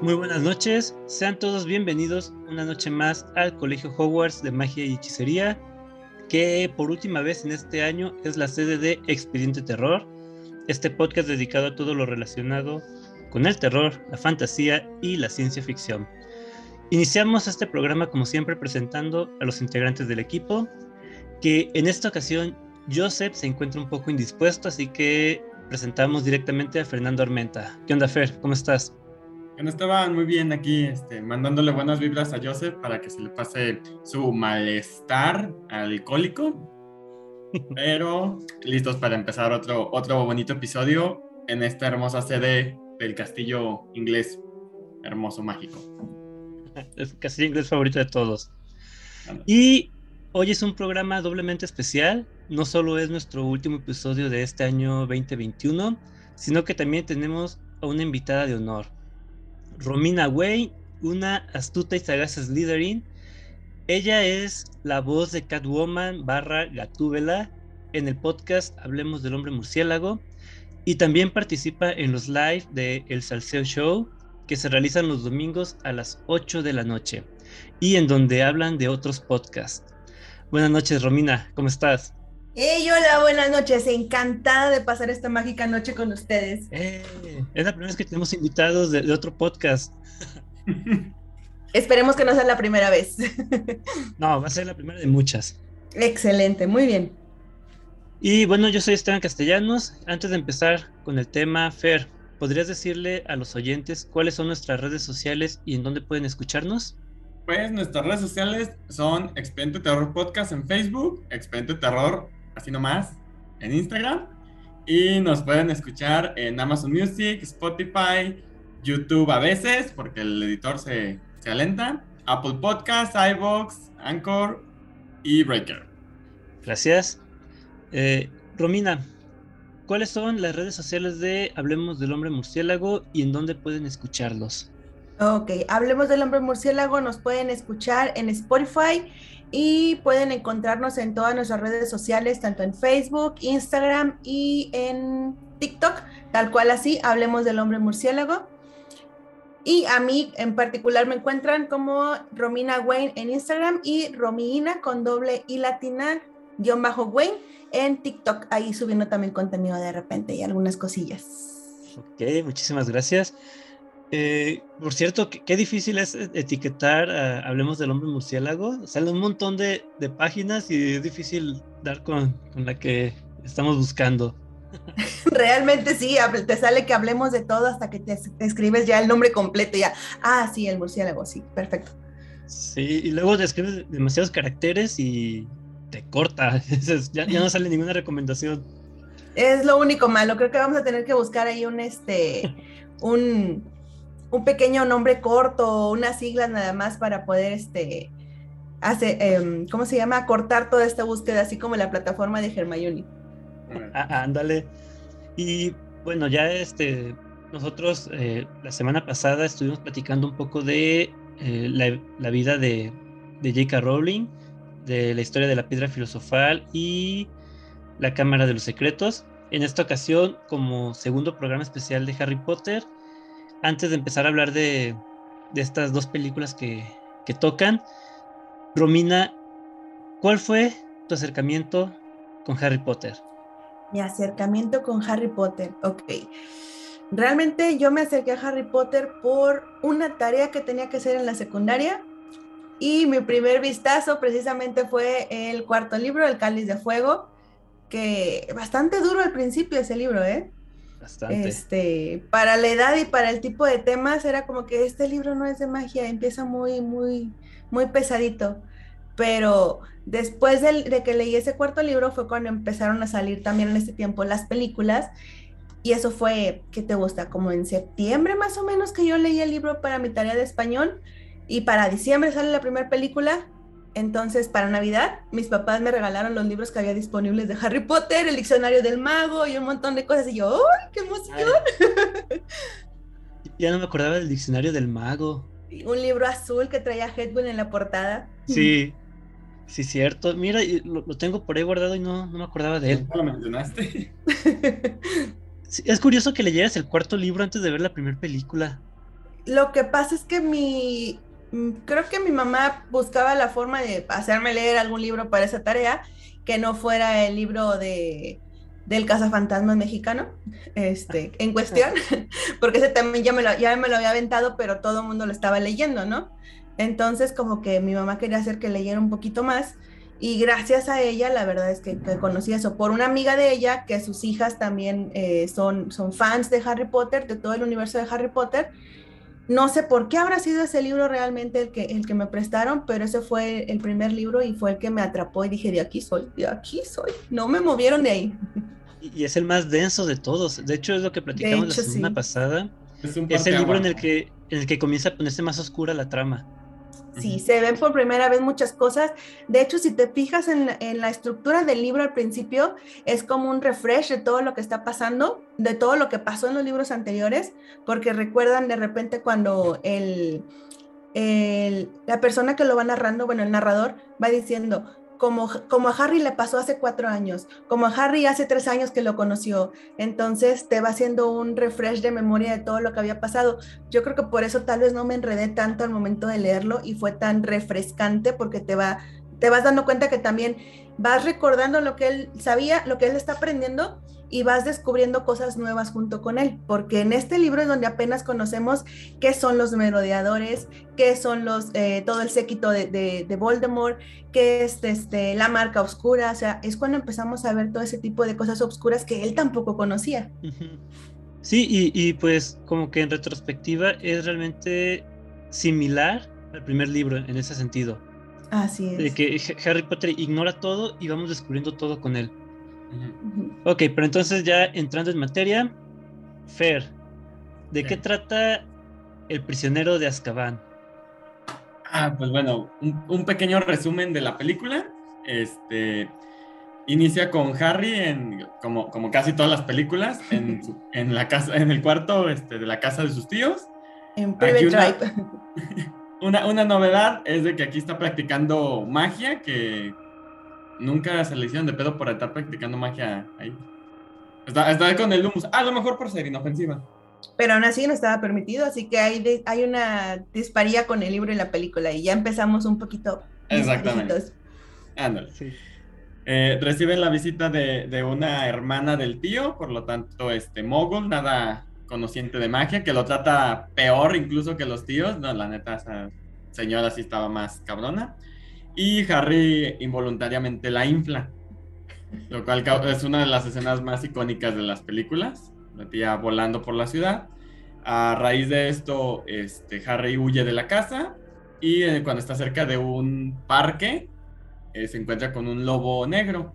Muy buenas noches, sean todos bienvenidos una noche más al Colegio Hogwarts de Magia y Hechicería, que por última vez en este año es la sede de Expediente Terror, este podcast dedicado a todo lo relacionado con el terror, la fantasía y la ciencia ficción. Iniciamos este programa como siempre presentando a los integrantes del equipo, que en esta ocasión Joseph se encuentra un poco indispuesto, así que presentamos directamente a Fernando Armenta. ¿Qué onda, Fer? ¿Cómo estás? Bueno, estaban muy bien aquí, este, mandándole buenas vibras a Joseph para que se le pase su malestar alcohólico. Pero listos para empezar otro, otro bonito episodio en esta hermosa sede del castillo inglés hermoso, mágico. El castillo inglés favorito de todos. Y hoy es un programa doblemente especial. No solo es nuestro último episodio de este año 2021, sino que también tenemos a una invitada de honor. Romina Way, una astuta y sagaz Slytherin. Ella es la voz de Catwoman barra Gatúbela en el podcast Hablemos del Hombre Murciélago y también participa en los live de El Salseo Show que se realizan los domingos a las 8 de la noche y en donde hablan de otros podcasts. Buenas noches, Romina, ¿cómo estás? Hey, hola, buenas noches. Encantada de pasar esta mágica noche con ustedes. Eh, es la primera vez que tenemos invitados de, otro podcast. Esperemos que no sea la primera vez. no, va a ser la primera de muchas. Excelente, muy bien. Y bueno, yo soy Esteban Castellanos. Antes de empezar con el tema, Fer, ¿podrías decirle a los oyentes cuáles son nuestras redes sociales y en dónde pueden escucharnos? Pues nuestras redes sociales son Expediente Terror Podcast en Facebook, Expediente Terror así nomás, en Instagram. Y nos pueden escuchar en Amazon Music, Spotify, YouTube a veces, porque el editor se, se alenta, Apple Podcasts, iVoox, Anchor y Breaker. Gracias. Eh, Romina, ¿cuáles son las redes sociales de Hablemos del Hombre Murciélago y en dónde pueden escucharlos? Ok, Hablemos del Hombre Murciélago, nos pueden escuchar en Spotify y pueden encontrarnos en todas nuestras redes sociales, tanto en Facebook, Instagram y en TikTok, tal cual así, hablemos del hombre murciélago. Y a mí en particular me encuentran como Romina Wayne en Instagram y Romina con doble y latina guion bajo Wayne en TikTok, ahí subiendo también contenido de repente y algunas cosillas. Ok, muchísimas gracias. Eh, por cierto, qué, difícil es etiquetar, hablemos del hombre murciélago. Sale un montón de, páginas y es difícil dar con, la que estamos buscando. Realmente sí, te sale que hablemos de todo hasta que te, escribes ya el nombre completo. Ya, ah, sí, el murciélago, sí, perfecto. Sí, y luego te escribes demasiados caracteres y te corta. ya, ya no sale ninguna recomendación. Es lo único malo. Creo que vamos a tener que buscar ahí un este un un pequeño nombre corto, unas siglas nada más para poder, este, hace, em, ¿cómo se llama? Cortar toda esta búsqueda, así como la plataforma de Hermione. Ah, ándale. Y bueno, ya este, nosotros eh, la semana pasada estuvimos platicando un poco de eh, la, vida de, de J.K. Rowling, de la historia de la piedra filosofal y la Cámara de los Secretos. En esta ocasión, como segundo programa especial de Harry Potter, antes de empezar a hablar de, estas dos películas que, tocan, Romina, ¿cuál fue tu acercamiento con Harry Potter? Mi acercamiento con Harry Potter, ok. Realmente yo me acerqué a Harry Potter por una tarea que tenía que hacer en la secundaria y mi primer vistazo precisamente fue el cuarto libro, El Cáliz de Fuego, que bastante duro al principio ese libro, ¿eh? Este, para la edad y para el tipo de temas era como que este libro no es de magia, empieza muy, muy, muy pesadito. Pero después de, que leí ese cuarto libro fue cuando empezaron a salir también en este tiempo las películas. Y eso fue, ¿qué te gusta? Como en septiembre más o menos que yo leí el libro para mi tarea de español. Y para diciembre sale la primera película. Entonces, para Navidad, mis papás me regalaron los libros que había disponibles de Harry Potter, el diccionario del mago y un montón de cosas. Y yo, ¡ay, qué emoción! ya no me acordaba del diccionario del mago. Un libro azul que traía Hedwig en la portada. Sí, Sí, cierto. Mira, lo, tengo por ahí guardado y no, no me acordaba de él. ¿Cómo lo mencionaste? es curioso que leyeras el cuarto libro antes de ver la primera película. Lo que pasa es que mi. Mm, creo que mi mamá buscaba la forma de hacerme leer algún libro para esa tarea que no fuera el libro de del cazafantasmas mexicano, este, en cuestión, porque ese también ya me, lo, ya me lo había aventado, pero todo el mundo lo estaba leyendo, ¿no? Entonces, como que mi mamá quería hacer que leyera un poquito más, y gracias a ella, la verdad es que, conocí eso por una amiga de ella, que sus hijas también eh, son, son fans de Harry Potter, de todo el universo de Harry Potter, no sé por qué habrá sido ese libro realmente el que, el que me prestaron, pero ese fue el primer libro y fue el que me atrapó y dije, de aquí soy, de aquí soy. No me movieron de ahí. Y es el más denso de todos. De hecho, es lo que platicamos la semana pasada. Es, el libro en el, que, en el que comienza a ponerse más oscura la trama. Sí, se ven por primera vez muchas cosas. De hecho, si te fijas en, la estructura del libro al principio, es como un refresh de todo lo que está pasando, de todo lo que pasó en los libros anteriores, porque recuerdan de repente cuando el, la persona que lo va narrando, bueno, el narrador, va diciendo, como, como, a Harry le pasó hace cuatro años, como a Harry hace tres años que lo conoció. Entonces te va haciendo un refresh de memoria de todo lo que había pasado. Yo creo que por eso tal vez no me enredé tanto al momento de leerlo y fue tan refrescante porque te va, te vas dando cuenta que también vas recordando lo que él sabía, lo que él está aprendiendo y vas descubriendo cosas nuevas junto con él, porque en este libro es donde apenas conocemos qué son los merodeadores, qué son los, eh, todo el séquito de, de, Voldemort, qué es este, la marca oscura, o sea, es cuando empezamos a ver todo ese tipo de cosas oscuras que él tampoco conocía. Sí, y, y pues como que en retrospectiva es realmente similar al primer libro en ese sentido. Así es. De que Harry Potter ignora todo y vamos descubriendo todo con él. Ok, pero entonces ya entrando en materia, Fer, ¿de qué trata El prisionero de Azkaban? Ah, pues bueno, un, pequeño resumen de la película. Este inicia con Harry en como, como casi todas las películas en, en la casa en el cuarto este, de la casa de sus tíos. En Private una, una novedad es de que aquí está practicando magia que Nunca se le hicieron de pedo por estar practicando magia ahí. Está, con el Lumus. a lo mejor por ser inofensiva. Pero aún así no estaba permitido, así que hay, hay una disparía con el libro y la película y ya empezamos un poquito. Exactamente. Ándale. Eh, reciben la visita de, una hermana del tío, por lo tanto, este Mogul, nada conociente de magia, que lo trata peor incluso que los tíos. No, la neta, esa señora sí estaba más cabrona y Harry involuntariamente la infla, lo cual es una de las escenas más icónicas de las películas, la tía volando por la ciudad. A raíz de esto, este, Harry huye de la casa y eh, cuando está cerca de un parque, eh, se encuentra con un lobo negro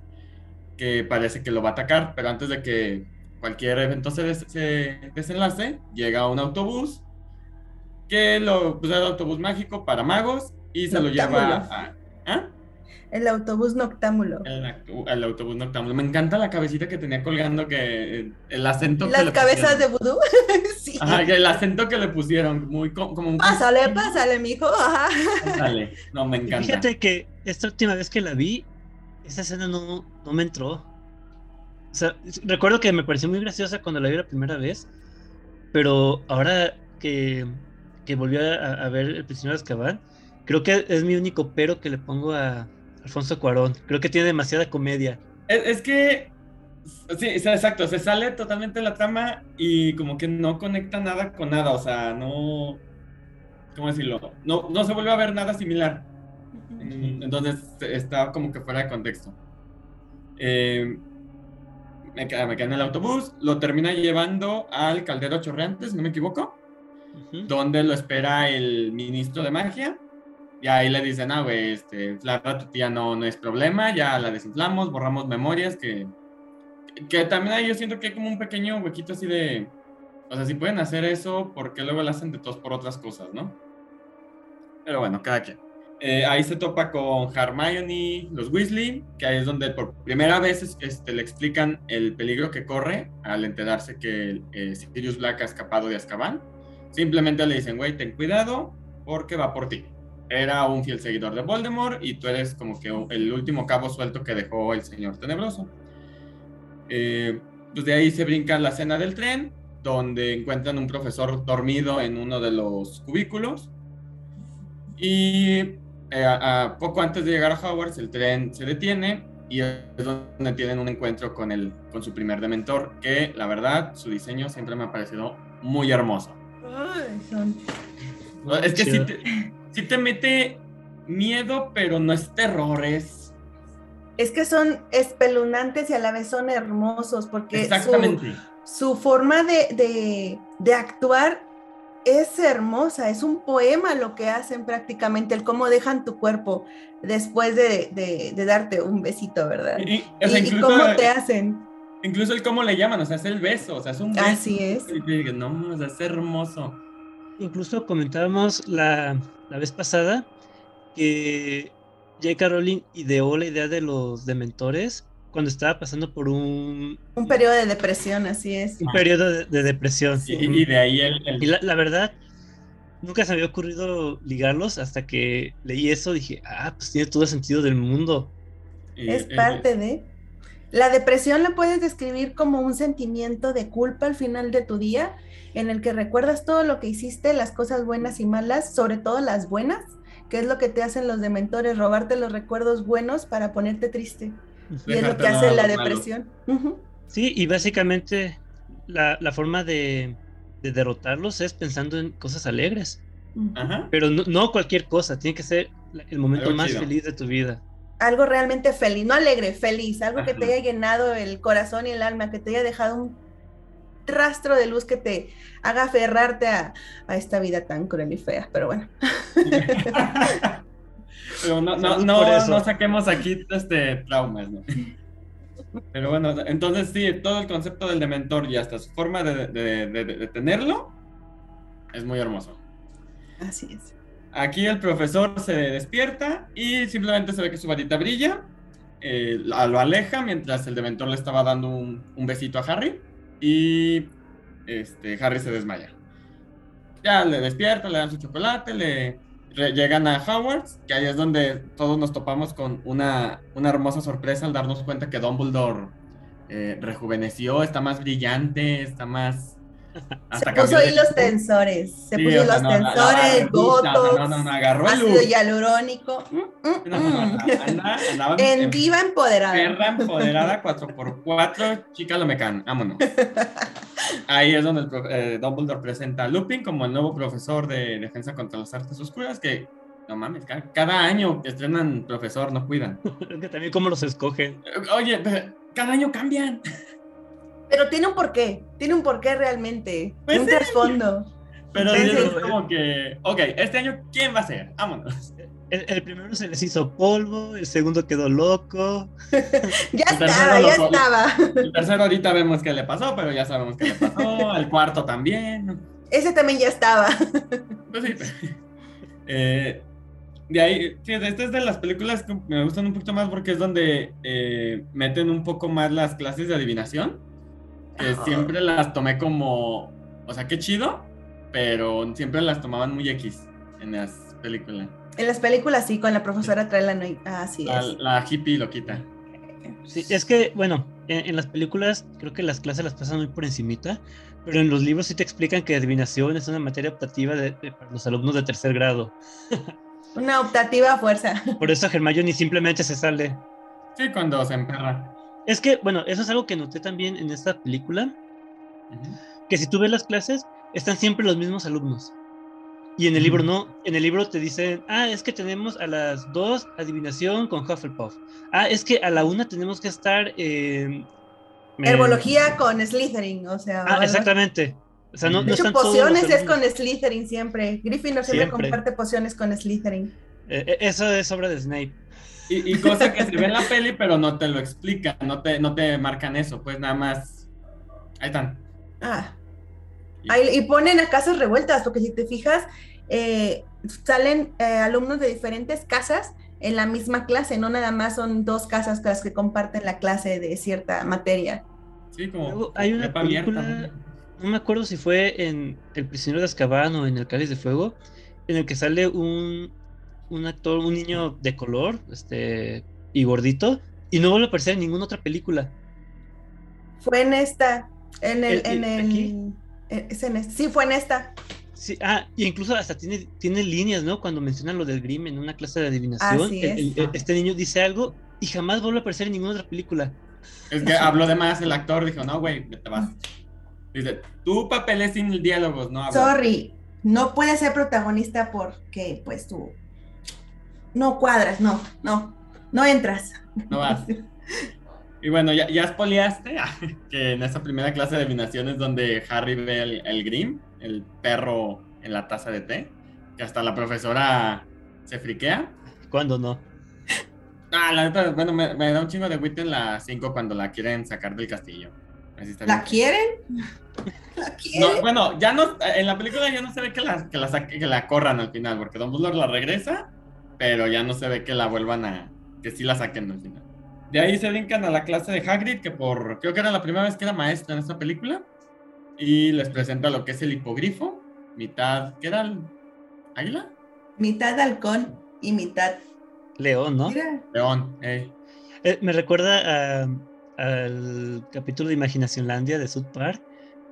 que parece que lo va a atacar, pero antes de que cualquier evento se, desenlace, llega un autobús que lo, pues, es el autobús mágico para magos y se lo lleva a, ¿Ah? El autobús noctámulo. El, autobús noctámulo. Me encanta la cabecita que tenía colgando, que el acento Las que cabezas de vudú. sí. Ajá, el acento que le pusieron, muy como un... Pásale, pásale, mijo. Ajá. Pásale. No, me encanta. Fíjate que esta última vez que la vi, esa escena no, no me entró. O sea, recuerdo que me pareció muy graciosa cuando la vi la primera vez, pero ahora que, que volví a, a ver El prisionero de Azkaban, Creo que es mi único pero que le pongo a Alfonso Cuarón. Creo que tiene demasiada comedia. Es, que, sí, exacto, se sale totalmente la trama y como que no conecta nada con nada, o sea, no, ¿cómo decirlo? No, no se vuelve a ver nada similar. Entonces está como que fuera de contexto. Eh, me, queda, me queda en el autobús, lo termina llevando al caldero chorreante, si no me equivoco, donde lo espera el ministro de magia y ahí le dicen, ah, güey, este, la tía no, no es problema, ya la desinflamos, borramos memorias, que, que también ahí yo siento que hay como un pequeño huequito así de, o sea, si pueden hacer eso, porque luego lo hacen de todos por otras cosas, ¿no? Pero bueno, cada quien. Eh, ahí se topa con Hermione, los Weasley, que ahí es donde por primera vez este, le explican el peligro que corre al enterarse que eh, Sirius Black ha escapado de Azkaban. Simplemente le dicen, güey, ten cuidado porque va por ti. Era un fiel seguidor de Voldemort y tú eres como que el último cabo suelto que dejó el Señor Tenebroso. Eh, pues de ahí se brinca la escena del tren, donde encuentran un profesor dormido en uno de los cubículos. Y eh, a, poco antes de llegar a Hogwarts, el tren se detiene y es donde tienen un encuentro con, el, con su primer dementor, que la verdad, su diseño siempre me ha parecido muy hermoso. Es que sí te, sí te mete miedo, pero no es terror, es... Es que son espeluznantes y a la vez son hermosos, porque Exactamente. Su, forma de, de, actuar es hermosa, es un poema lo que hacen prácticamente, el cómo dejan tu cuerpo después de, de darte un besito, ¿verdad? Y, cómo te hacen. Incluso el cómo le llaman, o sea, es el beso, o sea, es un beso. Así es. No, o sea, es hermoso. Incluso comentábamos la, la vez pasada que J.K. Rowling ideó la idea de los dementores cuando estaba pasando por un... Un periodo de depresión, así es. Un periodo de, depresión. Y, de ahí el... Y la, verdad, nunca se me había ocurrido ligarlos hasta que leí eso, dije, ah, pues tiene todo el sentido del mundo. Es parte de... La depresión la puedes describir como un sentimiento de culpa al final de tu día, en el que recuerdas todo lo que hiciste, las cosas buenas y malas, sobre todo las buenas, que es lo que te hacen los dementores, robarte los recuerdos buenos para ponerte triste. Y es lo que hace la depresión. Sí, y básicamente la, forma de, derrotarlos es pensando en cosas alegres. Pero no, cualquier cosa, tiene que ser el momento más feliz de tu vida. Algo realmente feliz, no alegre, feliz, algo que te haya llenado el corazón y el alma, que te haya dejado un rastro de luz que te haga aferrarte a, esta vida tan cruel y fea, pero bueno. pero no, no, no, saquemos aquí este traumas, ¿no? Pero bueno, entonces sí, todo el concepto del dementor y hasta su forma de, de tenerlo es muy hermoso. Así es. Aquí el profesor se despierta y simplemente se ve que su varita brilla. Eh, lo aleja mientras el dementor le estaba dando un, besito a Harry y este, Harry se desmaya. Ya le despierta, le dan su chocolate, le llegan a Hogwarts, que ahí es donde todos nos topamos con una, una hermosa sorpresa al darnos cuenta que Dumbledore eh, rejuveneció, está más brillante, está más se puso ahí los tensores, se puso los tensores, botox, ácido hialurónico. en diva empoderada. Perra empoderada 4x4, chica lo mecan, vámonos. Ahí es donde el eh, Dumbledore presenta a Lupin como el nuevo profesor de defensa contra las artes oscuras, que no mames, cada, año estrenan profesor, no cuidan. Es que también cómo los escogen. Oye, cada año cambian. Pero tiene un porqué, tiene un porqué realmente, pues un trasfondo. Pero es como que, ok, este año, ¿quién va a ser? Vámonos. El, primero se les hizo polvo, el segundo quedó loco. ya estaba, ya estaba. El tercero ahorita vemos qué le pasó, pero ya sabemos qué le pasó. El cuarto también. Ese también ya estaba. Pues sí. Eh, de ahí, sí, esta es de las películas que me gustan un poquito más porque es donde eh, meten un poco más las clases de adivinación que siempre las tomé como, o sea, qué chido, pero siempre las tomaban muy X en las películas. En las películas sí, con la profesora trae la... Ah, sí la, la hippie loquita. Sí, es que, bueno, en, las películas creo que las clases las pasan muy por encimita, pero en los libros sí te explican que adivinación es una materia optativa de, para los alumnos de tercer grado. Una optativa fuerza. Por eso ni simplemente se sale. Sí, cuando se emperra. Es que, bueno, eso es algo que noté también en esta película, que si tú ves las clases, están siempre los mismos alumnos. Y en el libro no, en el libro te dicen, ah, es que tenemos a las dos adivinación con Hufflepuff. Ah, es que a la una tenemos que estar... Eh, Herbología con Slytherin, o sea... Ah, exactamente. O sea, no, de hecho, pociones es con Slytherin siempre. Gryffindor siempre, siempre. comparte pociones con Slytherin. Eh, eso es obra de Snape. Y, cosa que se ve en la peli, pero no te lo explican, no te, no te marcan eso, pues nada más. Ahí están. Ah. y ponen a casas revueltas, porque si te fijas, eh, salen eh, alumnos de diferentes casas en la misma clase, no nada más son dos casas las que comparten la clase de cierta materia. Sí, como hay una película, no me acuerdo si fue en El prisionero de Azkaban o en El cáliz de fuego, en el que sale un un actor, un niño de color, este, y gordito, y no vuelve a aparecer en ninguna otra película. Fue en esta, en el, en el, en, sí, fue en esta. Sí, ah, y incluso hasta tiene, tiene líneas, ¿no? Cuando mencionan lo del Grimm en una clase de adivinación, este niño dice algo y jamás vuelve a aparecer en ninguna otra película. Es que habló de más el actor, dijo, no, güey, te vas. Dice, tu papel es sin diálogos, no Sorry, no puedes ser protagonista porque, pues, tú no cuadras, no, no, no entras. No vas. Y bueno, ya, ya espoliaste que en esa primera clase de adivinación es donde Harry ve el, el Grimm, el perro en la taza de té, que hasta la profesora se friquea. ¿Cuándo no? Ah, la neta, bueno, me, da un chingo de wit en la 5 cuando la quieren sacar del castillo. ¿La quieren? ¿La quieren? bueno, ya no, en la película ya no se ve que la, que la, que la corran al final, porque Dumbledore la regresa, pero ya no se ve que la vuelvan a, que sí la saquen al final. De ahí se brincan a la clase de Hagrid, que por, creo que era la primera vez que era maestra en esta película, y les presenta lo que es el hipogrifo, mitad, ¿qué era? ¿Águila? Mitad halcón y mitad León, ¿no? León, eh. me recuerda al capítulo de Imaginacionlandia de South Park,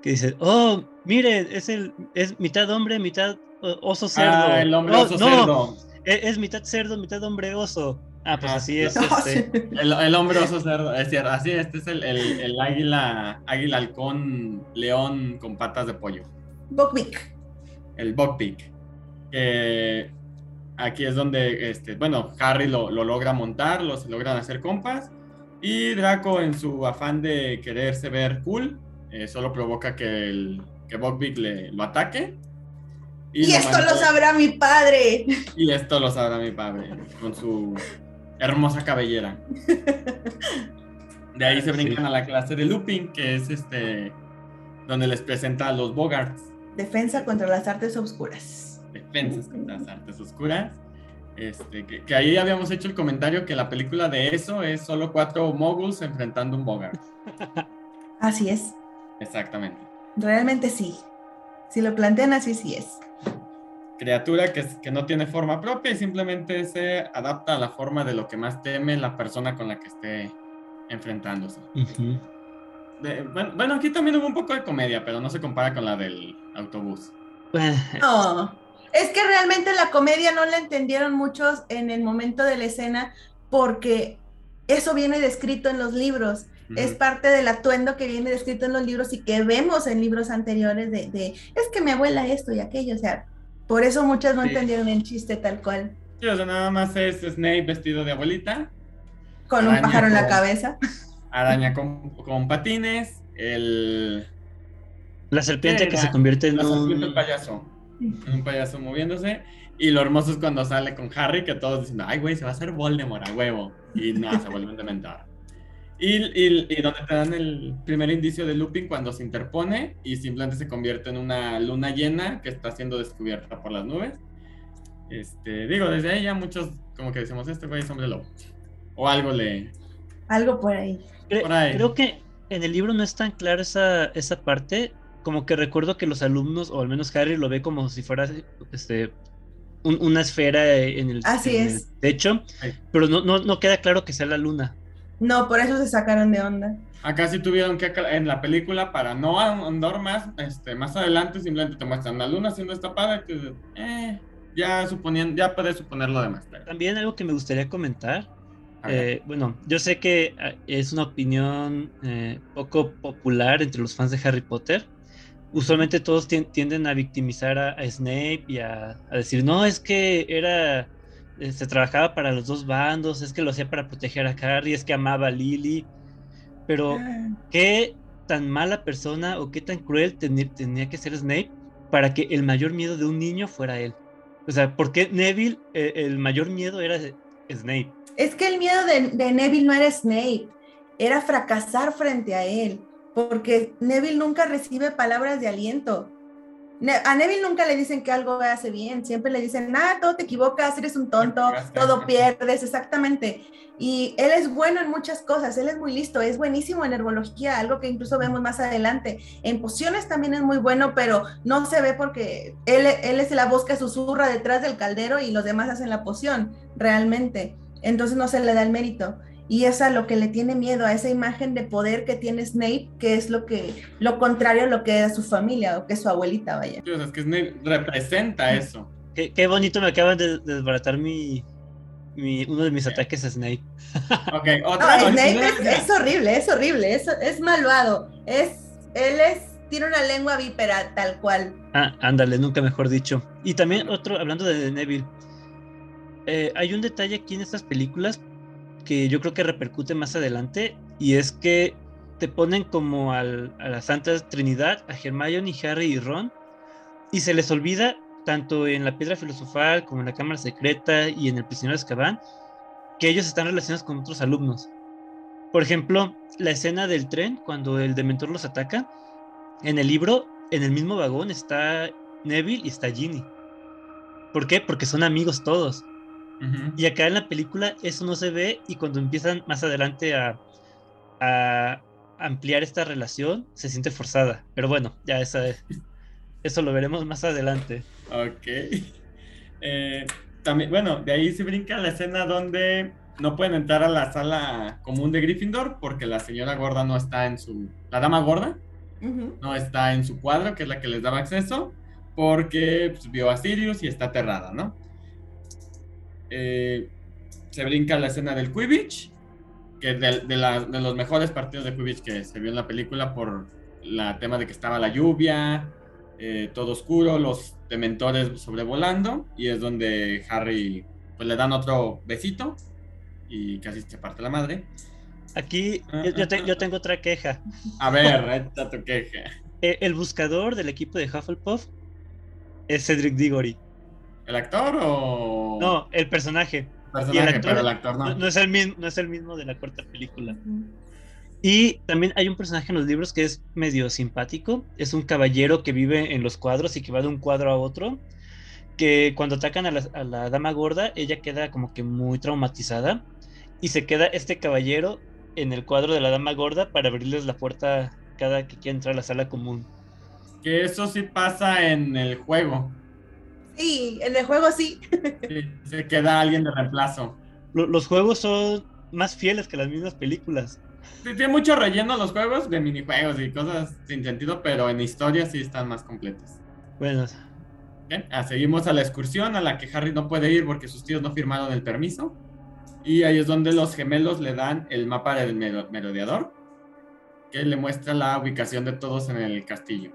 que dice, oh, mire, es el es mitad hombre, mitad oso cerdo. Ah, el hombre oso cerdo. Es, mitad cerdo, mitad hombre oso. Ah, pues así es. Este. El, hombre oso cerdo, es cierto, así este es el, el, águila, águila halcón, león con patas de pollo. Buckbeak. El Buckbeak. Aquí es donde, este, bueno, Harry lo, logra montar, los logran hacer compas. Y Draco, en su afán de quererse ver cool, eh, solo provoca que, el, que Buckbeak le, lo ataque. Y, esto lo sabrá mi padre. Y esto lo sabrá mi padre, con su hermosa cabellera. De ahí se brincan a la clase de looping, que es este donde les presenta a los Bogarts. Defensa contra las artes oscuras defensas contra las artes oscuras. Este, que, ahí habíamos hecho el comentario que la película de eso es solo cuatro moguls enfrentando un Bogart. Así es. Exactamente. Realmente sí. Si lo plantean así, sí es. Criatura que, que no tiene forma propia y simplemente se adapta a la forma de lo que más teme la persona con la que esté enfrentándose. bueno, aquí también hubo un poco de comedia, pero no se compara con la del autobús. No. Es que realmente la comedia no la entendieron muchos en el momento de la escena porque eso viene descrito en los libros. Es parte del atuendo que viene descrito en los libros y que vemos en libros anteriores de, es que mi abuela esto y aquello. O sea, por eso muchos no entendieron el chiste tal cual. Sí, o sea, nada más es Snape vestido de abuelita. Con un pájaro en la cabeza. Araña con, con patines. El... La serpiente que se convierte en un... payaso un payaso moviéndose. Y lo hermoso es cuando sale con Harry, que todos dicen, ay, güey, se va a hacer Voldemort a huevo. Y no, se vuelven a dementar. Y, y, y, donde te dan el primer indicio de looping cuando se interpone y simplemente se convierte en una luna llena que está siendo descubierta por las nubes. Este, digo, desde ahí ya muchos como que decimos, este güey es hombre lobo. O algo le... Algo por ahí. por ahí. Creo que en el libro no es tan clara esa, esa parte como que recuerdo que los alumnos, o al menos Harry lo ve como si fuera este, una esfera en el, techo, pero no, no, queda claro que sea la luna. No, por eso se sacaron de onda. Acá sí tuvieron que, en la película, para no andar más, este, más adelante, simplemente te muestran la luna siendo estapada, que eh, ya suponían, ya puedes suponer lo demás. También algo que me gustaría comentar, eh, bueno, yo sé que ah, es una opinión eh, poco popular entre los fans de Harry Potter, usualmente todos tienden a victimizar a, Snape y a, decir, no, es que era, se trabajaba para los dos bandos, es que lo hacía para proteger a Harry, es que amaba a Lily, pero ah. qué tan mala persona o qué tan cruel tenía que ser Snape para que el mayor miedo de un niño fuera él. O sea, ¿por qué Neville, eh, el mayor miedo era Snape? Es que el miedo de, de Neville no era Snape, era fracasar frente a él porque Neville nunca recibe palabras de aliento. A Neville nunca le dicen que algo hace bien, siempre le dicen, ah, todo te equivocas, eres un tonto, todo pierdes, exactamente. Y él es bueno en muchas cosas, él es muy listo, es buenísimo en herbología, algo que incluso vemos más adelante. En pociones también es muy bueno, pero no se ve porque él, él es la voz que susurra detrás del caldero y los demás hacen la poción, realmente. Entonces no se le da el mérito y es a lo que le tiene miedo, a esa imagen de poder que tiene Snape, que es lo que lo contrario a lo que era su familia o que es su abuelita, vaya. es que Snape representa eso. Qué, bonito me acaban de desbaratar mi, mi, uno de mis ataques a Snape. Ok, otra no, Snape es, horrible, es horrible, es, es malvado, es, él es, tiene una lengua vípera tal cual. Ah, ándale, nunca mejor dicho. Y también otro, hablando de Neville, eh, hay un detalle aquí en estas películas que yo creo que repercute más adelante y es que te ponen como a la Santa Trinidad, a Hermione, Harry y Ron, y se les olvida, tanto en la Piedra Filosofal como en la Cámara Secreta y en el Prisionero de Azkaban, que ellos están relacionados con otros alumnos. Por ejemplo, la escena del tren, cuando el Dementor los ataca, en el libro, en el mismo vagón está Neville y está Ginny. ¿Por qué? Porque son amigos todos. Y acá en la película eso no se ve y cuando empiezan más adelante a, ampliar esta relación se siente forzada. Pero bueno, ya esa, eso lo veremos más adelante. Ok. Eh, también, bueno, de ahí se brinca la escena donde no pueden entrar a la sala común de Gryffindor porque la señora gorda no está en su... La dama gorda no está en su cuadro, que es la que les daba acceso, porque pues, vio a Sirius y está aterrada, ¿no? Eh, se brinca la escena del Quidditch, que es de, los mejores partidos de Quidditch que se vio en la película por el tema de que estaba la lluvia, eh, todo oscuro, los dementores sobrevolando, y es donde Harry pues le dan otro besito y casi se parte la madre. Aquí ah, yo, ah, ah. tengo otra queja. A ver, esta tu queja. Eh, el buscador del equipo de Hufflepuff es Cedric Diggory. ¿El actor o.? No, el personaje. Personaje, pero el actor no. No, es el mismo, no es el mismo de la cuarta película. Y también hay un personaje en los libros que es medio simpático. Es un caballero que vive en los cuadros y que va de un cuadro a otro. Que cuando atacan a la, dama gorda, ella queda como que muy traumatizada. Y se queda este caballero en el cuadro de la dama gorda para abrirles la puerta cada que quiera entrar a la sala común. Que eso sí pasa en el juego. Sí, en el juego sí. se queda alguien de reemplazo. Los juegos son más fieles que las mismas películas. tiene mucho relleno los juegos de minijuegos y cosas sin sentido, pero en historia sí están más completos. Bueno. Bien, ah, seguimos a la excursión a la que Harry no puede ir porque sus tíos no firmaron el permiso. Y ahí es donde los gemelos le dan el mapa del merodeador, que le muestra la ubicación de todos en el castillo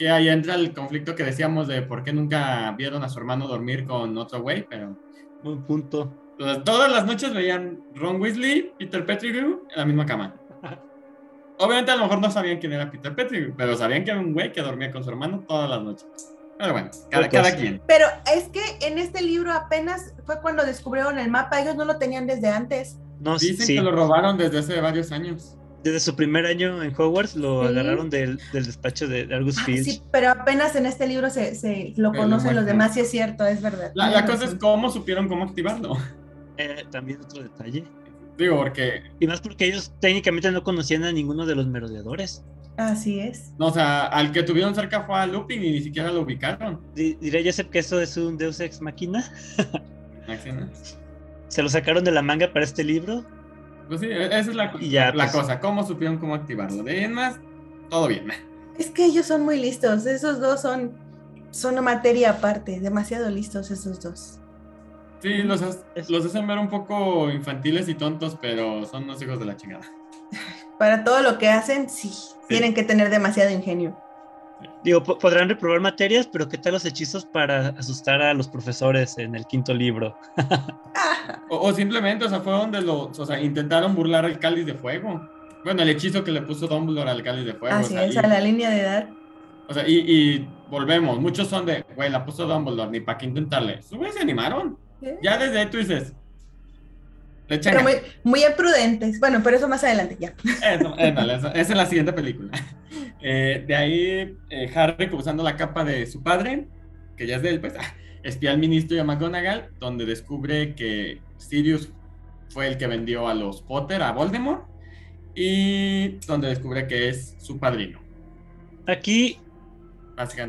que ahí entra el conflicto que decíamos de por qué nunca vieron a su hermano dormir con otro güey, pero... Un punto. todas las noches veían Ron Weasley, Peter Pettigrew en la misma cama. Obviamente a lo mejor no sabían quién era Peter Pettigrew, pero sabían que era un güey que dormía con su hermano todas las noches. Pero bueno, cada, cada quien. Pero es que en este libro apenas fue cuando descubrieron el mapa, ellos no lo tenían desde antes. No, Dicen que lo robaron desde hace varios años desde su primer año en Hogwarts lo agarraron del, despacho de, de Argus ah, Fields. sí, pero apenas en este libro se, lo conocen los demás, y es cierto, es verdad. La, cosa es cómo supieron cómo activarlo. Eh, también otro detalle. Digo, porque... Y más porque ellos técnicamente no conocían a ninguno de los merodeadores. Así es. No, o sea, al que tuvieron cerca fue a Lupin y ni siquiera lo ubicaron. Diré, Joseph, que eso es un Deus Ex Machina. Se lo sacaron de la manga para este libro pues sí, e-, esa es la, la pues. cosa. ¿Cómo supieron cómo activarlo? De en más, todo bien. Es que ellos son muy listos. Esos dos son, son una materia aparte. Demasiado listos esos dos. Sí, los, los hacen ver un poco infantiles y tontos, pero son los hijos de la chingada. Para todo lo que hacen, sí. tienen que tener demasiado ingenio. Digo, podrán reprobar materias, pero ¿qué tal los hechizos para asustar a los profesores en el quinto libro? o, simplemente, o sea, fue donde los, o sea, intentaron burlar al cáliz de fuego. Bueno, el hechizo que le puso Dumbledore al cáliz de fuego. Así es, a la línea de edad. O sea, y, volvemos, muchos son de, güey, la puso Dumbledore, ni para qué intentarle. Sus se animaron. Ya desde ahí tú dices, pero muy, muy, imprudentes. Bueno, pero eso más adelante ya. Eso, esa es la siguiente película. Eh, de ahí, eh, Harry, usando la capa de su padre, que ya es de él, pues, espía al ministro y a McGonagall, donde descubre que Sirius fue el que vendió a los Potter a Voldemort, y donde descubre que es su padrino. Aquí,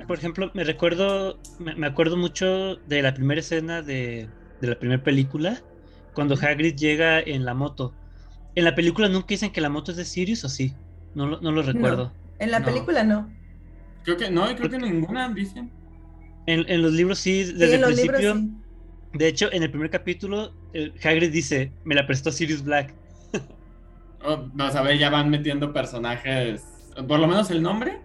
por ejemplo, me recuerdo, me, acuerdo mucho de la primera escena de, de la primera película, cuando Hagrid llega en la moto. En la película nunca dicen que la moto es de Sirius o sí. No, no lo recuerdo. En la película no. Creo que no, creo que ninguna dicen. En, los libros sí, desde el principio. De hecho, en el primer capítulo, Hagrid dice, me la prestó Sirius Black. oh, no, a ya van metiendo personajes, por lo menos el nombre.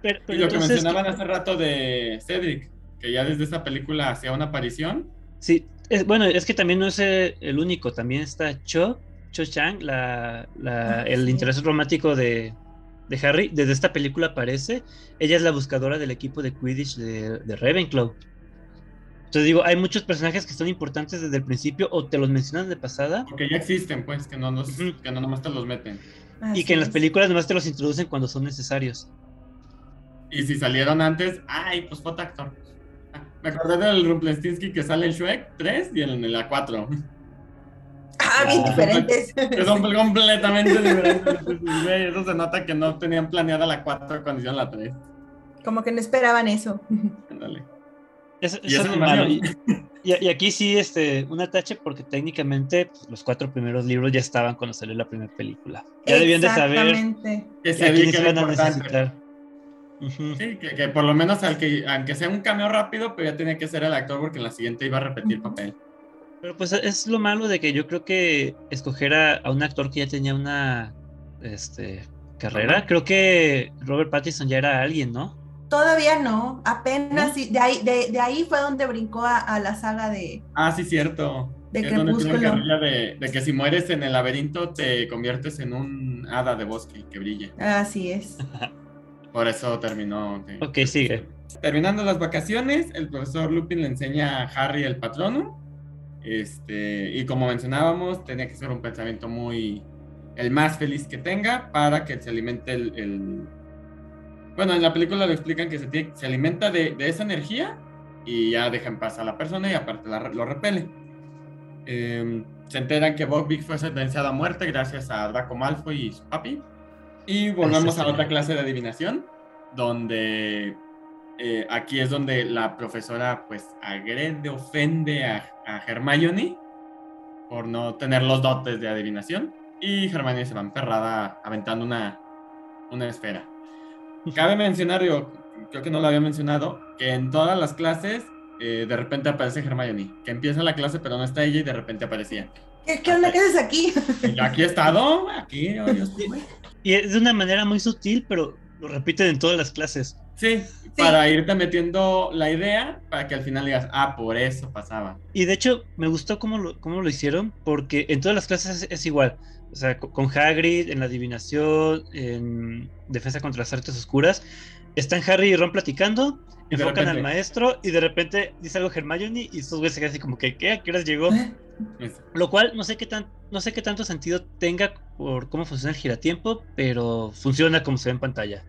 Pero, y lo que mencionaban hace rato de Cedric, que ya desde esa película hacía una aparición. Sí, bueno, es que también no es el único, también está Cho, Cho Chang, la, ah, el interés romántico de, de, Harry, desde esta película aparece. Ella es la buscadora del equipo de Quidditch de, de Ravenclaw. Entonces digo, hay muchos personajes que son importantes desde el principio o te los mencionan de pasada. Porque ya existen, pues, que no, nos, que no nomás te los meten. y que en las películas nomás te los introducen cuando son necesarios. Y si salieron antes, ay, pues fue actor. Me acordé del Rumpelstiltskin que sale en Shrek 3 y en la 4. Ah, bien diferentes. son completamente diferentes. Eso se nota que no tenían planeada la 4 cuando hicieron la 3. Como que no esperaban eso. Ándale. Eso, es malo. Y, aquí sí, este, un atache porque técnicamente pues, los cuatro primeros libros ya estaban cuando salió la primera película. Ya debían de saber que se iban a necesitar. Sí, que, por lo menos al que, aunque sea un cambio rápido, pero ya tenía que ser el actor porque en la siguiente iba a repetir papel. Pero pues es lo malo de que yo creo que escoger a, un actor que ya tenía una este, carrera, creo que Robert Pattinson ya era alguien, ¿no? Todavía no, apenas de, ahí, de, ahí fue donde brincó a, la saga de... Ah, sí, cierto. De Crepúsculo. De, de, que si mueres en el laberinto te conviertes en un hada de bosque que brille. Así es. Por eso terminó. ok, sigue. Terminando las vacaciones, el profesor Lupin le enseña a Harry el patrono. Este, y como mencionábamos, tenía que ser un pensamiento muy. el más feliz que tenga para que se alimente el. Bueno, en la película lo explican que se, se alimenta de, esa energía y ya deja en paz a la persona y aparte lo repele. Em, se enteran que Buckbeak fue sentenciado a muerte gracias a Draco Malfoy y su papi. Y volvemos a otra clase de adivinación, donde eh, aquí es donde la profesora pues agrede, ofende a, a, Hermione por no tener los dotes de adivinación. Y Hermione se va emperrada aventando una, una esfera. Cabe mencionar, yo creo que no lo había mencionado, que en todas las clases eh, de repente aparece Hermione, que empieza la clase pero no está ella y de repente aparecía. ¿Qué, onda? ¿Qué haces aquí? aquí he estado, aquí yo, yo y es de una manera muy sutil, pero lo repiten en todas las clases. Sí, para irte metiendo la idea para que al final digas, ah, por eso pasaba. Y de hecho, me gustó cómo lo, cómo lo hicieron, porque en todas las clases es, igual. O sea, con Hagrid, en la adivinación, en defensa contra las artes oscuras, están Harry y Ron platicando, enfocan al maestro y de repente dice algo Hermione y estos güeyes se quedan así como que, ¿qué? ¿A qué horas llegó? Lo cual no sé qué tan, no sé qué tanto sentido tenga por cómo funciona el giratiempo, pero funciona como se ve en pantalla.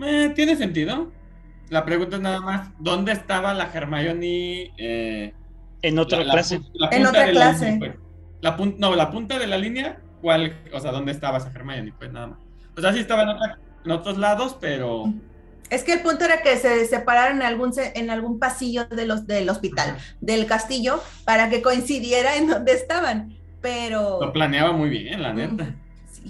Eh, tiene sentido. La pregunta es nada más, ¿dónde estaba la Hermione? Eh, en otra clase. en otra clase. Pues. La no, la punta de la línea, ¿cuál? O sea, ¿dónde estaba esa Hermione? Pues nada más. O sea, sí estaba en, en otros lados, pero... Es que el punto era que se separaran en algún, en algún pasillo de los, del hospital, del castillo, para que coincidiera en donde estaban. Pero. Lo planeaba muy bien, la neta.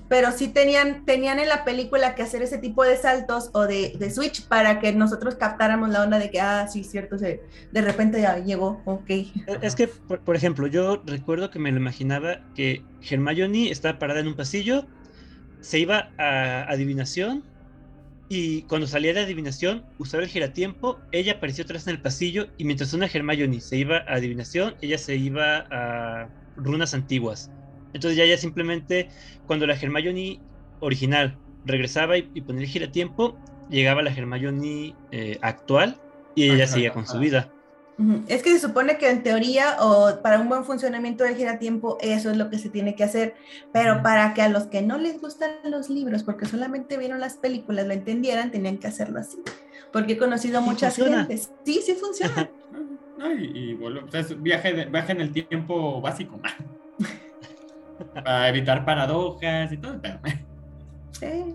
Pero sí tenían, tenían en la película que hacer ese tipo de saltos o de, de switch para que nosotros captáramos la onda de que, ah, sí, cierto, se, de repente ya llegó, ok. Es que, por, ejemplo, yo recuerdo que me lo imaginaba que Hermione estaba parada en un pasillo, se iba a adivinación y cuando salía de adivinación, usaba el giratiempo, ella apareció atrás en el pasillo y mientras una Hermione se iba a adivinación, ella se iba a runas antiguas. Entonces ya ya simplemente cuando la Hermione original regresaba y, ponía el giratiempo, llegaba la Hermione eh, actual y ella seguía con su vida. Es que se supone que en teoría o para un buen funcionamiento del giratiempo eso es lo que se tiene que hacer, pero para que a los que no les gustan los libros, porque solamente vieron las películas, lo entendieran, tenían que hacerlo así. Porque he conocido a muchas gente. Sí, sí funciona. y, bueno, viaje, viaje en el tiempo básico. para evitar paradojas y todo. Sí.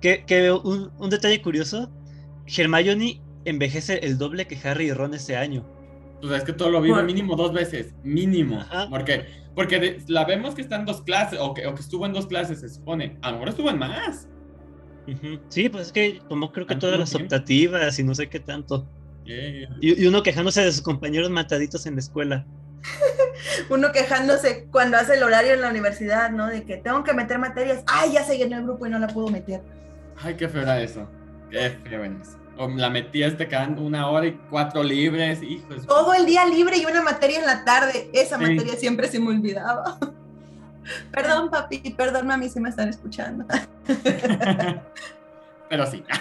Que, un, un detalle curioso, Hermione envejece el doble que Harry y Ron ese año. Pues es que todo lo vive mínimo dos veces, mínimo. Porque, porque la vemos que está en dos clases, o que, o que, estuvo en dos clases, se supone. A lo mejor estuvo en más. Sí, pues es que tomó creo que todas las optativas y no sé qué tanto. Y, uno quejándose de sus compañeros mataditos en la escuela. Uno quejándose cuando hace el horario en la universidad, ¿no? De que tengo que meter materias. Ay, ya se llenó el grupo y no la puedo meter. Ay, qué feo era eso. Qué feo eso o la metías te quedan una hora y cuatro libres, hijos. Todo el día libre y una materia en la tarde. Esa materia siempre se me olvidaba. perdón, papi, perdón, mami, si me están escuchando. Pero sí.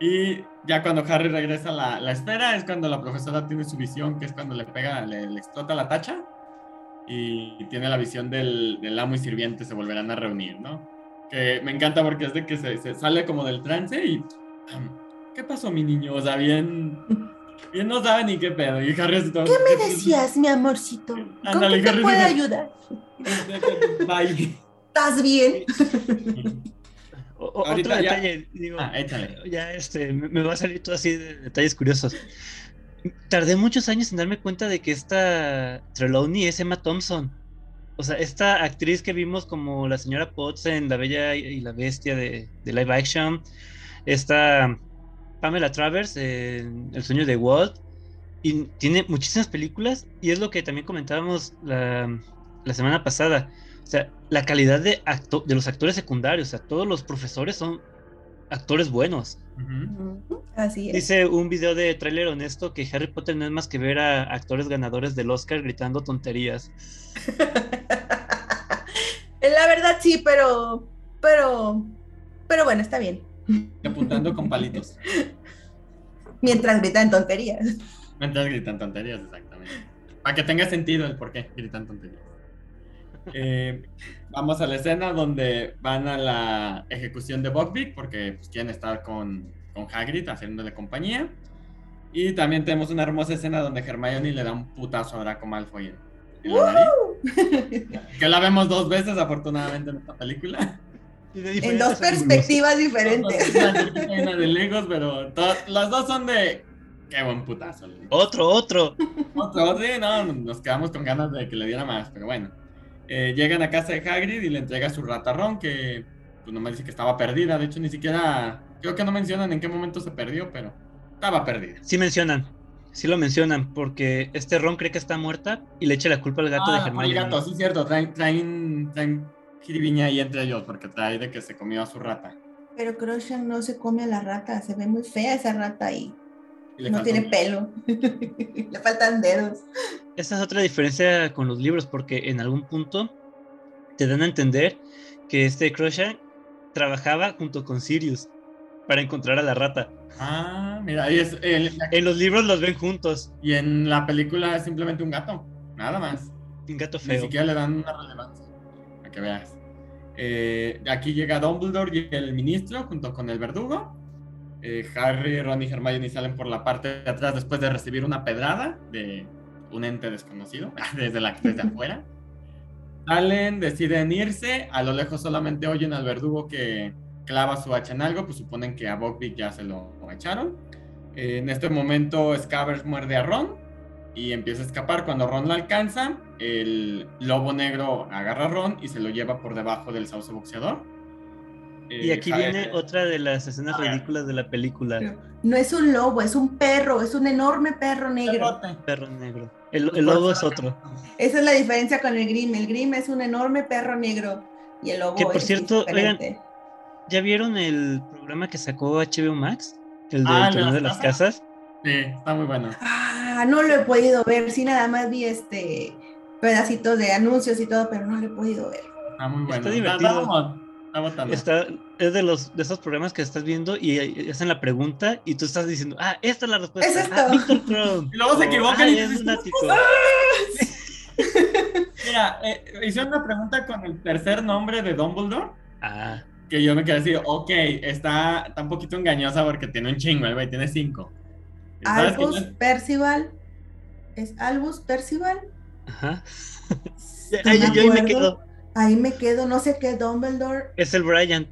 Y ya cuando Harry regresa a la, la, esfera es cuando la profesora tiene su visión, que es cuando le pega, le, explota la tacha y tiene la visión del, del, amo y sirviente, se volverán a reunir, ¿no? Que me encanta porque es de que se, se sale como del trance y ¿qué pasó, mi niño? O sea, bien, bien no sabe ni qué pedo. Y Harry todo, ¿Qué me decías, mi amorcito? ¿Cómo te puedo ayudar? ¿Estás bien? otro detalle, digo, ah, ya este, me va a salir todo así de detalles curiosos. Tardé muchos años en darme cuenta de que esta Trelawney es Emma Thompson. O sea, esta actriz que vimos como la señora Potts en La Bella y la Bestia de, de live action, esta Pamela Travers en El sueño de Walt. Y tiene muchísimas películas. Y es lo que también comentábamos la, semana pasada. O sea, la calidad de, de los actores secundarios. O sea, todos los profesores son actores buenos. Así es. Dice un video de tráiler honesto que Harry Potter no es más que ver a actores ganadores del Oscar gritando tonterías. la verdad sí, pero pero pero bueno, está bien. Apuntando con palitos. Mientras gritan tonterías. Mientras gritan tonterías, exactamente. Para que tenga sentido el por qué gritan tonterías. Eh, vamos a la escena donde van a la ejecución de Buckbeak porque pues, quieren estar con, con Hagrid haciéndole compañía. Y también tenemos una hermosa escena donde Hermione le da un putazo a Draco Malfoy en, la nariz. Que la vemos dos veces, afortunadamente, en esta película en dos perspectivas diferentes. Una de Legos, pero las dos son de. Qué buen putazo. Otro, otro. Otro, sí, no, nos quedamos con ganas de que le diera más, pero bueno. Eh, llegan a casa de Hagrid y le entrega su ratarrón, que pues me dice que estaba perdida. De hecho, ni siquiera. Creo que no mencionan en qué momento se perdió, pero estaba perdida. Sí mencionan. Sí lo mencionan, porque este Ron cree que está muerta y le echa la culpa al gato de Hermione. El gato, sí, cierto. traen, traen Kiribiña ahí entre ellos porque trae de que se comió a su rata. Pero Croshan no se come a la rata, se ve muy fea esa rata ahí. No tiene pelo, le faltan dedos. Esa es otra diferencia con los libros porque en algún punto te dan a entender que este Croshan trabajaba junto con Sirius para encontrar a la rata. Ah, mira, ahí es. En los libros los ven juntos. Y en la película es simplemente un gato, nada más. Un gato feo. Ni siquiera le dan una relevancia, para que veas. Eh, aquí llega Dumbledore y el ministro junto con el verdugo. Eh, Harry, Ron y Hermione salen por la parte de atrás después de recibir una pedrada de un ente desconocido desde, la, desde afuera. Salen, deciden irse. A lo lejos solamente oyen al verdugo que clava su hacha en algo, pues suponen que a Buckbeak ya se lo echaron. Eh, en este momento Scabbers muerde a Ron y empieza a escapar. Cuando Ron la alcanza, el lobo negro agarra a Ron y se lo lleva por debajo del sauce boxeador. Y aquí viene otra de las escenas ridículas de la película. No es un lobo, es un perro, es un enorme perro negro. Perro negro. El, lobo es otro. Esa es la diferencia con el Grim. El Grim es un enorme perro negro y el lobo que por cierto, ¿ya vieron el programa que sacó HBO Max? El de ah, de las casas. Sí, está muy bueno. Ah, no lo he podido ver, sí, nada más vi este pedacitos de anuncios y todo, pero no lo he podido ver. Está muy bueno. Está divertido. Está votando. Está, es de los de esos programas que estás viendo y, y hacen la pregunta y tú estás diciendo, ah, esta es la respuesta. Es esto. Ah, Víctor Krum. Y luego se equivocan "Ah, y es dices, lunático". Mira, eh, hicieron una pregunta con el tercer nombre de Dumbledore. Ah, Que yo me quedé así, ok, está, está un poquito engañosa porque tiene un chingo, el güey tiene cinco. Y ¿sabes que Albus no- Percival. ¿Es Albus Percival? ajá. Ahí, yo ahí me quedo. Ahí me quedo, no sé qué, Dumbledore. Es el Brian.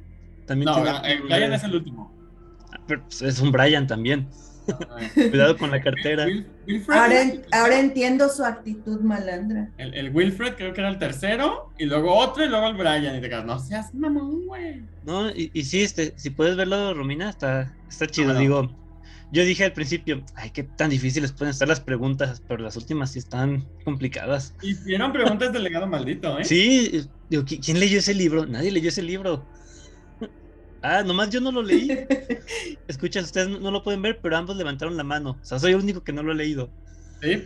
También No, tiene- eh, Brian es el último. Pero, pues, es un Brian también. Cuidado con la cartera. Wilfred Ahora, en- el entiendo su actitud malandra. El, el Wilfred creo que era el tercero, y luego otro, y luego el Brian. Y te quedas, no seas mamón, güey. No, y, y sí, este, si puedes verlo, Romina, está, está chido. bueno. Digo, yo dije al principio, ay, qué tan difíciles pueden estar las preguntas, pero las últimas sí están complicadas. Hicieron preguntas del legado maldito, ¿eh? Sí, digo, ¿qui- ¿quién leyó ese libro? Nadie leyó ese libro. Ah, nomás yo no lo leí. Escucha, ustedes no, no lo pueden ver, pero ambos levantaron la mano. O sea, soy el único que no lo he leído. Sí,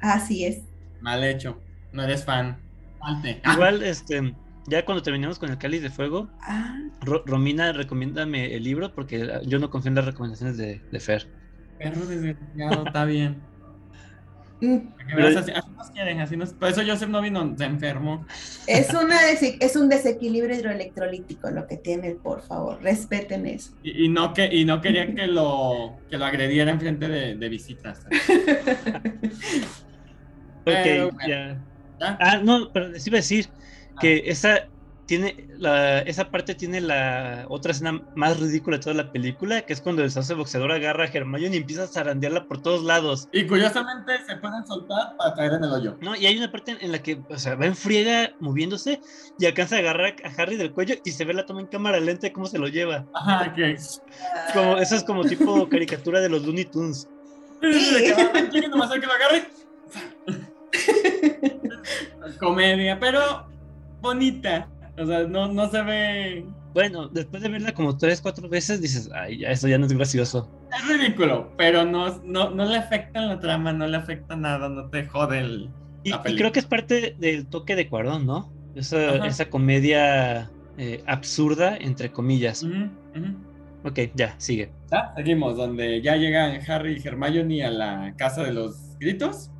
Así es. mal hecho. No eres fan. Falte. Igual, este, ya cuando terminemos con el cáliz de fuego, Ah, Ro- Romina, recomiéndame el libro porque yo no confío en las recomendaciones de, de Fer. Perro desgraciado, está bien. mm, así, así nos quieren, así nos... Por eso Joseph no vino, se enfermó. es, una es un desequilibrio hidroelectrolítico lo que tiene, por favor, respeten eso. Y, y no, que, y no quería que lo, que lo agrediera en frente de, de visitas. Ok, Pero bueno. ya. ¿Ya? Ah, no, pero les iba a decir que esa tiene la, esa parte tiene la otra escena más ridícula de toda la película, que es cuando el sauce boxeador agarra a Hermione y empieza a zarandearla por todos lados. Y curiosamente se pueden soltar para caer en el hoyo. ¿No? Y hay una parte en la que, o sea, va en friega moviéndose y alcanza a agarrar a Harry del cuello y se ve la toma en cámara lenta de cómo se lo lleva. Ajá, que... Como, eso es como tipo caricatura de los Looney Tunes. Comedia, pero bonita. O sea, no, no se ve... Bueno, después de verla como tres, cuatro veces, dices, ay, ya, eso ya no es gracioso. Es ridículo, pero no, no, no le afecta en la trama, no le afecta nada, no te jode el... Y, creo que es parte del toque de Cuarón, ¿no? Esa, Ajá. esa comedia eh, absurda, entre comillas. Ujú. Ok, ya, sigue. Seguimos, donde ya llegan Harry y Hermione a la casa de los gritos.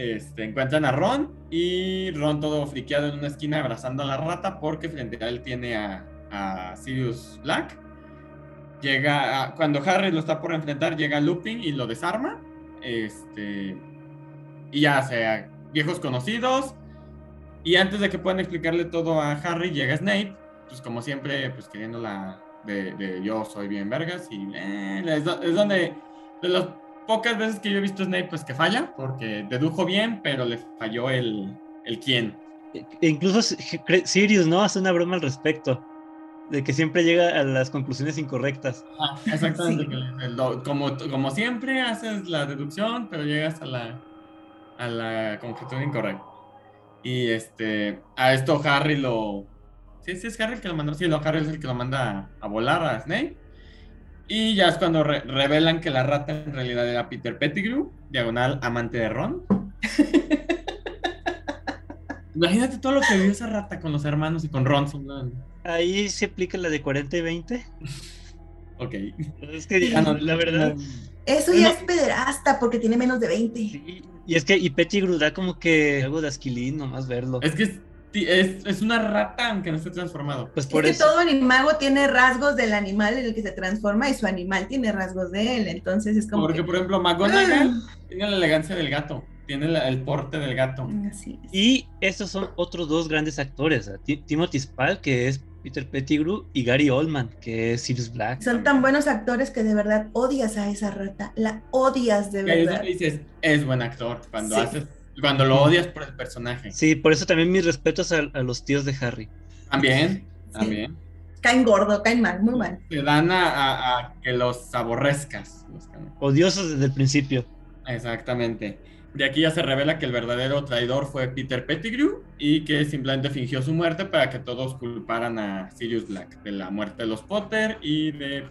Este, encuentran a Ron y Ron todo friqueado en una esquina abrazando a la rata porque frente a él tiene a, a Sirius Black. Llega, cuando Harry lo está por enfrentar, llega Lupin y lo desarma. Este, y ya sea viejos conocidos. Y antes de que puedan explicarle todo a Harry, llega Snape, pues como siempre, pues queriendo la de, yo soy bien vergas. Y eh, es, do- es donde, de las pocas veces que yo he visto a Snape, pues que falla, porque dedujo bien, pero le falló el, el quién. E- e incluso Sirius, ¿no? Hace una broma al respecto. De que siempre llega a las conclusiones incorrectas. Ah, exactamente. Sí. que le- lo- como, como siempre, haces la deducción, pero llegas a la, a la conclusión incorrecta. Y este, a esto Harry lo. Sí, sí, es Harry el que lo mandó. Sí, lo, Harry es el que lo manda a, a volar a Snape. Y ya es cuando re- revelan que la rata en realidad era Peter Pettigrew, diagonal amante de Ron. Imagínate todo lo que vio esa rata con los hermanos y con Ron. Ahí se aplica la de 40 y 20. Ok. Es que, Ah, no, la verdad. Eso ya es pederasta porque tiene menos de 20. sí, Y es que, y Pettigrew da como que algo de asquilín, nomás verlo. Es que es, una rata aunque no esté transformado. Pues Es que eso. todo animago tiene rasgos del animal en el que se transforma y su animal tiene rasgos de él. Entonces es como. Porque, que- por ejemplo, McGonagall tiene la elegancia del gato, tiene la- el porte del gato. Ah, Así es. Y estos son otros dos grandes actores, Timothy Spall, que es Peter Pettigrew, y Gary Oldman, que es Sirius Black. Son tan buenos actores que de verdad odias a esa rata. La odias de Y ahí es verdad. donde dices, es buen actor, cuando Sí. haces, cuando lo odias por el personaje. Sí, por eso también mis respetos a, a los tíos de Harry. También, también. Caen gordo, caen mal, muy mal. Te dan a, a- a que los aborrezcas. los Odiosos desde el principio. Exactamente. De aquí ya se revela que el verdadero traidor fue Peter Pettigrew y que simplemente fingió su muerte para que todos culparan a Sirius Black de la muerte de los Potter y de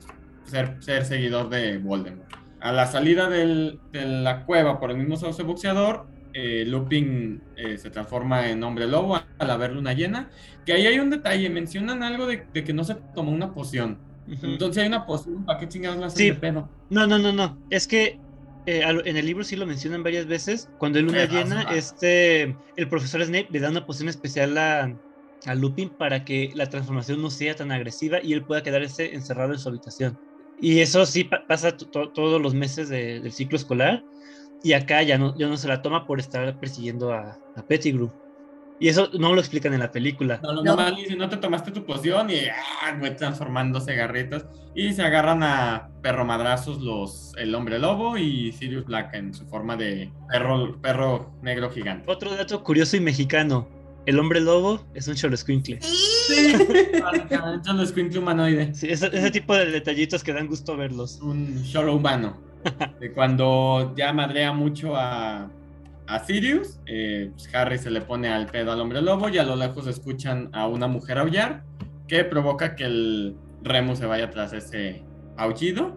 ser, ser seguidor de Voldemort. A la salida del- de la cueva por el mismo sauce boxeador, eh, Lupin eh, se transforma en hombre lobo al haber luna llena. Que ahí hay un detalle, mencionan algo de, que no se tomó una poción. Entonces hay una poción, ¿para qué chingados la hacen sí. de pedo? No, no, no, no. Es que eh, en el libro sí lo mencionan varias veces. Cuando hay luna llena, este, el profesor Snape le da una poción especial a, a Lupin para que la transformación no sea tan agresiva y él pueda quedarse encerrado en su habitación. Y eso sí pasa todos los meses del ciclo escolar. Y acá ya no, ya no se la toma por estar persiguiendo a, a Pettigrew. Y eso no lo explican en la película. No, no, no. dice, no te tomaste tu poción y ah, transformando cigarritos. Y se agarran a perro madrazos los, el hombre lobo y Sirius Black en su forma de perro, perro negro gigante. Otro dato curioso y mexicano. El hombre lobo es un Xoloscuincle. Sí, un Xoloscuincle humanoide. Sí, ese, ese, tipo de detallitos que dan gusto verlos. Un Xolo humano. de cuando ya madrea mucho a, a Sirius, eh, pues Harry se le pone al pedo al hombre lobo y a lo lejos escuchan a una mujer aullar que provoca que el Remus se vaya tras ese aullido.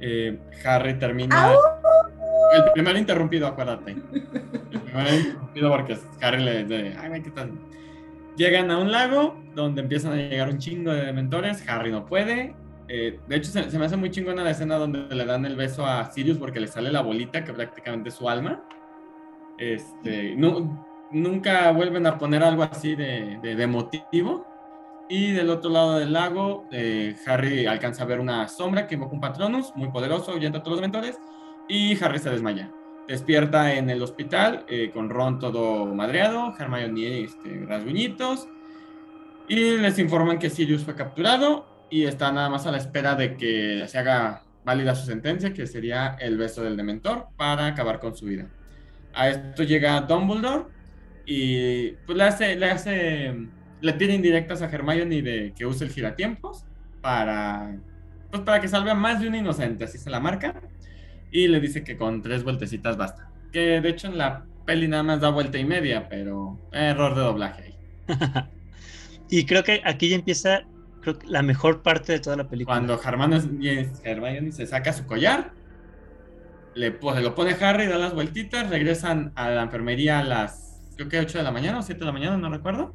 Eh, Harry termina... El primero interrumpido, acuérdate. El primero interrumpido porque Harry le dice, ay, ¿qué tal? Llegan a un lago donde empiezan a llegar un chingo de dementores. Harry no puede. Eh, de hecho, se, me hace muy chingona la escena donde le dan el beso a Sirius porque le sale la bolita, que prácticamente es su alma. Este, no, nunca vuelven a poner algo así de, de, motivo. Y del otro lado del lago, eh, Harry alcanza a ver una sombra que invoca un Patronus muy poderoso, ahuyenta a todos los dementores. Y Harry se desmaya. Despierta en el hospital eh, con Ron todo madreado, Hermione este, rasguñitos. Y les informan que Sirius fue capturado y está nada más a la espera de que se haga válida su sentencia, que sería el beso del dementor, para acabar con su vida. A esto llega Dumbledore y pues le hace, le hace, le tiene indirectas a Hermione de que use el giratiempos para, pues para que salve a más de un inocente, así se la marca, y le dice que con tres vueltecitas basta. Que de hecho en la peli nada más da vuelta y media, pero error de doblaje ahí. y creo que aquí ya empieza la mejor parte de toda la película. Cuando Hermione se saca su collar, le, pues, lo pone Harry, da las vueltitas, regresan a la enfermería a las, creo que 8 de la mañana o 7 de la mañana, no recuerdo.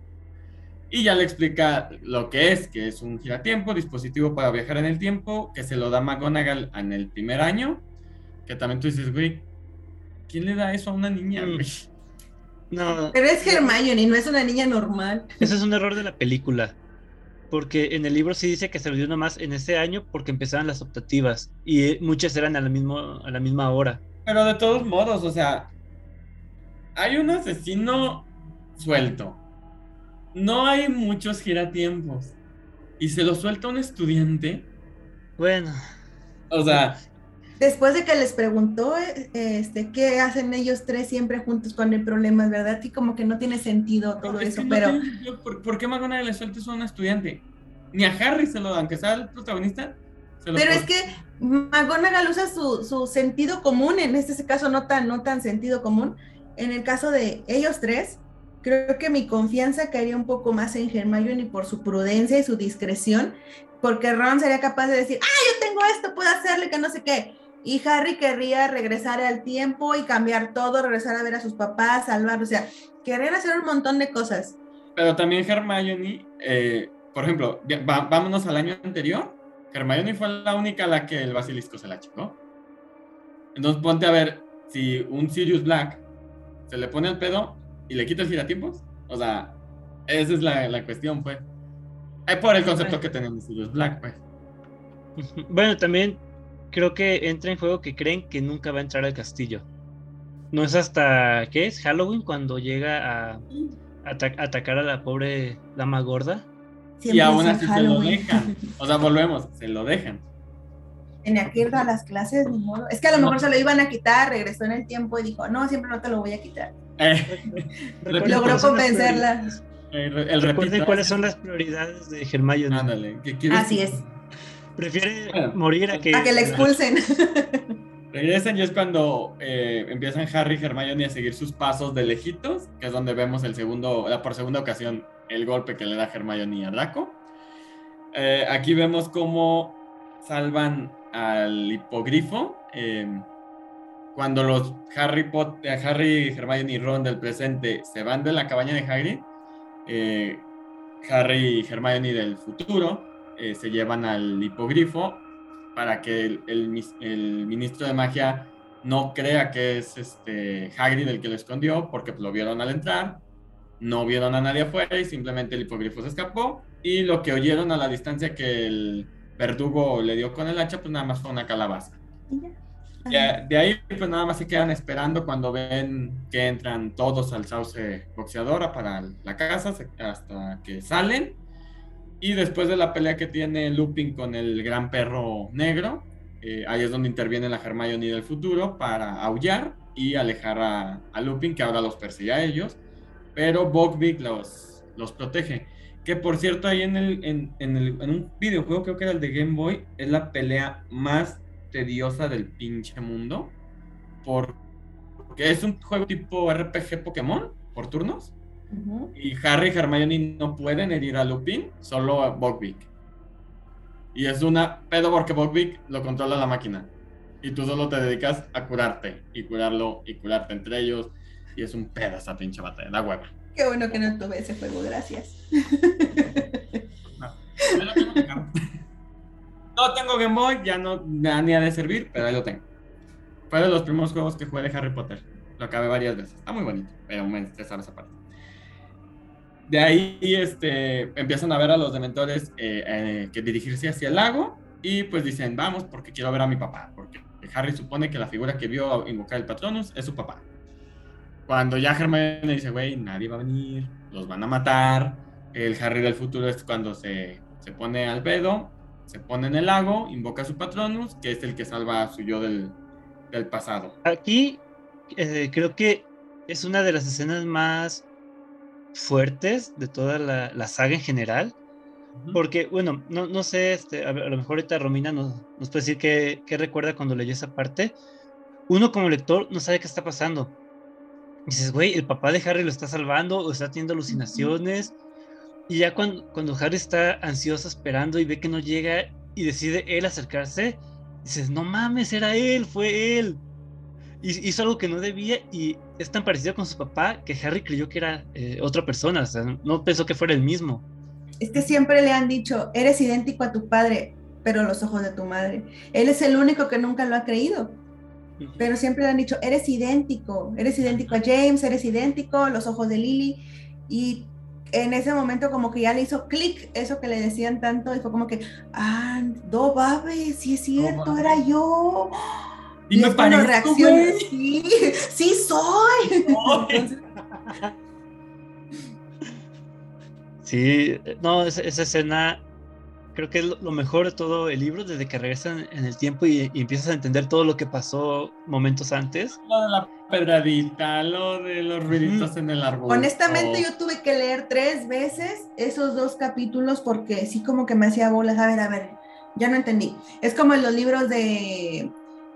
Y ya le explica lo que es, que es un giratiempo, dispositivo para viajar en el tiempo, que se lo da McGonagall en el primer año, que también tú dices, güey, ¿quién le da eso a una niña, mm. No. Pero es Hermione, no es una niña normal. Ese es un error de la película porque en el libro sí dice que se lo dio nomás en ese año porque empezaban las optativas y muchas eran a la, mismo, a la misma hora. Pero de todos modos, o sea, hay un asesino suelto. No hay muchos giratiempos. Y se lo suelta un estudiante. Bueno. O sea. Después de que les preguntó este, qué hacen ellos tres siempre juntos con el problema, ¿verdad? Y como que no tiene sentido todo eso, pero... ¿por, qué McGonagall le suelta eso a un estudiante? Ni a Harry se lo dan, que sea el protagonista. pero es que McGonagall usa su, su, sentido común, en este caso no tan, no tan sentido común. En el caso de ellos tres, creo que mi confianza caería un poco más en Hermione por su prudencia y su discreción, porque Ron sería capaz de decir, ah, yo tengo esto, puedo hacerle que no sé qué. Y Harry querría regresar al tiempo y cambiar todo, regresar a ver a sus papás, salvar, o sea, querer hacer un montón de cosas. Pero también Hermione, eh, por ejemplo, vámonos al año anterior. Hermione fue la única a la que el basilisco se la chicó. Entonces ponte a ver si un Sirius Black se le pone el pedo y le quita el giratiempos. O sea, esa es la, la cuestión, pues. Es por el concepto que tenemos Sirius Black, pues. Bueno, también creo que entra en juego que creen que nunca va a entrar al castillo. No es hasta, ¿qué es? Halloween cuando llega a, atacar a la pobre dama gorda. y aún así se lo dejan. O sea, volvemos, se lo dejan. Tenía que ir a las clases, ni modo. Es que a lo mejor se lo iban a quitar, regresó en el tiempo y dijo, no, siempre no te lo voy a quitar. Eh, Logró convencerla. El, Recuerden cuáles son las prioridades de Hermione. Ándale, Así es. Prefiere morir a que... A que le expulsen. Regresan y es cuando eh, empiezan Harry y Hermione a seguir sus pasos de lejitos, que es donde vemos el segundo, por segunda ocasión el golpe que le da Hermione a Draco. Eh, aquí vemos cómo salvan al hipogrifo. Eh, cuando los Harry Potter, Harry, Hermione y Ron del presente se van de la cabaña de Hagrid, eh, Harry y Hermione del futuro eh, se llevan al hipogrifo para que el, el, ministro de magia no crea que es este Hagrid el que lo escondió, porque lo vieron al entrar, no vieron a nadie afuera y simplemente el hipogrifo se escapó. Y lo que oyeron a la distancia que el verdugo le dio con el hacha, pues nada más fue una calabaza. de ahí, pues nada más se quedan esperando cuando ven que entran todos al sauce boxeadora para la casa hasta que salen. Y después de la pelea que tiene Lupin con el gran perro negro, eh, ahí es donde interviene la Hermione del futuro para aullar y alejar a, Lupin, que ahora los persigue a ellos. Pero Buckbeak los, los protege. Que por cierto, ahí en, el, en, el, en un videojuego, creo que era el de Game Boy, es la pelea más tediosa del pinche mundo. Porque es un juego tipo RPG Pokémon, por turnos. Y Harry y Hermione no pueden herir a Lupin, solo a Buckbeak. Y es una pedo porque Buckbeak lo controla la máquina. Y tú solo te dedicas a curarte y curarlo y curarte entre ellos. Y es un pedo esa pinche batalla, da hueva. Qué bueno que no tuve ese juego, gracias. No, tengo Game Boy, ya no ni ha de servir, pero ahí lo tengo. Fue de los primeros juegos que jugué de Harry Potter. Lo acabé varias veces. Está muy bonito, pero me estresaba esa parte. De ahí este, empiezan a ver a los dementores eh, eh, que dirigirse hacia el lago y pues dicen, vamos porque quiero ver a mi papá, porque Harry supone que la figura que vio invocar el Patronus es su papá. Cuando ya Hermione dice, güey, nadie va a venir, los van a matar. El Harry del futuro es cuando se, se pone al pedo, se pone en el lago, invoca a su Patronus, que es el que salva a su yo del, del pasado. Aquí eh, creo que es una de las escenas más fuertes de toda la, la saga en general. Porque, bueno, no, no sé, este, a, lo mejor ahorita Romina nos, nos puede decir qué, qué recuerda cuando leyó esa parte. Uno como lector no sabe qué está pasando dices, güey, el papá de Harry lo está salvando o está teniendo alucinaciones. Y ya cuando, cuando Harry está ansioso esperando y ve que no llega y decide él acercarse, dices, no mames, era él, fue él. Hizo algo que no debía y es tan parecido con su papá que Harry creyó que era eh, otra persona, o sea, no pensó que fuera el mismo. Es que siempre le han dicho, eres idéntico a tu padre, pero los ojos de tu madre. Él es el único que nunca lo ha creído pero siempre le han dicho, eres idéntico, eres idéntico a James, eres idéntico, los ojos de Lily, y en ese momento como que ya le hizo clic eso que le decían tanto, y fue como que, ah, do babe, sí es cierto, era yo. Y, me parezco, sí, sí soy. sí, no, esa escena creo que es lo mejor de todo el libro, desde que regresan en el tiempo y, empiezas a entender todo lo que pasó momentos antes. Lo de la pedradita, lo de los ruiditos en el árbol. Honestamente, yo tuve que leer tres veces esos dos capítulos porque sí como que me hacía bolas. A ver, a ver, ya no entendí. Es como en los libros de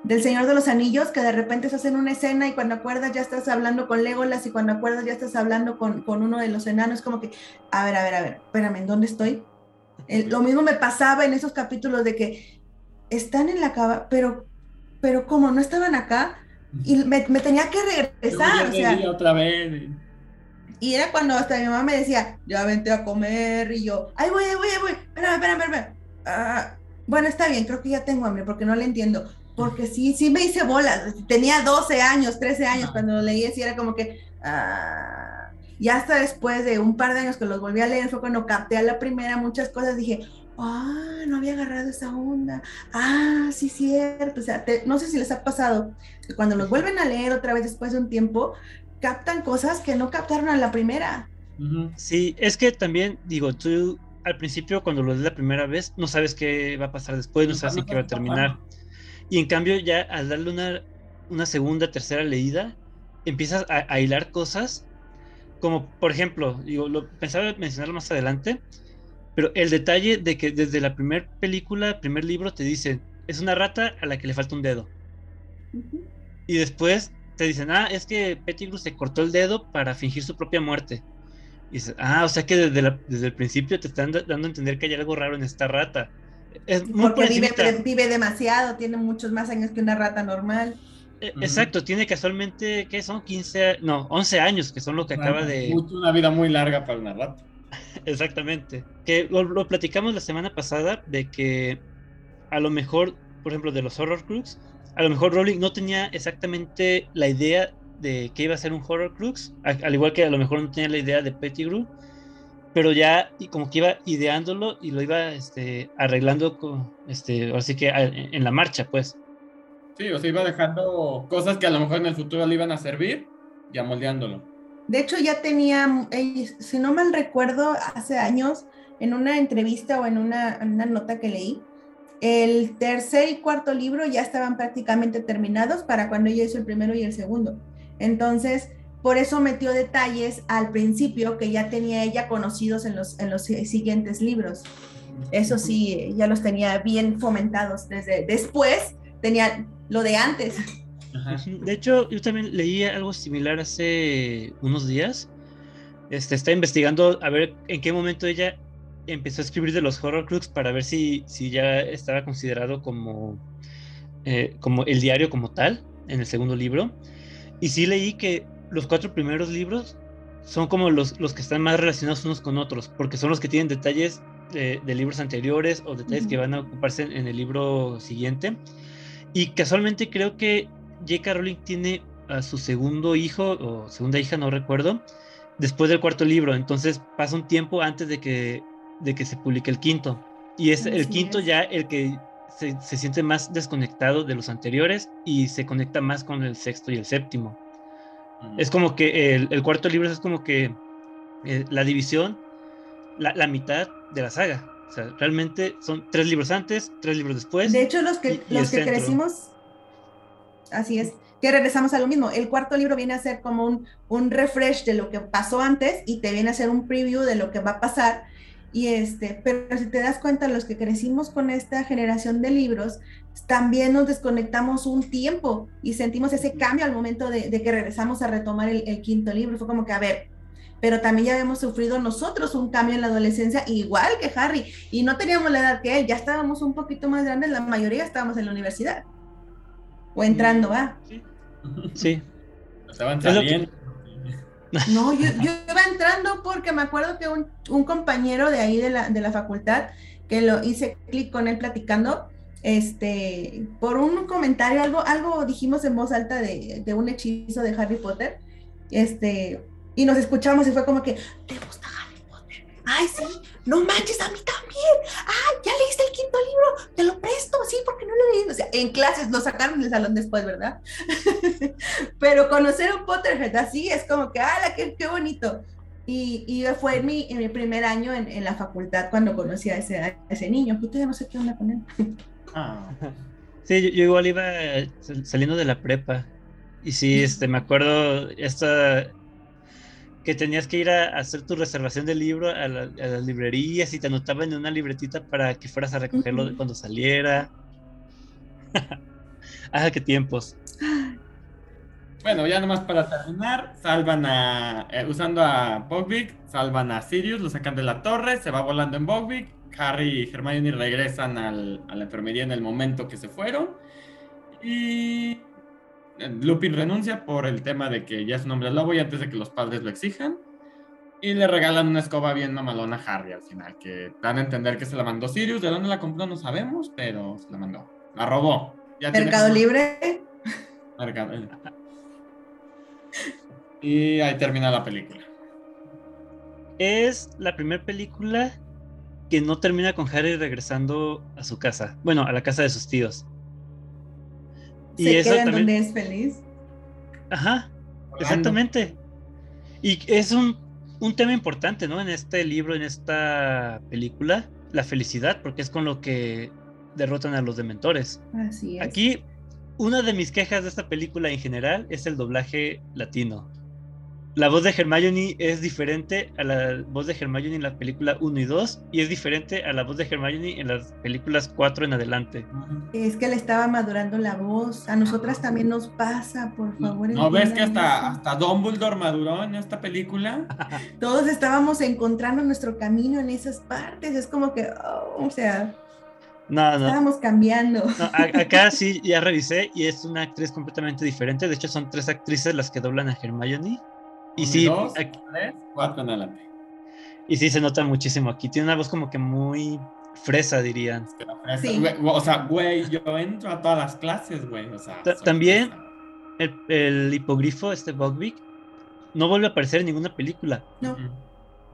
del Señor de los Anillos, que de repente se hacen una escena y cuando acuerdas ya estás hablando con Legolas y cuando acuerdas ya estás hablando con, con uno de los enanos, como que, a ver, a ver, a ver, espérame, ¿en dónde estoy? lo mismo me pasaba en esos capítulos de que están en la cava, pero, pero como no estaban acá, y me, tenía que regresar. O sea, otra vez. Y era cuando hasta mi mamá me decía, ya vente a comer, y yo, ay, voy, ay, voy, ay, voy, espérame, espérame, espérame. Ah, bueno, está bien, creo que ya tengo hambre, porque no le entiendo. Porque sí, sí me hice bolas. Tenía 12 años, 13 años cuando lo leí, así era como que, ah, y hasta después de un par de años que los volví a leer, fue cuando capté a la primera muchas cosas, dije, ah, no había agarrado esa onda, ah, sí, cierto, o sea, no sé si les ha pasado, que cuando los vuelven a leer otra vez después de un tiempo, captan cosas que no captaron a la primera. Sí, es que también, digo, tú al principio cuando lo lees la primera vez, no sabes qué va a pasar después, no sabes en qué va a terminar. Y en cambio ya al darle una, una segunda, tercera leída, empiezas a, a hilar cosas como por ejemplo, digo, lo pensaba mencionarlo más adelante, pero el detalle de que desde la primera película, primer libro, te dicen, es una rata a la que le falta un dedo. Y después te dicen, ah, es que Pettigrew se cortó el dedo para fingir su propia muerte. Y dices, ah, o sea que desde, desde el principio te están dando a entender que hay algo raro en esta rata. Es muy Porque vive, vive, demasiado, tiene muchos más años que una rata normal. E, exacto, tiene casualmente, ¿qué son? 15, no, 11 años, que son lo que acaba de... Una vida muy larga para una rata. Exactamente. Que lo, platicamos la semana pasada de que a lo mejor, por ejemplo, de los Horror Crux, a lo mejor Rowling no tenía exactamente la idea de que iba a ser un Horror Crux, al igual que a lo mejor no tenía la idea de Pettigrew, pero ya como que iba ideándolo y lo iba este, arreglando con, este, así que en la marcha, pues. Sí, o sea, iba dejando cosas que a lo mejor en el futuro le iban a servir y amoldeándolo. De hecho, ya tenía, eh, si no mal recuerdo, hace años, en una entrevista o en una, una nota que leí, el tercer y cuarto libro ya estaban prácticamente terminados para cuando ella hizo el primero y el segundo. Entonces, por eso metió detalles al principio que ya tenía ella conocidos en los, en los siguientes libros. Eso sí, ya los tenía bien fomentados desde después, tenía lo de antes. De hecho, yo también leí algo similar hace unos días. Este, está investigando a ver en qué momento ella empezó a escribir de los horror crux para ver si, si ya estaba considerado como, eh, como el diario como tal en el segundo libro. Y sí leí que los cuatro primeros libros son como los, los que están más relacionados unos con otros, porque son los que tienen detalles de, libros anteriores o detalles que van a ocuparse en, el libro siguiente. Y casualmente creo que J.K. Rowling tiene a su segundo hijo o segunda hija, no recuerdo, después del cuarto libro. Entonces pasa un tiempo antes de que, de que se publique el quinto. Y es el quinto ya el que se, se, siente más desconectado de los anteriores y se conecta más con el sexto y el séptimo. Es como que el, cuarto libro es como que eh, la división, la, mitad de la saga. O sea, realmente son tres libros antes, tres libros después. De hecho, los que, los que crecimos, así es, que regresamos a lo mismo. El cuarto libro viene a ser como un, un refresh de lo que pasó antes y te viene a ser un preview de lo que va a pasar y este, pero si te das cuenta, los que crecimos con esta generación de libros, también nos desconectamos un tiempo y sentimos ese cambio al momento de, que regresamos a retomar el, quinto libro. Fue como que, a ver, pero también ya habíamos sufrido nosotros un cambio en la adolescencia, igual que Harry, y no teníamos la edad que él, ya estábamos un poquito más grandes, la mayoría estábamos en la universidad, o entrando, ¿ah? Sí. sí. Estaban saliendo. No, yo, iba entrando porque me acuerdo que un, compañero de ahí de la, de la, facultad, que lo hice clic con él platicando, este, por un comentario, algo, algo dijimos en voz alta de, de, un hechizo de Harry Potter, este, y nos escuchamos y fue como que, ¿te gusta Harry? Ay, sí, no manches, a mí también. Ay, ya leíste el quinto libro, te lo presto, sí, porque no lo leí. O sea, en clases lo sacaron del salón después, ¿verdad? Pero conocer a un Potterhead así es como que, ¡ah, qué, qué bonito! Y, y, fue en mi, en mi primer año en, en, la facultad cuando conocí a ese, a ese niño. Yo todavía no sé qué onda con él. Ah. Sí, yo, igual iba saliendo de la prepa. Y sí, este, me acuerdo esta, que tenías que ir a, hacer tu reservación del libro a, las librerías y te anotaban en una libretita para que fueras a recogerlo cuando saliera. ah, qué tiempos. Bueno, ya nomás para terminar, salvan a, eh, usando a Bogvik, salvan a Sirius, lo sacan de la torre, se va volando en Bogvik, Harry y Hermione regresan al, a la enfermería en el momento que se fueron y Lupin renuncia por el tema de que ya es un hombre lobo y antes de que los padres lo exijan. Y le regalan una escoba bien mamalona a Harry al final, que dan a entender que se la mandó Sirius. De dónde la compró no sabemos, pero se la mandó. La robó. Mercado Libre. Mercado Y ahí termina la película. Es la primera película que no termina con Harry regresando a su casa. Bueno, a la casa de sus tíos se queda en donde es feliz. Ajá, exactamente. Y es un, un, tema importante, ¿no? En este libro, en esta película, la felicidad, porque es con lo que derrotan a los dementores. Así es. Aquí, una de mis quejas de esta película en general es el doblaje latino la voz de Hermione es diferente a la voz de Hermione en la película 1 y 2 y es diferente a la voz de Hermione en las películas 4 en adelante. Es que le estaba madurando la voz. A nosotras también nos pasa, por favor. ¿No ves que hasta, hasta Dumbledore maduró en esta película? Todos estábamos encontrando nuestro camino en esas partes. Es como que, oh, o sea... No, no. Estábamos cambiando. No, acá sí, ya revisé y es una actriz completamente diferente. De hecho, son tres actrices las que doblan a Hermione. Y sí, dos, aquí- tres, cuatro en adelante. y sí se nota muchísimo aquí. Tiene una voz como que muy fresa, dirían. Que la fresa- Sí. güey, o sea, güey, yo entro a todas las clases, güey. O sea, también-. El, el hipogrifo, este Buckbeak, no vuelve a aparecer en ninguna película. No.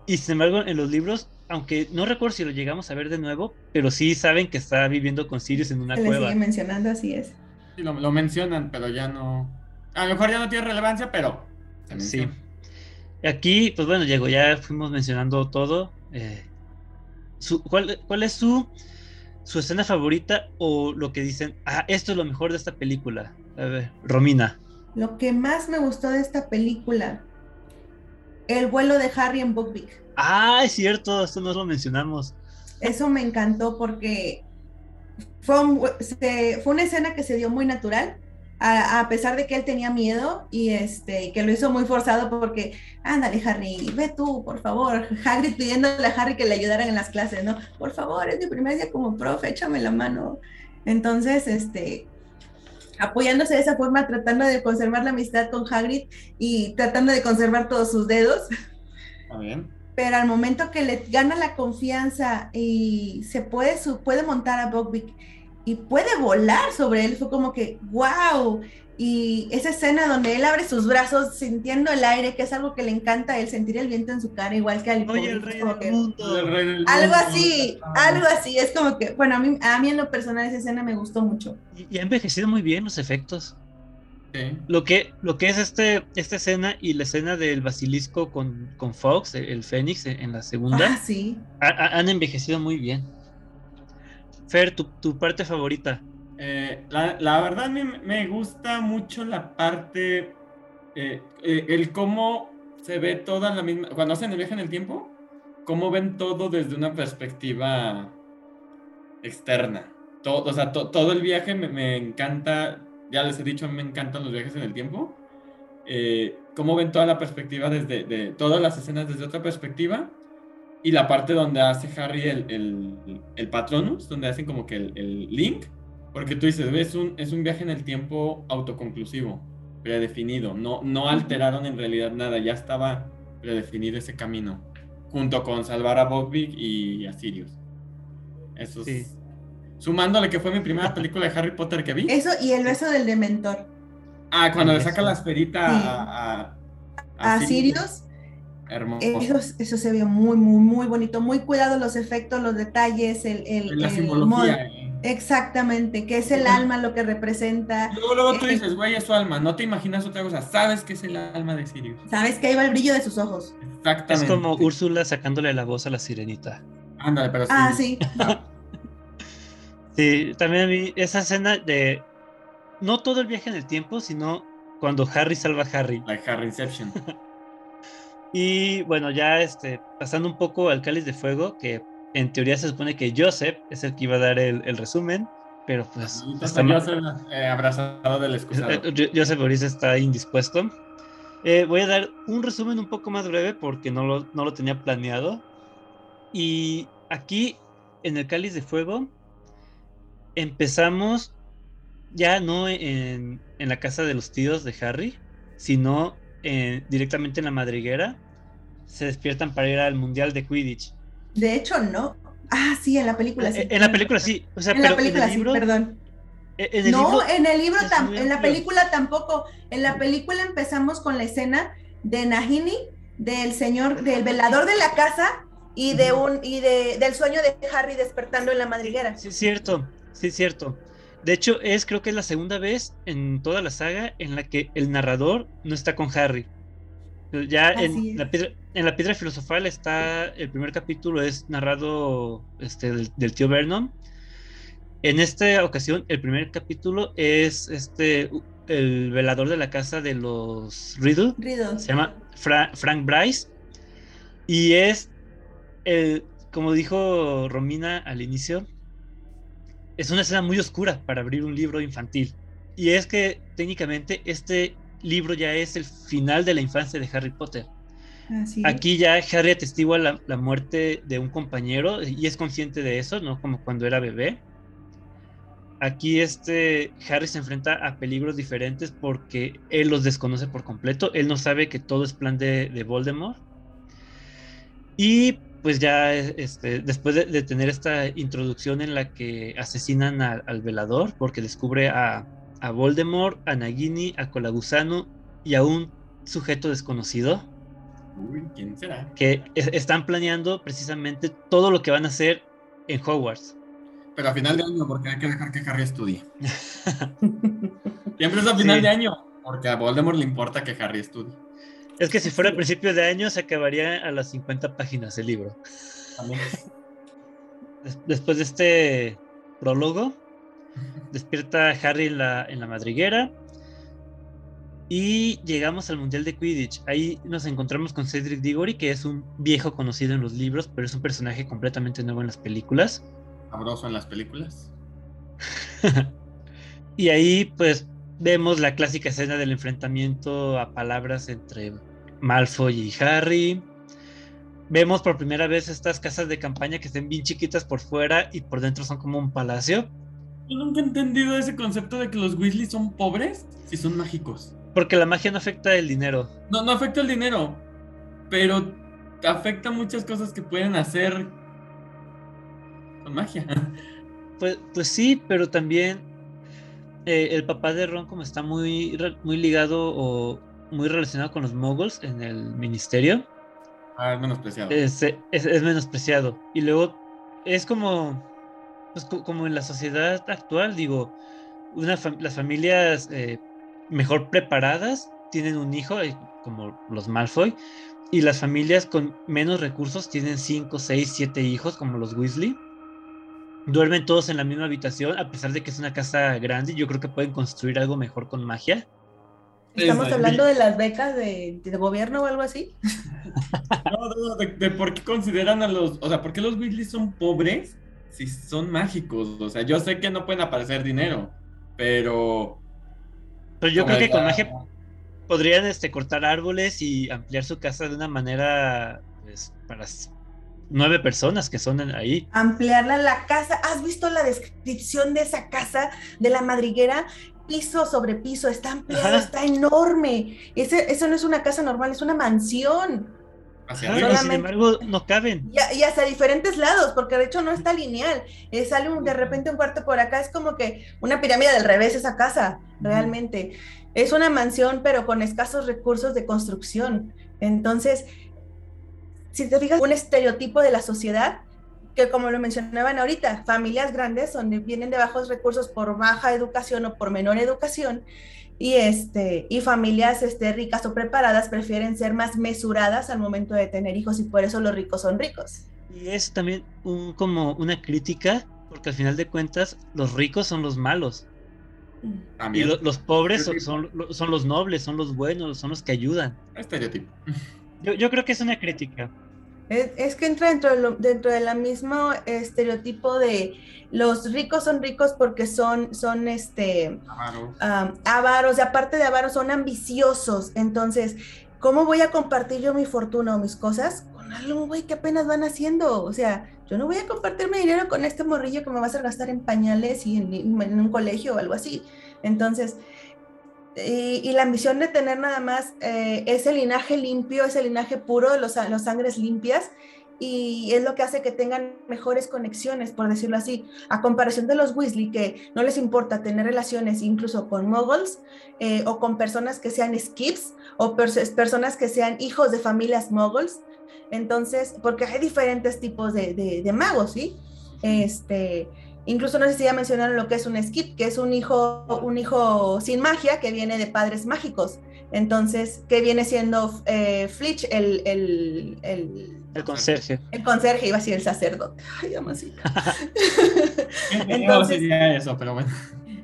Y sin embargo, en los libros, aunque no recuerdo si lo llegamos a ver de nuevo, pero sí saben que está viviendo con Sirius en una Se le cueva. sigue mencionando, así es. Sí, lo, lo mencionan, pero ya no. A lo mejor ya no tiene relevancia, pero. se Sí. Aquí, pues bueno, llegó, ya fuimos mencionando todo. eh, su- ¿cuál, cuál es su, su escena favorita o lo que dicen, ah, esto es lo mejor de esta película? A ver, Romina. Lo que más me gustó de esta película, el vuelo de Harry en Buckbeak. Ah, es cierto, esto no lo mencionamos. Eso me encantó porque fue, un- se- fue una escena que se dio muy natural, a, a pesar de que él tenía miedo y este, que lo hizo muy forzado porque, ándale Harry, ve tú, por favor. Hagrid pidiéndole a Harry que le ayudaran en las clases, ¿no? Por favor, es mi primer día como profe, échame la mano. Entonces, este, apoyándose de esa forma, tratando de conservar la amistad con Hagrid y tratando de conservar todos sus dedos Está bien. pero al momento que le gana la confianza y se puede, su- puede montar a Buckbeak y puede volar sobre él, fue como que, wow. Y esa escena donde él abre sus brazos sintiendo el aire, que es algo que le encanta a él, sentir el viento en su cara, igual que al Oye, el rey del que- mundo. El rey del Algo mundo. así, algo así, es como que, bueno, a mí, a mí en lo personal esa escena me gustó mucho. Y, y ha envejecido muy bien los efectos. Sí. Lo que, lo que es este, esta escena y la escena del basilisco con, con Fox, el, el Fénix en, en la segunda, Ah, sí. ha- ha- han envejecido muy bien. Fer, tu, tu parte favorita. Eh, la, la verdad me, me gusta mucho la parte, eh, eh, el cómo se ve toda la misma, cuando hacen el viaje en el tiempo, cómo ven todo desde una perspectiva externa. Todo, o sea, to- todo el viaje me, me encanta, ya les he dicho, me encantan los viajes en el tiempo. Eh, cómo ven toda la perspectiva desde, de todas las escenas desde otra perspectiva. Y la parte donde hace Harry el, el, el Patronus, donde hacen como que el, el link, porque tú dices, "Ve, es un, es un viaje en el tiempo autoconclusivo, predefinido, no, no alteraron en realidad nada, ya estaba predefinido ese camino, junto con salvar a Buckbeak y a Sirius. Eso es- Sí. Sumándole que fue mi primera película de Harry Potter que vi. Eso y el beso del Dementor. Ah, cuando le saca la esferita Sí. a, a, A Sirius, Hermoso. Eso, eso se vio muy, muy, muy bonito, muy cuidado los efectos, los detalles, el, el, la el simbología. eh. Exactamente, que es el alma lo que representa. Luego, luego tú Eh, dices, güey, es su alma, no te imaginas otra cosa, sabes que es el alma de Sirius. Sabes que ahí va el brillo de sus ojos. Exactamente. Es como Úrsula sacándole la voz a la sirenita. Ándale, pero sí. Ah, sí. Sí, también a mí esa escena de no todo el viaje en el tiempo, sino cuando Harry salva a Harry. Like Harry Inception. Y bueno, ya este, pasando un poco al cáliz de fuego, que en teoría se supone que Joseph es el que iba a dar el, el resumen, pero pues Ahorita está Joseph, eh, abrazado del excusado. eh, Jo- Joseph ahorita está indispuesto. Eh, voy a dar un resumen un poco más breve porque no lo, no lo tenía planeado. Y aquí, en el cáliz de fuego, empezamos ya no en, en la casa de los tíos de Harry, sino en- directamente en la madriguera. Se despiertan para ir al mundial de Quidditch. De hecho, no. Ah, sí, en la película sí. Eh, en la película sí, o sea, En pero la película en el sí, libro, perdón. eh, en el no, libro- en el libro, tam- en la película tampoco. En la película empezamos con la escena de Nagini, del señor, del velador de la casa y de un y de, del sueño de Harry despertando en la madriguera. Sí, es cierto, sí, es cierto. De hecho, es creo que es la segunda vez en toda la saga en la que el narrador no está con Harry. Ya en la, piedra, en la piedra filosofal está, el primer capítulo es narrado este, del, del tío Vernon. En esta ocasión, el primer capítulo es este el velador de la casa de los Riddle. Riddle. Se llama Fra- Frank Bryce. Y es el, como dijo Romina al inicio, es una escena muy oscura para abrir un libro infantil. Y es que técnicamente este libro ya es el final de la infancia de Harry Potter. Así. Aquí ya Harry atestigua la, la muerte de un compañero y es consciente de eso, ¿no? Como cuando era bebé. aquí este Harry se enfrenta a peligros diferentes porque él los desconoce por completo. Él no sabe que todo es plan de, de Voldemort. Y pues ya este, después de, tener esta introducción en la que asesinan al velador, porque descubre a, a Voldemort, a Nagini, a Colagusano y a un sujeto desconocido. Uy, ¿quién será? Que están planeando precisamente todo lo que van a hacer en Hogwarts. Pero a final de año, porque hay que dejar que Harry estudie. Siempre es a final de año, porque a Voldemort le importa que Harry estudie. Es que si fuera a principio de año se acabaría a las 50 páginas el libro. Después de este prólogo, despierta Harry en la, en la madriguera y llegamos al Mundial de Quidditch. Ahí nos encontramos con Cedric Diggory, que es un viejo conocido en los libros, pero es un personaje completamente nuevo en las películas. Sabroso en las películas. y ahí pues vemos la clásica escena del enfrentamiento a palabras entre Malfoy y Harry. Vemos por primera vez estas casas de campaña que estén bien chiquitas por fuera y por dentro son como un palacio. Yo nunca he entendido ese concepto de que los Weasley son pobres si son mágicos. Porque la magia no afecta el dinero. No, no afecta el dinero, pero afecta muchas cosas que pueden hacer con magia. Pues, pues sí, pero también eh, el papá de Ron como está muy, muy ligado o muy relacionado con los moguls en el ministerio. Ah, es menospreciado. Es, es, menospreciado. Y luego es como, pues, como en la sociedad actual, digo, una las familias eh, mejor preparadas tienen un hijo, eh, como los Malfoy, y las familias con menos recursos tienen 5, 6, 7 hijos, como los Weasley. Duermen todos en la misma habitación, a pesar de que es una casa grande. Yo creo que pueden construir algo mejor con magia. ¿Estamos hablando de las becas de, gobierno o algo así? No, de, por qué consideran a los, o sea, ¿por qué los Weasley son pobres si son mágicos? O sea, yo sé que no pueden aparecer dinero, pero... Pero yo creo que con magia podrían este, cortar árboles y ampliar su casa de una manera pues, para nueve personas que son ahí. Ampliarla la casa. ¿Has visto la descripción de esa casa de la madriguera? piso sobre piso, está ampliado, está enorme. Ese, eso no es una casa normal, es una mansión. sin embargo, no caben. Y, hasta diferentes lados, porque de hecho no está lineal. sale de repente un cuarto por acá, es como que una pirámide del revés esa casa, realmente. Es una mansión, pero con escasos recursos de construcción. Entonces, si te fijas, un estereotipo de la sociedad que como lo mencionaban ahorita, familias grandes donde vienen de bajos recursos por baja educación o por menor educación y este y familias este, ricas o preparadas prefieren ser más mesuradas al momento de tener hijos y por eso los ricos son ricos. Y es también un, como una crítica porque al final de cuentas los ricos son los malos. Y los pobres son, son, los nobles, son los buenos, son los que ayudan. Estereotipo. Yo, yo creo que es una crítica. Es, que entra dentro de, dentro de la mismo estereotipo de los ricos son ricos porque son, son este, avaros, y aparte de avaros son ambiciosos. Entonces, ¿cómo voy a compartir yo mi fortuna o mis cosas con algún güey que apenas van haciendo? O sea, yo no voy a compartir mi dinero con este morrillo que me va a hacer gastar en pañales y en, en un colegio o algo así. Entonces, y, la ambición de tener nada más eh, ese linaje limpio, ese linaje puro, los, los sangres limpias, y es lo que hace que tengan mejores conexiones, por decirlo así, a comparación de los Weasley, que no les importa tener relaciones incluso con muggles eh, o con personas que sean skips o personas que sean hijos de familias muggles. Entonces, porque hay diferentes tipos de, de, de magos, ¿sí? Este, Incluso no sé si ya mencionaron lo que es un skip, que es un hijo, un hijo sin magia que viene de padres mágicos. Entonces, ¿qué viene siendo eh, Flitch, el, el, el, el, conserje? El conserje, iba a ser el sacerdote. Ay, entonces, eso, pero bueno.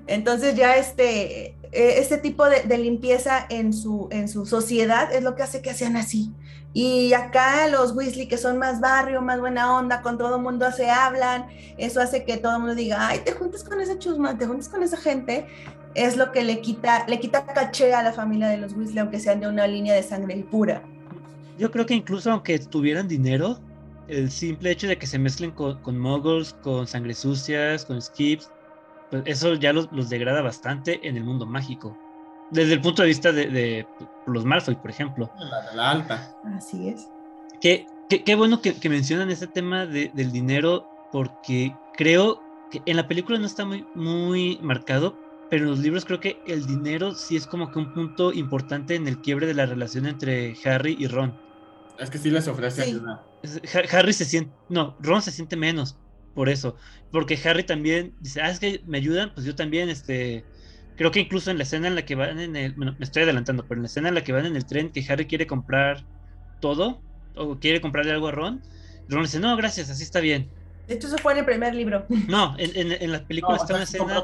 Entonces ya este, e, este tipo de, de, limpieza en su, en su sociedad es lo que hace que sean así. Y acá los Weasley, que son más barrio, más buena onda, con todo mundo se hablan, eso hace que todo el mundo diga, ay, te juntas con esa chusma, te juntas con esa gente, es lo que le quita, le quita caché a la familia de los Weasley, aunque sean de una línea de sangre pura. Yo creo que incluso aunque tuvieran dinero, el simple hecho de que se mezclen con, con muggles, con sangre sucias, con skips, pues eso ya los, degrada bastante en el mundo mágico. Desde el punto de vista de, los Malfoy, por ejemplo. La, la alta. Así es. Qué, qué, bueno que, que, mencionan ese tema del dinero, porque creo que en la película no está muy, muy marcado, pero en los libros creo que el dinero sí es como que un punto importante en el quiebre de la relación entre Harry y Ron. Es que sí les ofrece ayuda. Harry se siente, no, Ron se siente menos por eso, porque Harry también dice, ah, es que me ayudan, pues yo también, este, creo que incluso en la escena en la que van en el, bueno, me estoy adelantando, pero en la escena en la que van en el tren, que Harry quiere comprar todo, o quiere comprarle algo a Ron, Ron dice, no, gracias, así está bien. De hecho, eso fue en el primer libro. No, en, en, la película está una escena...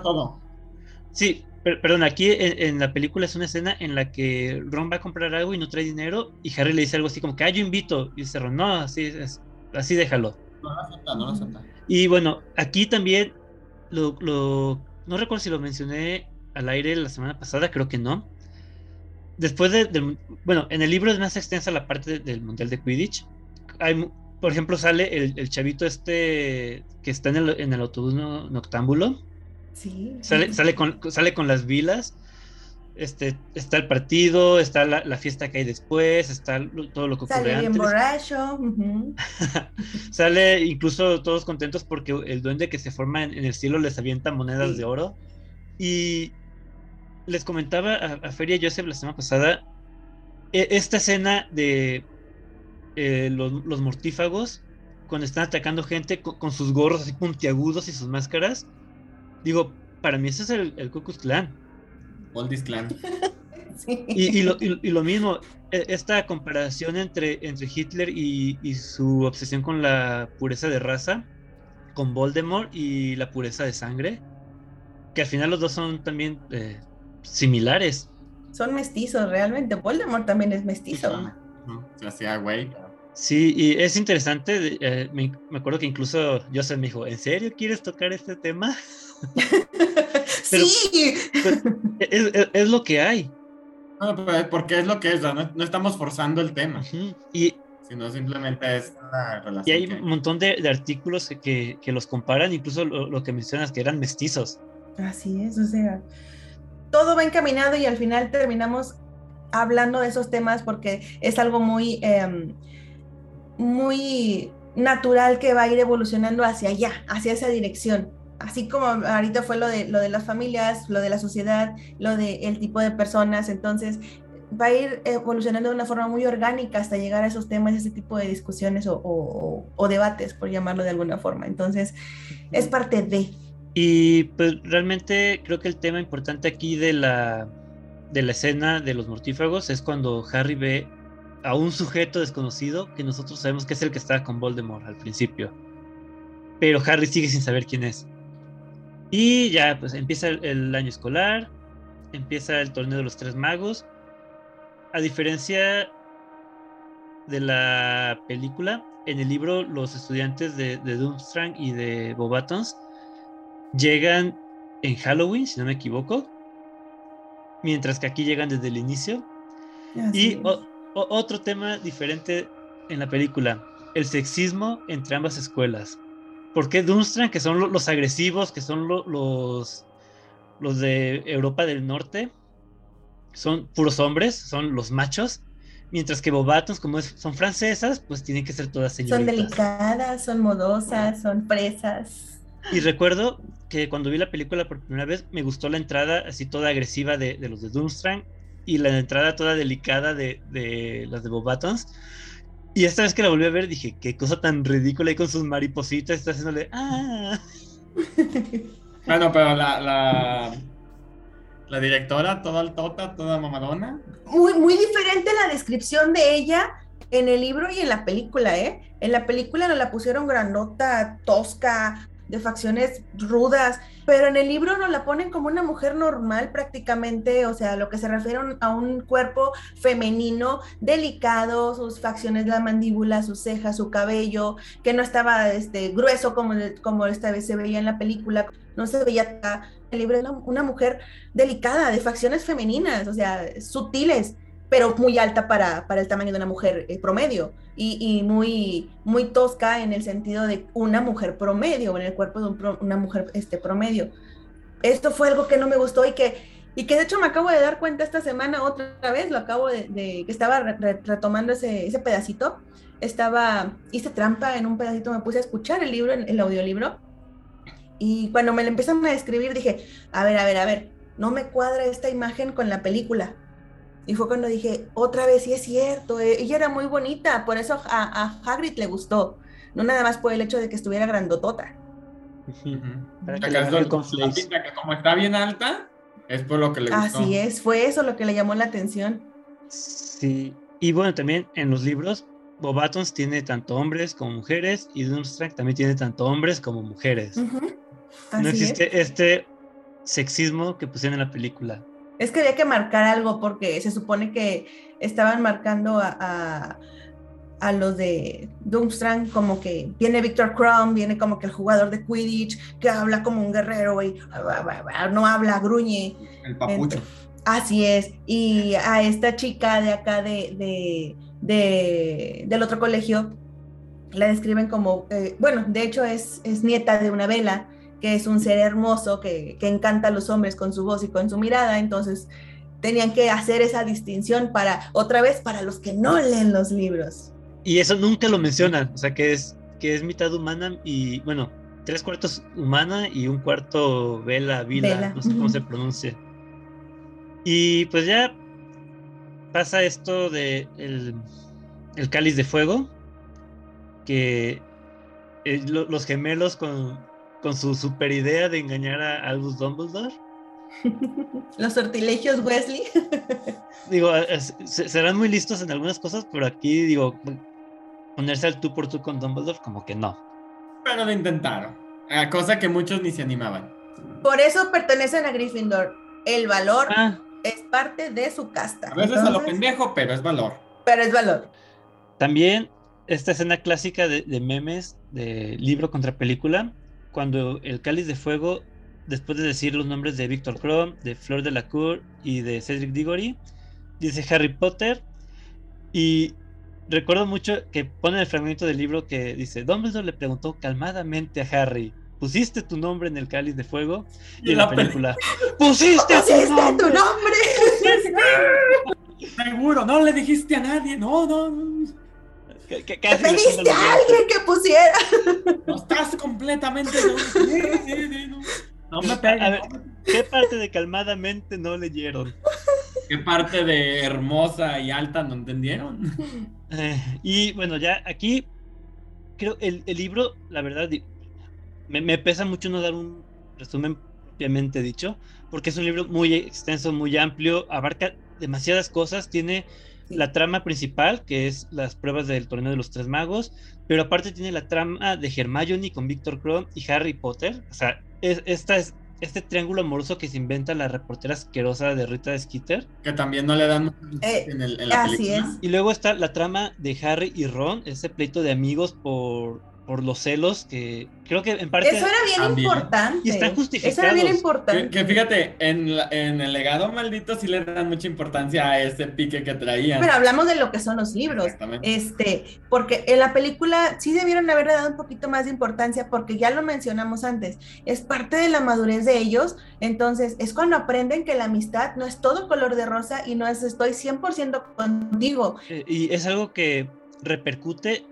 Sí, perdón, aquí en, la película es una escena en la que Ron va a comprar algo y no trae dinero y Harry le dice algo así como que, ah, yo invito. Y dice Ron, no, así, es, así déjalo. No lo acepta, no lo acepta. Y bueno, aquí también, lo, no recuerdo si lo mencioné al aire la semana pasada, creo que no. Después de, bueno, en el libro es más extensa la parte del Mundial de Quidditch. Hay, por ejemplo, sale el, chavito este que está en el, en el autobús noctámbulo Sí. Sale, sale, con, sale con las vilas. Este, está el partido, está la, fiesta que hay después, está todo lo que ocurre sale bien borracho. sale incluso todos contentos porque el duende que se forma en, el cielo les avienta monedas de oro. Y les comentaba a, Feria Joseph la semana pasada, e, esta escena de eh, los, mortífagos, cuando están atacando gente con, con, sus gorros así puntiagudos y sus máscaras, Digo, para mí ese es el, el Ku Clan. Clan. y, y, lo, y, lo, mismo, e, esta comparación entre, entre Hitler y, su obsesión con la pureza de raza, con Voldemort y la pureza de sangre, que al final los dos son también eh, similares. Son mestizos, realmente. Voldemort también es mestizo. Se hacía güey. Sí, y es interesante, eh, me, me, acuerdo que incluso Joseph me dijo, ¿en serio quieres tocar este tema? sí. es, lo que hay. porque es lo que es, no, estamos forzando el tema. Y sino simplemente es la relación. Y hay un montón de, artículos que, los comparan, incluso lo, que mencionas, que eran mestizos. Así es, o sea, todo va encaminado y al final terminamos hablando de esos temas porque es algo muy, em, muy natural que va a ir evolucionando hacia allá, hacia esa dirección así como ahorita fue lo de, lo de las familias, lo de la sociedad, lo del tipo de personas, entonces va a ir evolucionando de una forma muy orgánica hasta llegar a esos temas, ese tipo de discusiones o, debates, por llamarlo de alguna forma. Entonces, es parte de. Y pues realmente creo que el tema importante aquí de la, de la escena de los mortífagos es cuando Harry ve a un sujeto desconocido que nosotros sabemos que es el que estaba con Voldemort al principio. Pero Harry sigue sin saber quién es. Y ya, pues empieza el, año escolar, empieza el torneo de los tres magos. A diferencia de la película, en el libro los estudiantes de, de Doomstrang y de Bobatons llegan en Halloween, si no me equivoco, mientras que aquí llegan desde el inicio. y otro tema diferente en la película, el sexismo entre ambas escuelas. ¿Por qué Dunstran, que son los agresivos, que son los, los de Europa del Norte, son puros hombres, son los machos? Mientras que Bobatons, como son francesas, pues tienen que ser todas señoritas. Son delicadas, son modosas, son fresas. Y recuerdo que cuando vi la película por primera vez, me gustó la entrada así toda agresiva de, los de Dunstran y la entrada toda delicada de, de las de Bobatons y esta vez que la volví a ver dije, qué cosa tan ridícula y con sus maripositas está haciéndole, ah. Bueno, pero la, la, la directora, toda altota, toda mamadona. Muy, muy diferente la descripción de ella en el libro y en la película, ¿eh? En la película nos la pusieron grandota, tosca, de facciones rudas, pero en el libro nos la ponen como una mujer normal prácticamente, o sea, lo que se refiere a un cuerpo femenino, delicado, sus facciones, la mandíbula, sus cejas, su cabello, que no estaba este, grueso como, como esta vez se veía en la película, no se veía el libro una mujer delicada, de facciones femeninas, o sea, sutiles, pero muy alta para, para el tamaño de una mujer eh, promedio y, muy, muy tosca en el sentido de una mujer promedio, en el cuerpo de una mujer este, promedio. esto fue algo que no me gustó y que, y que de hecho me acabo de dar cuenta esta semana otra vez, lo acabo de, que estaba retomando ese, ese pedacito, estaba, hice trampa en un pedacito, me puse a escuchar el libro, el, audiolibro, y cuando me lo empiezan a describir dije, a ver, a ver, a ver, no me cuadra esta imagen con la película. Y fue cuando dije, otra vez, sí es cierto, eh, ella era muy bonita, por eso a, a, Hagrid le gustó, no nada más por el hecho de que estuviera grandotota. como está bien alta, es por lo que le gustó. Así es, fue eso lo que le llamó la atención. Sí, y bueno, también en los libros Bobatons tiene tanto hombres como mujeres y Doomstrike también tiene tanto hombres como mujeres. No existe este sexismo que pusieron en la película. Es que había que marcar algo porque se supone que estaban marcando a, a, los de Doomstrang como que viene Victor Crumb, viene como que el jugador de Quidditch que habla como un guerrero y no habla, gruñe. El papucho. así es. Y a esta chica de acá de de, del otro colegio la describen como, eh, bueno, de hecho es, es nieta de una vela, que es un ser hermoso que, que, encanta a los hombres con su voz y con su mirada, entonces tenían que hacer esa distinción para, otra vez, para los que no leen los libros. Y eso nunca lo mencionan, o sea, que es, que es mitad humana y, bueno, tres cuartos humana y un cuarto vela, vila, no sé cómo se pronuncia. Y pues ya pasa esto de el, cáliz de fuego, que eh, los gemelos con, con, su super idea de engañar a Albus Dumbledore. los sortilegios Wesley. digo, serán muy listos en algunas cosas, pero aquí digo, ponerse al tú por tú con Dumbledore como que no. Pero lo intentaron, cosa que muchos ni se animaban. Por eso pertenecen a Gryffindor. El valor ah es parte de su casta. A veces a lo pendejo, pero es valor. Pero es valor. También esta escena clásica de, memes de libro contra película, cuando el cáliz de fuego, después de decir los nombres de Víctor Crumb, de Flor de la Cour y de Cedric Diggory, dice Harry Potter. Y recuerdo mucho que pone el fragmento del libro que dice Dumbledore le preguntó calmadamente a Harry pusiste tu nombre en el cáliz de fuego y, en la, película pusiste, tu nombre, seguro no le dijiste a nadie. No no, no. ¿Qué, pediste a alguien que pusiera no estás completamente no, me ver, ¿qué parte de calmadamente no leyeron? ¿Qué parte de hermosa y alta no entendieron? Eh, y bueno, ya aquí creo el, el libro, la verdad, me, pesa mucho no dar un resumen propiamente dicho, porque es un libro muy extenso, muy amplio, abarca demasiadas cosas, tiene la trama principal, que es las pruebas del torneo de los tres magos, pero aparte tiene la trama de Hermione con Victor Crumb y Harry Potter, o sea, esta es este triángulo amoroso que se inventa la reportera asquerosa de Rita Skeeter. Que también no le dan eh, en, el, la así Es. Y luego está la trama de Harry y Ron, ese pleito de amigos por por los celos que creo que en parte eso era bien importante. y están justificados eso era bien importante. Que, fíjate en, en, el legado maldito sí le dan mucha importancia a ese pique que traían. Pero hablamos de lo que son los libros. Este porque en la película sí debieron haberle dado un poquito más de importancia porque ya lo mencionamos antes es parte de la madurez de ellos. Entonces es cuando aprenden que la amistad no es todo color de rosa y no es estoy 100% contigo. Eh, y es algo que repercute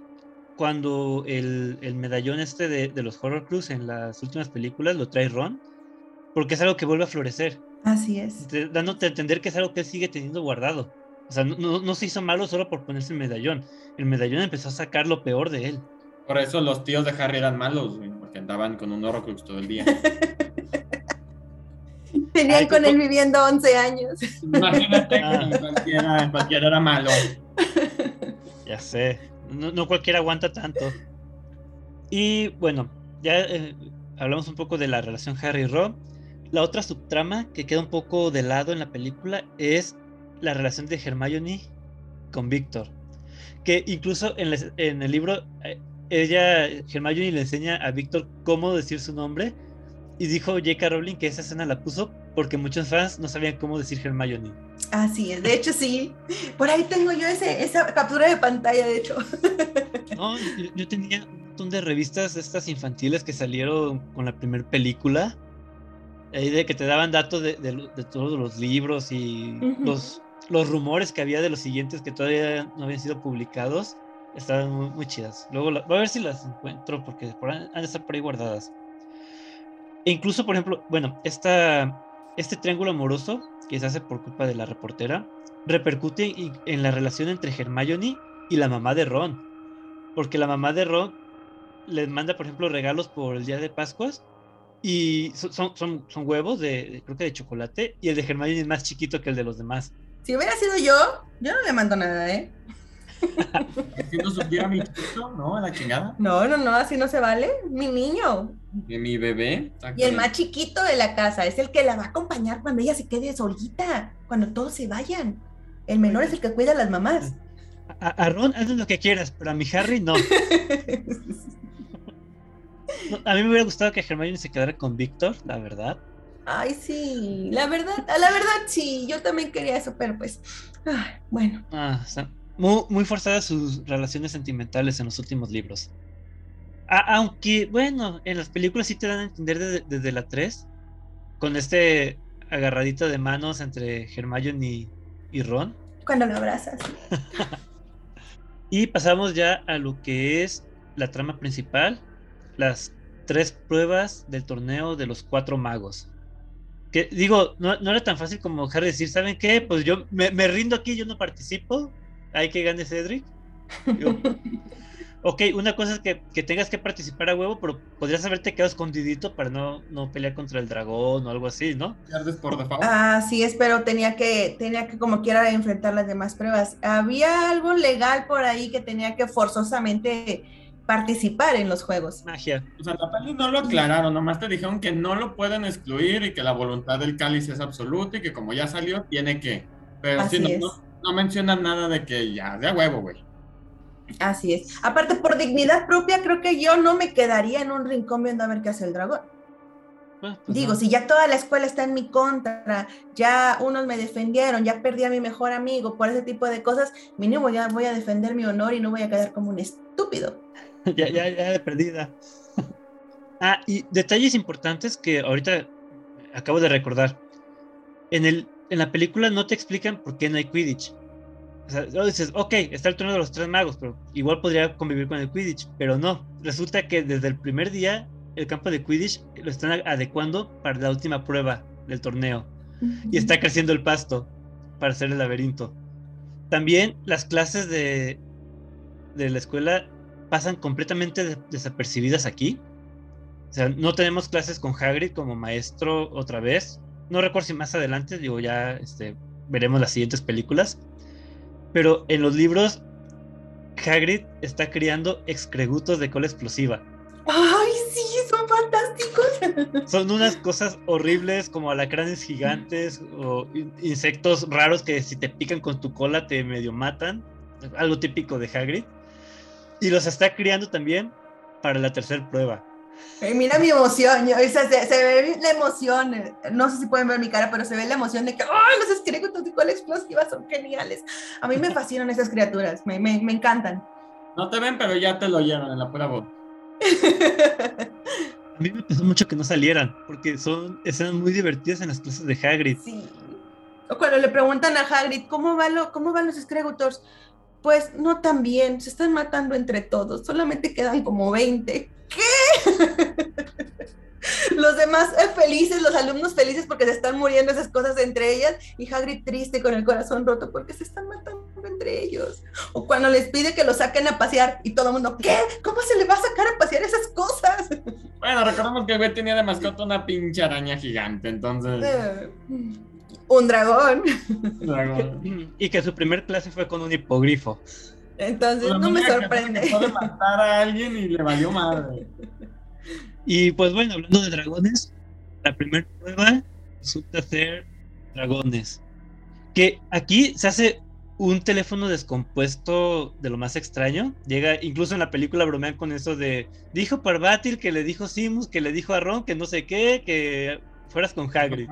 cuando el, el medallón este de, de, los Horror Clues en las últimas películas lo trae Ron, porque es algo que vuelve a florecer. Así es. dándote a entender que es algo que él sigue teniendo guardado. O sea, no, no, se hizo malo solo por ponerse el medallón. El medallón empezó a sacar lo peor de él. Por eso los tíos de Harry eran malos, porque andaban con un Horrocrux todo el día. Tenían con él viviendo 11 años. Imagínate que ah. cualquiera, cualquiera era malo. Ya sé no, cualquiera aguanta tanto. Y bueno, ya eh, hablamos un poco de la relación Harry y Ron. La otra subtrama que queda un poco de lado en la película es la relación de Hermione con Víctor. Que incluso en, en el libro, eh, ella, Hermione le enseña a Víctor cómo decir su nombre. Y dijo J.K. Rowling que esa escena la puso porque muchos fans no sabían cómo decir Hermione. Así es, de hecho sí. Por ahí tengo yo ese, esa captura de pantalla, de hecho. No, yo, tenía un montón de revistas estas infantiles que salieron con la primera película. Ahí de que te daban datos de, todos los libros y los, los rumores que había de los siguientes que todavía no habían sido publicados. Estaban muy, chidas. Luego voy a ver si las encuentro porque han de estar por ahí guardadas. E incluso, por ejemplo, bueno, esta, este triángulo amoroso que se hace por culpa de la reportera repercute en la relación entre Hermione y la mamá de Ron. Porque la mamá de Ron les manda, por ejemplo, regalos por el día de Pascuas y son, son, son huevos de, creo que de chocolate, y el de Hermione es más chiquito que el de los demás. Si hubiera sido yo, yo no le mando nada, ¿eh? Haciendo subir a mi chiquito, ¿no? A la chingada. No, no, no, así no se vale. Mi niño. De mi bebé. Y el más chiquito de la casa es el que la va a acompañar cuando ella se quede solita, cuando todos se vayan. El menor es el que cuida a las mamás. A, Ron haces lo que quieras, pero a mi Harry no. A mí me hubiera gustado que Hermione se quedara con Víctor, la verdad. Ay, sí, la verdad, la verdad sí, yo también quería eso, pero pues, bueno. Ah, muy, muy forzadas sus relaciones sentimentales en los últimos libros. aunque, bueno, en las películas sí te dan a entender desde, la 3, con este agarradito de manos entre Hermione y, y Ron. Cuando lo abrazas. y pasamos ya a lo que es la trama principal, las tres pruebas del torneo de los cuatro magos. Que digo, no, era tan fácil como Harry decir, ¿saben qué? Pues yo me, rindo aquí, yo no participo. Hay que gane Cedric. ok, una cosa es que, tengas que participar a huevo, pero podrías haberte quedado escondidito para no, no pelear contra el dragón o algo así, ¿no? Ah, sí, espero tenía que, tenía que como quiera enfrentar las demás pruebas. Había algo legal por ahí que tenía que forzosamente participar en los juegos. Magia. O sea, la peli no lo aclararon, nomás te dijeron que no lo pueden excluir y que la voluntad del cáliz es absoluta y que como ya salió, tiene que. Pero sí, no, no, mencionan nada de que ya, de huevo, güey. Así es. Aparte, por dignidad propia, creo que yo no me quedaría en un rincón viendo a ver qué hace el dragón. Ah, pues Digo, si ya toda la escuela está en mi contra, ya unos me defendieron, ya perdí a mi mejor amigo por ese tipo de cosas, mínimo ya voy a defender mi honor y no voy a quedar como un estúpido. ya, ya, ya de perdida. ah, y detalles importantes que ahorita acabo de recordar. En, el, en la película no te explican por qué no hay Quidditch. O sea, dices, ok, está el turno de los tres magos, pero igual podría convivir con el Quidditch, pero no. Resulta que desde el primer día el campo de Quidditch lo están adecuando para la última prueba del torneo. Y está creciendo el pasto para hacer el laberinto. También las clases de, de la escuela pasan completamente desapercibidas aquí. O sea, no tenemos clases con Hagrid como maestro otra vez. No recuerdo si más adelante, digo, ya este, veremos las siguientes películas. Pero en los libros, Hagrid está criando excregutos de cola explosiva. ¡Ay, sí! Son fantásticos. Son unas cosas horribles como alacranes gigantes o insectos raros que si te pican con tu cola te medio matan. Algo típico de Hagrid y los está criando también para la tercera prueba. Mira mi emoción, se, ve la emoción, eh, no sé si pueden ver mi cara, pero se ve la emoción de que, ¡ay, los esqueletos de cola explosiva son geniales! A mí me fascinan esas criaturas, me, me, me, encantan. No te ven, pero ya te lo llevan en la pura voz. A mí me pesó mucho que no salieran, porque son escenas muy divertidas en las clases de Hagrid. Sí. O cuando le preguntan a Hagrid, ¿cómo, va lo, cómo van los Scregutors? Pues no tan bien, se están matando entre todos, solamente quedan como 20. ¿Qué? los demás eh, felices, los alumnos felices porque se están muriendo esas cosas entre ellas y Hagrid triste con el corazón roto porque se están matando entre ellos. O cuando les pide que lo saquen a pasear y todo el mundo, ¿qué? ¿Cómo se le va a sacar a pasear esas cosas? Bueno, recordemos que el güey tenía de mascota una pinche araña gigante, entonces... Un dragón. y que su primer clase fue con un hipogrifo. Entonces no me sorprende. Puede matar a alguien y le valió madre. Y pues bueno, hablando de dragones, la primera prueba resulta ser dragones. Que aquí se hace un teléfono descompuesto de lo más extraño. Llega, incluso en la película bromean con eso de, dijo Parvatil que le dijo Simus, que le dijo a Ron, que no sé qué, que fueras con Hagrid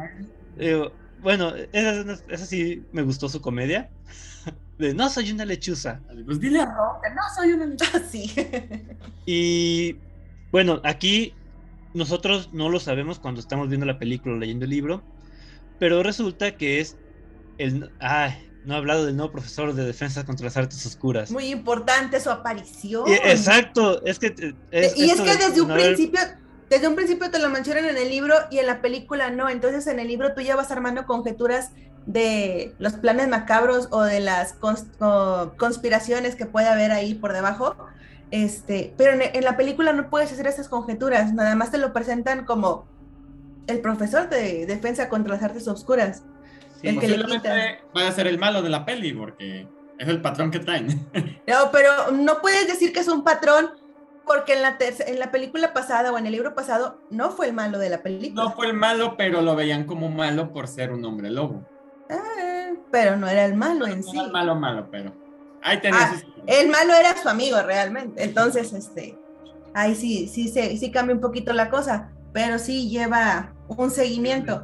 bueno, esa, sí me gustó su comedia. De no soy una lechuza. Pues dile a Ron que no soy una lechuza. Sí. Y bueno, aquí nosotros no lo sabemos cuando estamos viendo la película o leyendo el libro, pero resulta que es el... Ay, no he hablado del nuevo profesor de defensa contra las artes oscuras. Muy importante su aparición. exacto, es que... y es que desde un principio... Desde un principio te lo mencionan en el libro y en la película no. Entonces en el libro tú ya vas armando conjeturas de los planes macabros o de las conspiraciones que puede haber ahí por debajo. Este, pero en, la película no puedes hacer esas conjeturas, nada más te lo presentan como el profesor de defensa contra las artes oscuras. el que le va a ser el malo de la peli porque es el patrón que traen. No, pero no puedes decir que es un patrón porque en la, en la película pasada o en el libro pasado no fue el malo de la película. No fue el malo, pero lo veían como malo por ser un hombre lobo. Ah, pero no era el malo en sí. Era el malo, malo, pero ahí tenés. Ah, el malo era su amigo realmente. Entonces, este, ahí sí, sí, sí, sí cambia un poquito la cosa, pero sí lleva un seguimiento.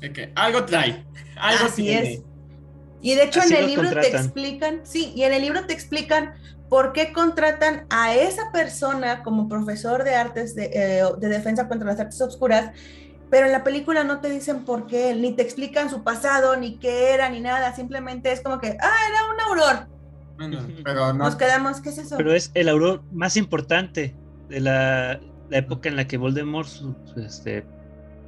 que algo trae, algo Así es. Y de hecho en el libro te explican, sí, y en el libro te explican ¿por qué contratan a esa persona como profesor de artes de, eh, defensa contra las artes oscuras? Pero en la película no te dicen por qué, ni te explican su pasado, ni qué era, ni nada. Simplemente es como que, ah, era un auror. pero Nos quedamos, ¿qué es eso? Pero es el auror más importante de la, época en la que Voldemort este,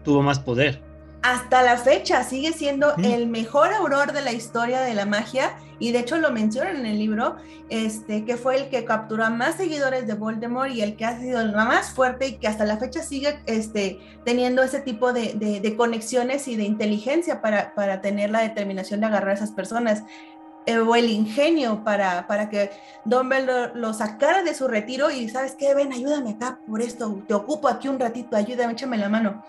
tuvo más poder hasta la fecha sigue siendo el mejor auror de la historia de la magia y de hecho lo mencionan en el libro, este, que fue el que capturó a más seguidores de Voldemort y el que ha sido el más fuerte y que hasta la fecha sigue este, teniendo ese tipo de, conexiones y de inteligencia para, para, tener la determinación de agarrar a esas personas. Eh, o el ingenio para, para que Dumbledore lo sacara de su retiro y sabes qué, ven, ayúdame acá por esto, te ocupo aquí un ratito, ayúdame, échame la mano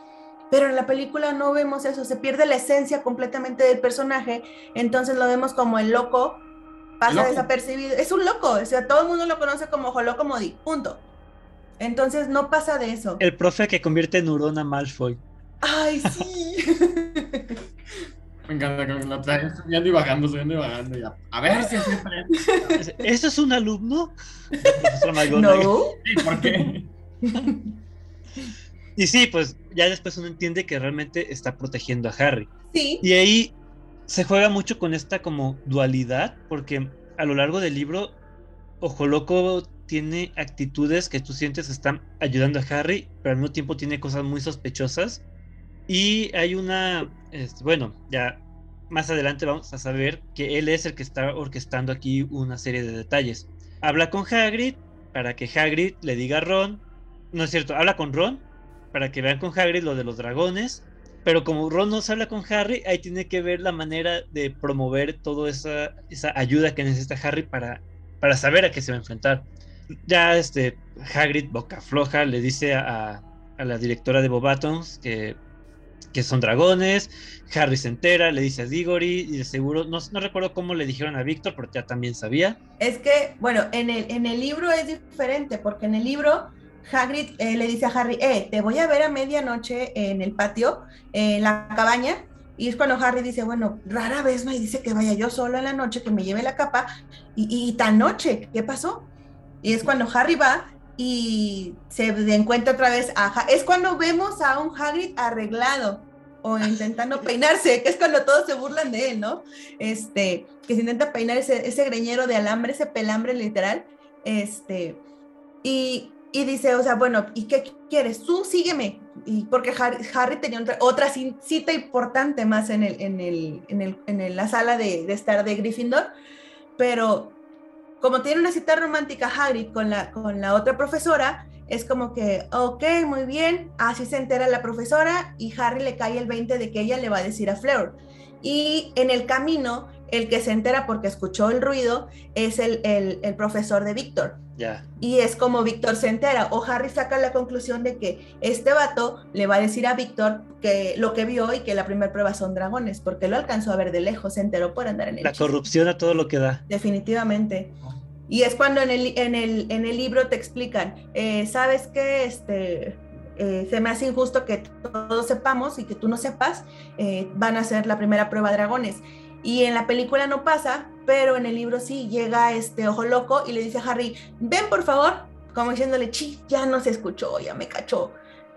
pero en la película no vemos eso, se pierde la esencia completamente del personaje, entonces lo vemos como el loco, pasa desapercibido, es un loco, o sea, todo el mundo lo conoce como Joloco Modi, punto. Entonces no pasa de eso. El profe que convierte en neurona Malfoy. Ay, sí. Me encanta que lo traen subiendo y bajando, subiendo y bajando. Ya. A ver si. ¿Eso es un alumno? no. Sí, ¿por qué? Y sí, pues ya después uno entiende que realmente está protegiendo a Harry. Sí. Y ahí se juega mucho con esta como dualidad, porque a lo largo del libro, Ojo Loco tiene actitudes que tú sientes que están ayudando a Harry, pero al mismo tiempo tiene cosas muy sospechosas. Y hay una, este, bueno, ya más adelante vamos a saber que él es el que está orquestando aquí una serie de detalles. Habla con Hagrid para que Hagrid le diga a Ron, no es cierto, habla con Ron para que vean con Hagrid lo de los dragones. Pero como Ron no se habla con Harry, ahí tiene que ver la manera de promover toda esa, esa ayuda que necesita Harry para, para saber a qué se va a enfrentar. Ya este Hagrid, boca floja, le dice a, a la directora de Bobatons que, que son dragones. Harry se entera, le dice a Diggory y de seguro, no, no recuerdo cómo le dijeron a Víctor, pero ya también sabía. Es que, bueno, en el, en el libro es diferente, porque en el libro Hagrid eh, le dice a Harry, eh, te voy a ver a medianoche en el patio, en la cabaña. Y es cuando Harry dice, bueno, rara vez me dice que vaya yo solo en la noche, que me lleve la capa. Y, tan noche, ¿qué pasó? Y es cuando Harry va y se encuentra otra vez a... Es cuando vemos a un Hagrid arreglado o intentando peinarse, que es cuando todos se burlan de él, ¿no? Este, que se intenta peinar ese, ese greñero de alambre, ese pelambre literal. Este, y, y dice, o sea, bueno, ¿y qué quieres? Tú sígueme. Y porque Harry, tenía otra, cita importante más en, el, en, el, en, el, en la sala de, de, estar de Gryffindor, pero como tiene una cita romántica Harry con la, con la otra profesora, es como que, ok, muy bien, así se entera la profesora y Harry le cae el 20 de que ella le va a decir a Fleur. Y en el camino, el que se entera porque escuchó el ruido es el, el, el profesor de Víctor y es como Víctor se entera, o Harry saca la conclusión de que este vato le va a decir a Víctor que lo que vio y que la primera prueba son dragones, porque lo alcanzó a ver de lejos, se enteró por andar en el La corrupción a todo lo que da. Definitivamente. Y es cuando en el, en el, en el libro te explican, eh, ¿sabes qué? Este, eh, se me hace injusto que todos sepamos y que tú no sepas, eh, van a hacer la primera prueba dragones. Y en la película no pasa, pero en el libro sí llega este ojo loco y le dice a Harry, ven por favor, como diciéndole, chi, ya no se escuchó, ya me cachó.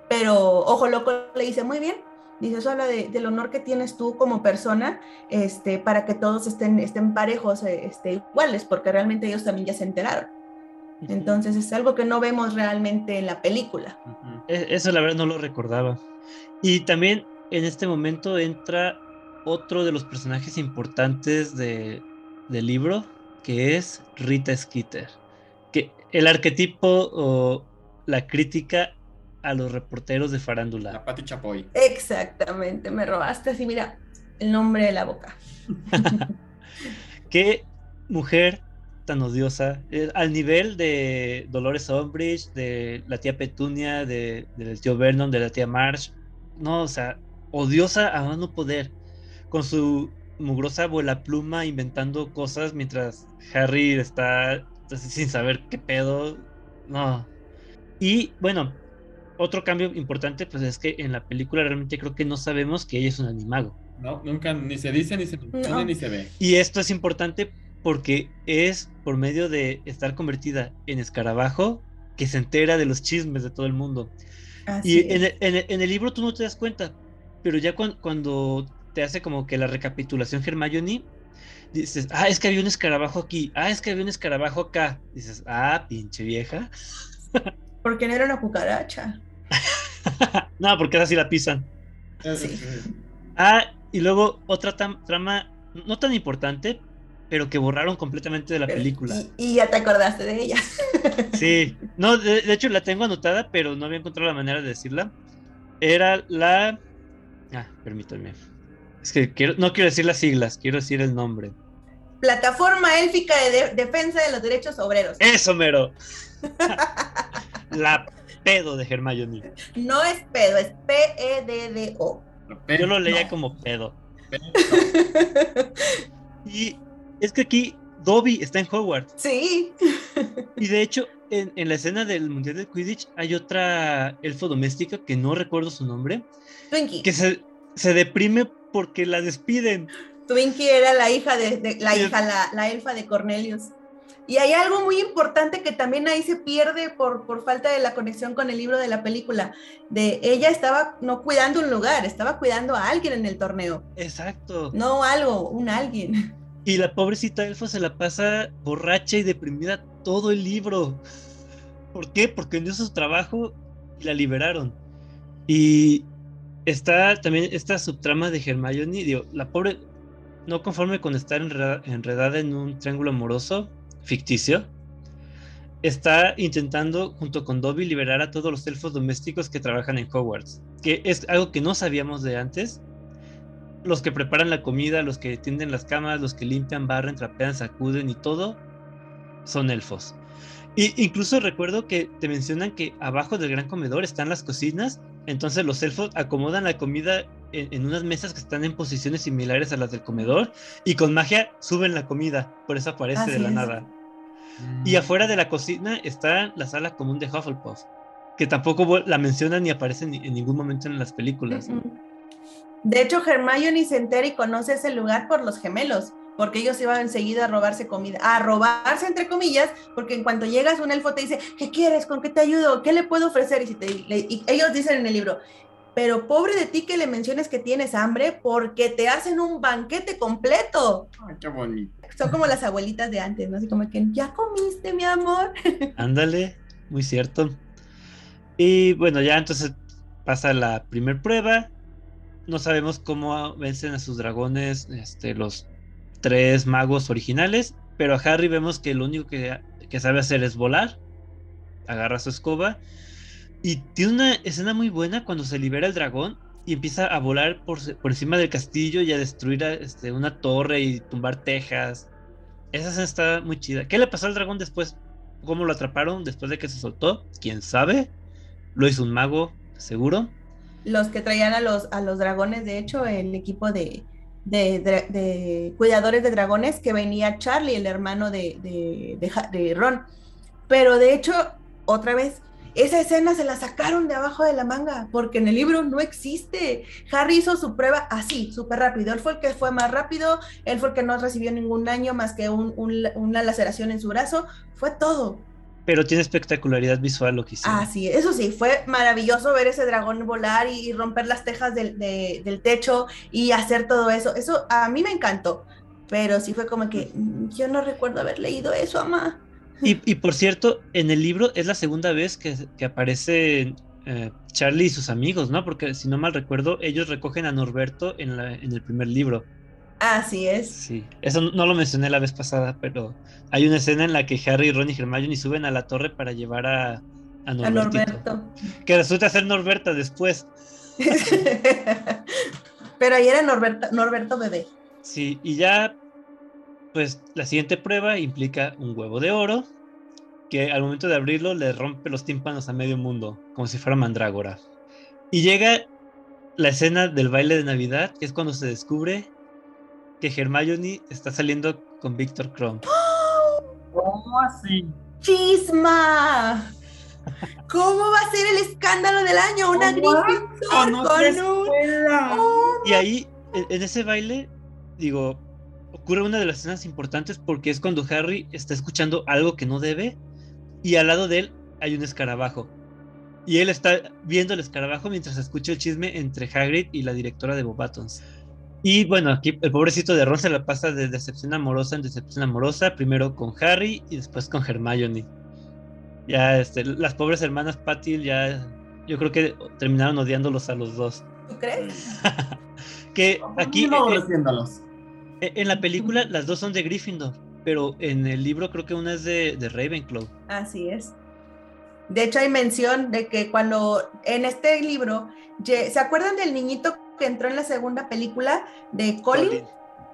pero Ojo Loco le dice, muy bien, dice, eso habla del honor que tienes tú como persona, este, para que todos estén, estén parejos, este, iguales, porque realmente ellos también ya se enteraron. Entonces es algo que no vemos realmente en la película. E, eso la verdad no lo recordaba. Y también en este momento entra otro de los personajes importantes de, del libro, que es Rita Skeeter. Que el arquetipo o la crítica a los reporteros de farándula. La Pati Chapoy. Exactamente, me robaste así, mira, el nombre de la boca. Qué mujer tan odiosa, eh, al nivel de Dolores Umbridge, de la tía Petunia, de, del tío Vernon, de la tía Marsh. No, o sea, odiosa a no poder, con su mugrosa abuela pluma inventando cosas mientras Harry está sin saber qué pedo. No. Y bueno, otro cambio importante, pues es que en la película realmente creo que no sabemos que ella es un animago. No, nunca ni se dice, ni se ni se ve. Y esto es importante porque es por medio de estar convertida en escarabajo que se entera de los chismes de todo el mundo. y en el, libro tú no te das cuenta, pero ya cuando, te hace como que la recapitulación Hermione, dices, ah, es que había un escarabajo aquí, ah, es que había un escarabajo acá. Dices, ah, pinche vieja. Porque no era una cucaracha. no, porque esa sí la pisan. Ah, y luego otra trama no tan importante, pero que borraron completamente de la película. Y, ya te acordaste de ella. sí, no, de, hecho la tengo anotada, pero no había encontrado la manera de decirla. Era la... Ah, permítanme. Es que quiero, no quiero decir las siglas, quiero decir el nombre. Plataforma Élfica de, Defensa de los Derechos Obreros. Eso, mero. la pedo de Hermione. No es pedo, es P-E-D-D-O. Yo lo leía como pedo. y es que aquí Dobby está en Hogwarts. Sí. y de hecho, en, la escena del Mundial de Quidditch hay otra elfo doméstica que no recuerdo su nombre. Twinkie. Que se, se deprime porque la despiden. Twinkie era la hija de, la hija, la, la, elfa de Cornelius. Y hay algo muy importante que también ahí se pierde por, por falta de la conexión con el libro de la película. De ella estaba no cuidando un lugar, estaba cuidando a alguien en el torneo. Exacto. No algo, un alguien. Y la pobrecita elfo se la pasa borracha y deprimida todo el libro. ¿Por qué? Porque no hizo su trabajo y la liberaron. Y está también esta subtrama de Hermione, digo, la pobre, no conforme con estar enredada en un triángulo amoroso ficticio, está intentando junto con Dobby liberar a todos los elfos domésticos que trabajan en Hogwarts, que es algo que no sabíamos de antes los que preparan la comida, los que tienden las camas, los que limpian, barren, trapean, sacuden y todo, son elfos. Y incluso recuerdo que te mencionan que abajo del gran comedor están las cocinas, entonces los elfos acomodan la comida en, unas mesas que están en posiciones similares a las del comedor y con magia suben la comida, por eso aparece de la nada. Y mm. afuera de la cocina está la sala común de Hufflepuff, que tampoco la mencionan ni aparece en, ningún momento en las películas. De hecho, Hermione se entera y conoce ese lugar por los gemelos, porque ellos iban enseguida a robarse comida, a robarse entre comillas, porque en cuanto llegas un elfo te dice, ¿qué quieres? ¿Con qué te ayudo? ¿Qué le puedo ofrecer? Y, si te, ellos dicen en el libro, pero pobre de ti que le menciones que tienes hambre porque te hacen un banquete completo. Ay, qué bonito. Son como las abuelitas de antes, ¿no? Así como que, ¿ya comiste, mi amor? Ándale, muy cierto. Y bueno, ya entonces pasa la primer prueba, no sabemos cómo vencen a sus dragones este, los tres magos originales, pero a Harry vemos que lo único que, sabe hacer es volar, agarra su escoba y tiene una escena muy buena cuando se libera el dragón y empieza a volar por, por encima del castillo y a destruir este, una torre y tumbar tejas. Esa escena está muy chida. ¿Qué le pasó al dragón después? ¿Cómo lo atraparon después de que se soltó? ¿Quién sabe? Lo hizo un mago, seguro los que traían a los, a los dragones, de hecho, el equipo de, de, cuidadores de dragones que venía Charlie, el hermano de, de, Ron. Pero de hecho, otra vez, esa escena se la sacaron de abajo de la manga, porque en el libro no existe. Harry hizo su prueba así, súper rápido. Él fue el que fue más rápido, él fue el que no recibió ningún daño más que una laceración en su brazo, fue todo. Pero tiene espectacularidad visual lo que hicieron. Ah, sí, eso sí, fue maravilloso ver ese dragón volar y, romper las tejas del, del, techo y hacer todo eso. Eso a mí me encantó, pero sí fue como que mm, yo no recuerdo haber leído eso, mamá. Y, y por cierto, en el libro es la segunda vez que, que aparece eh, Charlie y sus amigos, ¿no? Porque si no mal recuerdo, ellos recogen a Norberto en, la, en el primer libro. Así es. Sí, eso no lo mencioné la vez pasada, pero hay una escena en la que Harry, Ron y Hermione suben a la torre para llevar a, a, Norberto. Que resulta ser Norberta después. pero ahí era Norberto, Norberto bebé. Sí, y ya, pues la siguiente prueba implica un huevo de oro que al momento de abrirlo le rompe los tímpanos a medio mundo, como si fuera mandrágora. Y llega la escena del baile de Navidad, que es cuando se descubre que Hermione está saliendo con Victor Crumb. ¿Cómo así? ¡Chisma! ¿Cómo va a ser el escándalo del año? Una Gryffindor Y ahí, en ese baile, digo, ocurre una de las escenas importantes porque es cuando Harry está escuchando algo que no debe y al lado de él hay un escarabajo. Y él está viendo el escarabajo mientras escucha el chisme entre Hagrid y la directora de Bobatons. Y bueno, aquí el pobrecito de Ron se la pasa de decepción amorosa en decepción amorosa, primero con Harry y después con Hermione. Ya este, las pobres hermanas Patty ya yo creo que terminaron odiándolos a los dos. ¿Tú crees? que aquí no en, en, la película las dos son de Gryffindor, pero en el libro creo que una es de, de Ravenclaw. Así es. De hecho, hay mención de que cuando en este libro, ¿se acuerdan del niñito que entró en la segunda película de Colin,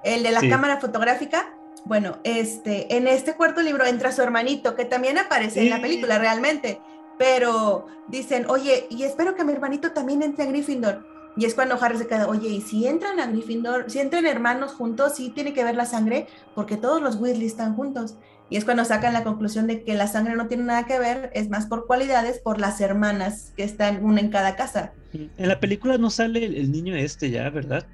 el de la cámara fotográfica. Bueno, este, en este cuarto libro entra su hermanito, que también aparece en la película realmente, pero dicen, oye, y espero que mi hermanito también entre a Gryffindor. Y es cuando Harry se queda, oye, y si entran a Gryffindor, si entran hermanos juntos, sí tiene que ver la sangre, porque todos los Weasley están juntos. Y es cuando sacan la conclusión de que la sangre no tiene nada que ver, es más por cualidades, por las hermanas que están una en cada casa. En la película no sale el, niño este ya, ¿verdad?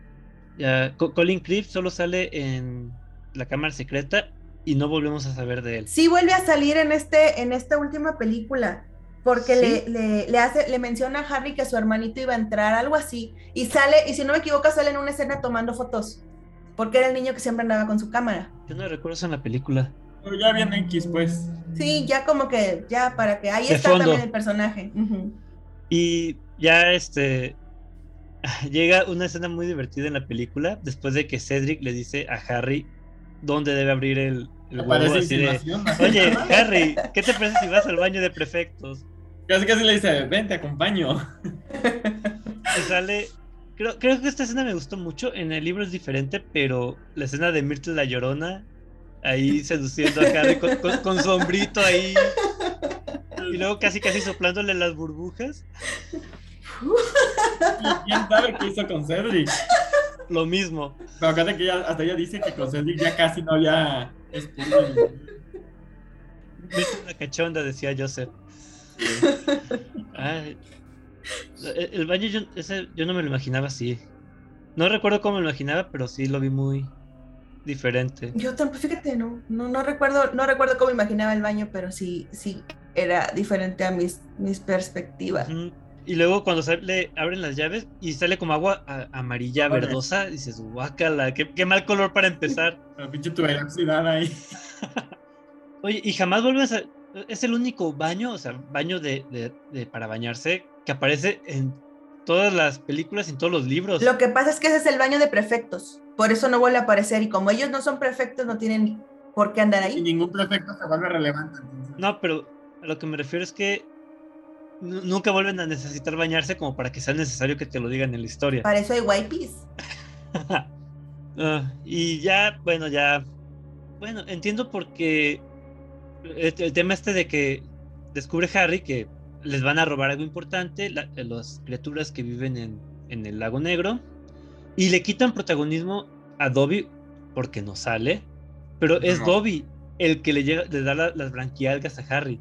Ya, Colin Cliff solo sale en la cámara secreta y no volvemos a saber de él. Sí vuelve a salir en este, en esta última película. Porque le, le, hace, le menciona a Harry que su hermanito iba a entrar, algo así. Y sale, y si no me equivoco, sale en una escena tomando fotos. Porque era el niño que siempre andaba con su cámara. Yo no recuerdo eso en la película. Pero ya viene X, pues. Sí, ya como que, ya para que ahí está también el personaje. Y ya este llega una escena muy divertida en la película después de que Cedric le dice a Harry dónde debe abrir el, el huevo así de, Oye, Harry, ¿qué te parece si vas al baño de prefectos? Casi casi le dice, ven, te acompaño. Y sale. Creo, creo que esta escena me gustó mucho. En el libro es diferente, pero la escena de Myrtle la llorona ahí seduciendo a Harry con, sombrito ahí. Y luego casi casi soplándole las burbujas. ¿Quién sabe qué hizo con Cedric? Lo mismo. Pero acá que hasta ella dice que con Cedric ya casi no había espuma. una cachonda, decía Joseph. el baño yo, ese, yo no me lo imaginaba así. No recuerdo cómo me lo imaginaba, pero sí lo vi muy, diferente. Yo tampoco, fíjate, no, no, no recuerdo, no recuerdo cómo imaginaba el baño, pero sí, sí era diferente a mis, mis perspectivas. Y luego cuando sale, abren las llaves y sale como agua amarilla, verdosa, dices, guácala, qué, qué mal color para empezar. La pinche oxidada ahí. Oye, y jamás vuelves a... Es el único baño, o sea, baño de, de, de, para bañarse que aparece en todas las películas y en todos los libros. Lo que pasa es que ese es el baño de prefectos. Por eso no vuelve a aparecer. Y como ellos no son prefectos, no tienen por qué andar ahí. Y ningún prefecto se vuelve relevante. No, pero a lo que me refiero es que nunca vuelven a necesitar bañarse como para que sea necesario que te lo digan en la historia. Para eso hay wipes. Ah, y ya, bueno, ya. Bueno, entiendo porque el, tema este de que descubre Harry que les van a robar algo importante, las criaturas que viven en, en, el lago negro, y le quitan protagonismo a Dobby porque no sale, pero es Dobby el que le, llega, le da las branquialgas a Harry.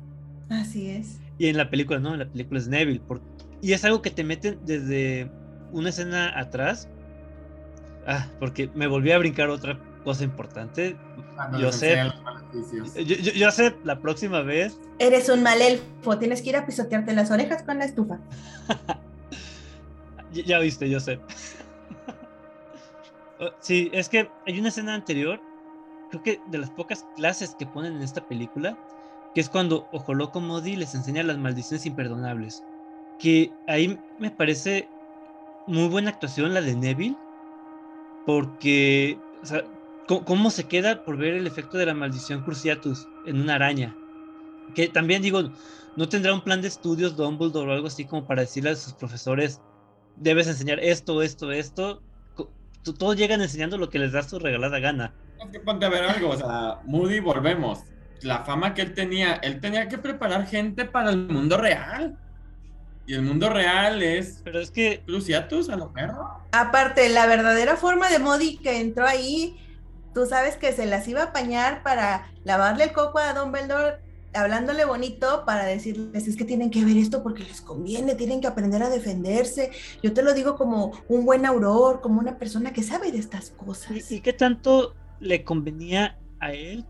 Así es. Y en la película no, en la película es Neville. y es algo que te meten desde una escena atrás. Ah, porque me volví a brincar otra cosa importante. Yo sé Yo, yo, sé, la próxima vez. Eres un mal elfo, tienes que ir a pisotearte las orejas con la estufa. ya, viste, yo sé. Oh, sí, es que hay una escena anterior, creo que de las pocas clases que ponen en esta película, que es cuando Ojo Loco Modi les enseña las maldiciones imperdonables. Que ahí me parece muy buena actuación la de Neville, porque, o sea, ¿cómo, se queda por ver el efecto de la maldición Cruciatus en una araña? Que también digo, no tendrá un plan de estudios Dumbledore o algo así como para decirle a sus profesores, debes enseñar esto, esto, esto. Todos llegan enseñando lo que les da su regalada gana. Es que ponte a ver algo, o sea, Moody, volvemos. La fama que él tenía, él tenía que preparar gente para el mundo real. Y el mundo real es. Pero es que. Luciatus a lo perro. Aparte, la verdadera forma de Modi que entró ahí, tú sabes que se las iba a apañar para lavarle el coco a Dumbledore, hablándole bonito para decirles: es que tienen que ver esto porque les conviene, tienen que aprender a defenderse. Yo te lo digo como un buen auror, como una persona que sabe de estas cosas. ¿Y, y qué tanto le convenía a él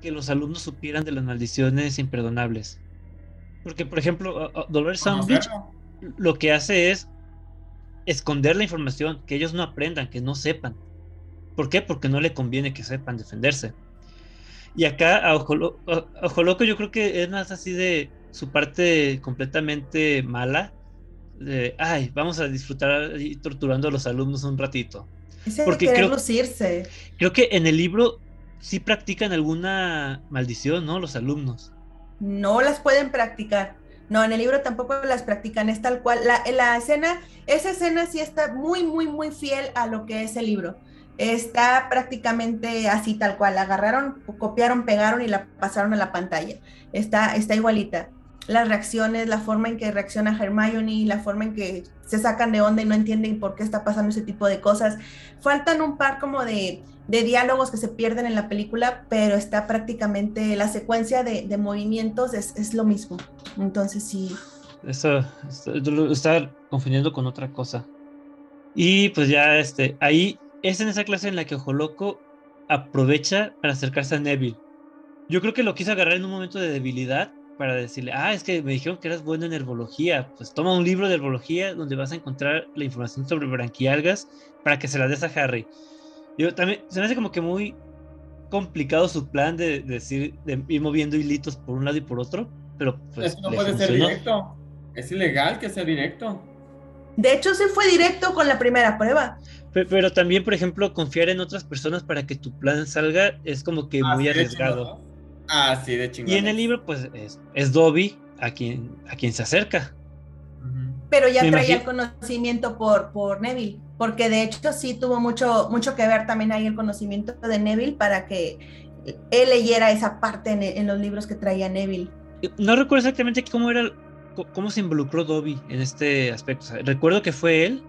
que los alumnos supieran de las maldiciones imperdonables? Porque, por ejemplo, Dolores Umbridge lo que hace es esconder la información, que ellos no aprendan, que no sepan. ¿Por qué? Porque no le conviene que sepan defenderse. Y acá a Ojo, Loco yo creo que es más así de su parte completamente mala. De, ay, vamos a disfrutar y torturando a los alumnos un ratito. Porque creo, lucirse. creo que en el libro sí practican alguna maldición, ¿no? Los alumnos no las pueden practicar. No, en el libro tampoco las practican, es tal cual. La, la escena, esa escena sí está muy, muy, muy fiel a lo que es el libro. Está prácticamente así tal cual. Agarraron, copiaron, pegaron y la pasaron a la pantalla. Está, está igualita. Las reacciones, la forma en que reacciona Hermione, la forma en que se sacan de onda y no entienden por qué está pasando ese tipo de cosas. Faltan un par como de, de diálogos que se pierden en la película, pero está prácticamente la secuencia de, de movimientos es, es, lo mismo. Entonces sí. Eso lo está confundiendo con otra cosa. Y pues ya este, ahí es en esa clase en la que Ojo Loco aprovecha para acercarse a Neville. Yo creo que lo quiso agarrar en un momento de debilidad para decirle, ah, es que me dijeron que eras bueno en herbología, pues toma un libro de herbología donde vas a encontrar la información sobre branquialgas para que se la des a Harry. Yo también, se me hace como que muy complicado su plan de, decir, de ir moviendo hilitos por un lado y por otro, pero pues. no puede ser directo. Es ilegal que sea directo. De hecho, se fue directo con la primera prueba. Pero, también, por ejemplo, confiar en otras personas para que tu plan salga es como que muy arriesgado. Ah, sí, de chingón. Y en el libro, pues, es, es Dobby a quien, a quien se acerca. Pero ya traía el conocimiento por, por Neville porque de hecho sí tuvo mucho, mucho que ver también ahí el conocimiento de Neville para que él leyera esa parte en, los libros que traía Neville. No recuerdo exactamente cómo era, cómo se involucró Dobby en este aspecto. recuerdo que fue él,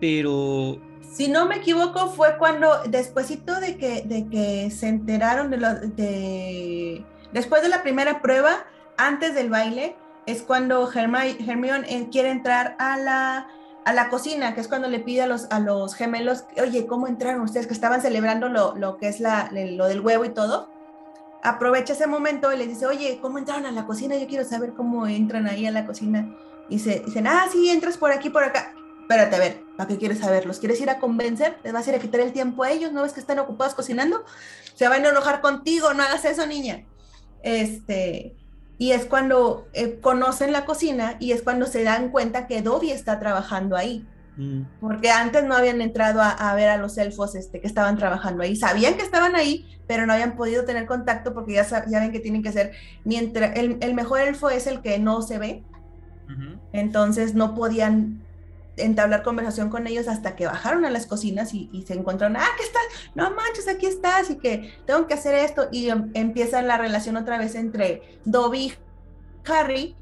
pero... Si no me equivoco, fue cuando, despuésito de que, de que se enteraron de de... Después de la primera prueba, antes del baile, es cuando Hermione eh, quiere entrar a la a la cocina, que es cuando le pide a los, a los gemelos, oye, ¿cómo entraron ustedes? Que estaban celebrando lo, lo que es la, lo del huevo y todo. Aprovecha ese momento y les dice, oye, ¿cómo entraron a la cocina? Yo quiero saber cómo entran ahí a la cocina. Y se, dicen, ah, sí, entras por aquí, por acá. Espérate, a ver, ¿para qué quieres saber? ¿Los quieres ir a convencer? ¿Les vas a ir a quitar el tiempo a ellos? ¿No ves que están ocupados cocinando? Se van a enojar contigo, no hagas eso, niña. Este, y es cuando eh, conocen la cocina y es cuando se dan cuenta que Dobby está trabajando ahí. Mm. Porque antes no habían entrado a, ver a los elfos este, que estaban trabajando ahí. Sabían que estaban ahí, pero no habían podido tener contacto porque ya, ya ven que tienen que ser, mientras el, el mejor elfo es el que no se ve. Entonces no podían entablar conversación con ellos hasta que bajaron a las cocinas y, se encontraron, ah, ¿qué estás? No manches, aquí estás y que tengo que hacer esto y em, empieza la relación otra vez entre Dobby y Harry,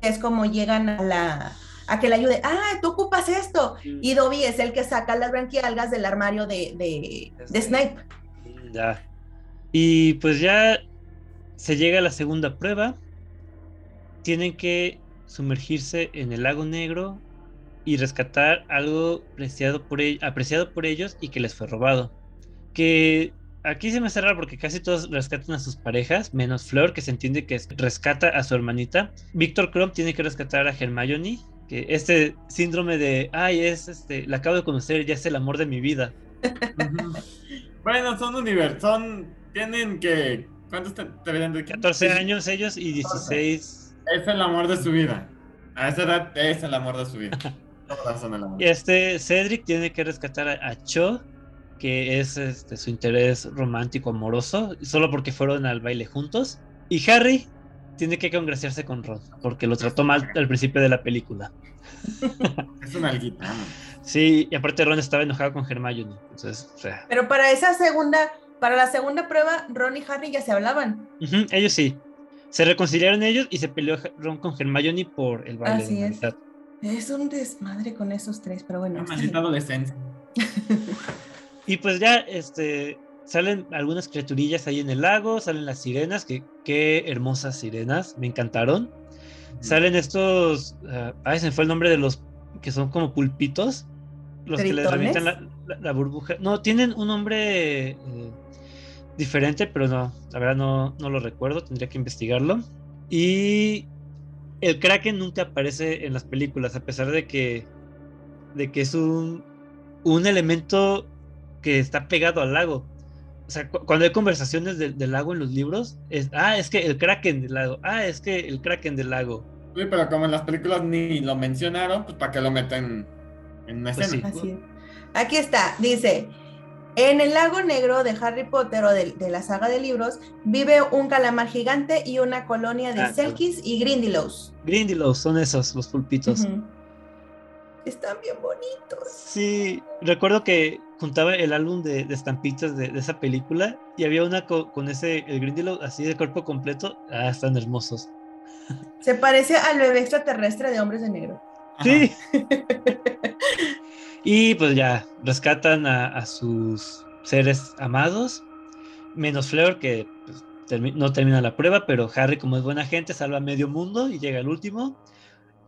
que es como llegan a la a que le ayude, ah, tú ocupas esto. Y Dobby es el que saca las branquialgas del armario de, de, de Snape. Ya. Y pues ya se llega a la segunda prueba. Tienen que sumergirse en el lago negro y rescatar algo apreciado por, apreciado por ellos y que les fue robado. Que aquí se me hace raro porque casi todos rescatan a sus parejas, menos Fleur, que se entiende que rescata a su hermanita. Víctor Crumb tiene que rescatar a Hermione, que este síndrome de, ay, es este, la acabo de conocer, ya es el amor de mi vida. bueno, son universos, son, tienen que, ¿cuántos te, de 14 años ellos y 16. Es el amor de su vida. A esa edad es el amor de su vida. Y este Cedric tiene que rescatar a, Cho, que es este, su interés romántico amoroso, solo porque fueron al baile juntos. Y Harry tiene que congraciarse con Ron, porque lo trató mal al principio de la película. es una alguita. Sí, y aparte Ron estaba enojado con Hermione. Entonces, Pero para esa segunda, para la segunda prueba, Ron y Harry ya se hablaban. ellos sí. Se reconciliaron ellos y se peleó Ron con Hermione por el baile. Así es. Es un desmadre con esos tres, pero bueno. Maldita adolescencia. y pues ya, este, salen algunas criaturillas ahí en el lago, salen las sirenas, que qué hermosas sirenas, me encantaron. Salen estos, uh, ay, se me fue el nombre de los que son como pulpitos, los que les revientan la, burbuja. No, tienen un nombre eh, diferente, pero no, la verdad no, no lo recuerdo, tendría que investigarlo. Y el Kraken nunca aparece en las películas, a pesar de que, de que es un, un elemento que está pegado al lago. O sea, cuando hay conversaciones del lago en los libros, es, ah, es que el Kraken del lago, ah, es que el Kraken del lago. Sí, pero como en las películas ni lo mencionaron, pues para que lo meten en una pues escena. Aquí está, dice, en el lago negro de Harry Potter o de, la saga de libros vive un calamar gigante y una colonia de ah, Selkies y Grindylows. Grindylows son esos, los pulpitos. Están bien bonitos. Sí, recuerdo que juntaba el álbum de, estampitas de, esa película y había una con, ese, el Grindylow así de cuerpo completo. Ah, están hermosos. Se parece al bebé extraterrestre de Hombres de Negro. Sí. Y pues ya rescatan a, sus seres amados, menos Fleur que pues, no termina la prueba, pero Harry como es buena gente salva medio mundo y llega al último.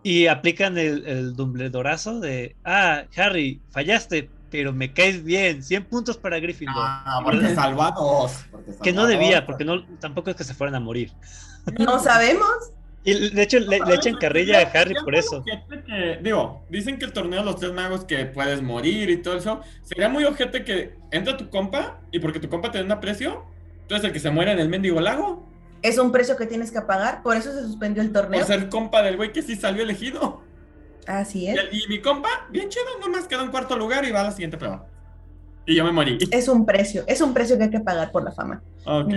Y aplican el, el Dumbledorazo de, ah, Harry, fallaste, pero me caes bien, 100 puntos para Gryffindor. Ah, porque salvados. que no debía, porque no, tampoco es que se fueran a morir. No sabemos. Y de hecho le, echan carrilla a Harry por eso. digo, dicen que el torneo de los tres magos que puedes morir y todo eso. Sería muy ojete que entra tu compa y porque tu compa te da un aprecio, tú eres el que se muere en el mendigo lago. Es un precio que tienes que pagar, por eso se suspendió el torneo. Por ser compa del güey que sí salió elegido. Así es. Y, y mi compa, bien chido, nomás quedó en cuarto lugar y va a la siguiente prueba. Y yo me morí. Es un precio, es un precio que hay que pagar por la fama. Ok.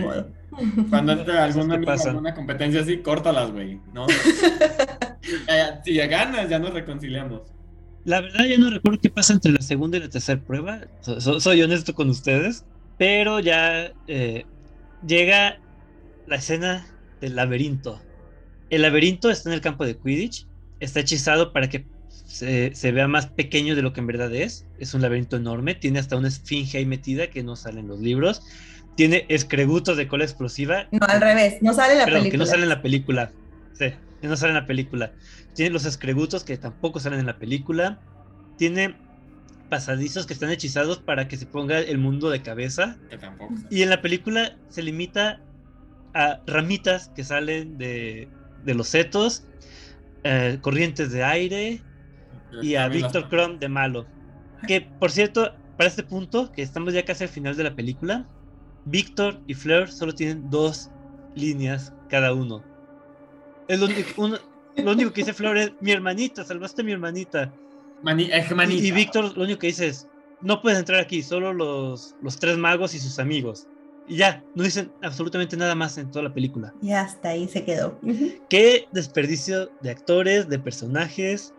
Cuando entre alguna, alguna competencia así, córtalas, güey, ¿no? si ya ganas, ya nos reconciliamos. La verdad, ya no recuerdo qué pasa entre la segunda y la tercera prueba. soy honesto con ustedes. Pero ya eh, llega la escena del laberinto. El laberinto está en el campo de Quidditch. Está hechizado para que se, vea más pequeño de lo que en verdad es. Es un laberinto enorme. Tiene hasta una esfinge ahí metida que no sale en los libros. Tiene escregutos de cola explosiva. No, al revés. No sale en la película. que no sale en la película. Sí, que no sale en la película. Tiene los escregutos que tampoco salen en la película. Tiene pasadizos que están hechizados para que se ponga el mundo de cabeza. Que tampoco. Y en la película se limita a ramitas que salen de, de los setos, eh, corrientes de aire, y a Víctor Crumb de malo. Que por cierto, para este punto, que estamos ya casi al final de la película, Víctor y Fleur solo tienen dos líneas cada uno. Es lo único, que dice Fleur es mi hermanita, salvaste a mi hermanita. Y, Víctor lo único que dice es no puedes entrar aquí, solo los, los tres magos y sus amigos. Y ya, no dicen absolutamente nada más en toda la película. Y hasta ahí se quedó. Qué desperdicio de actores, de personajes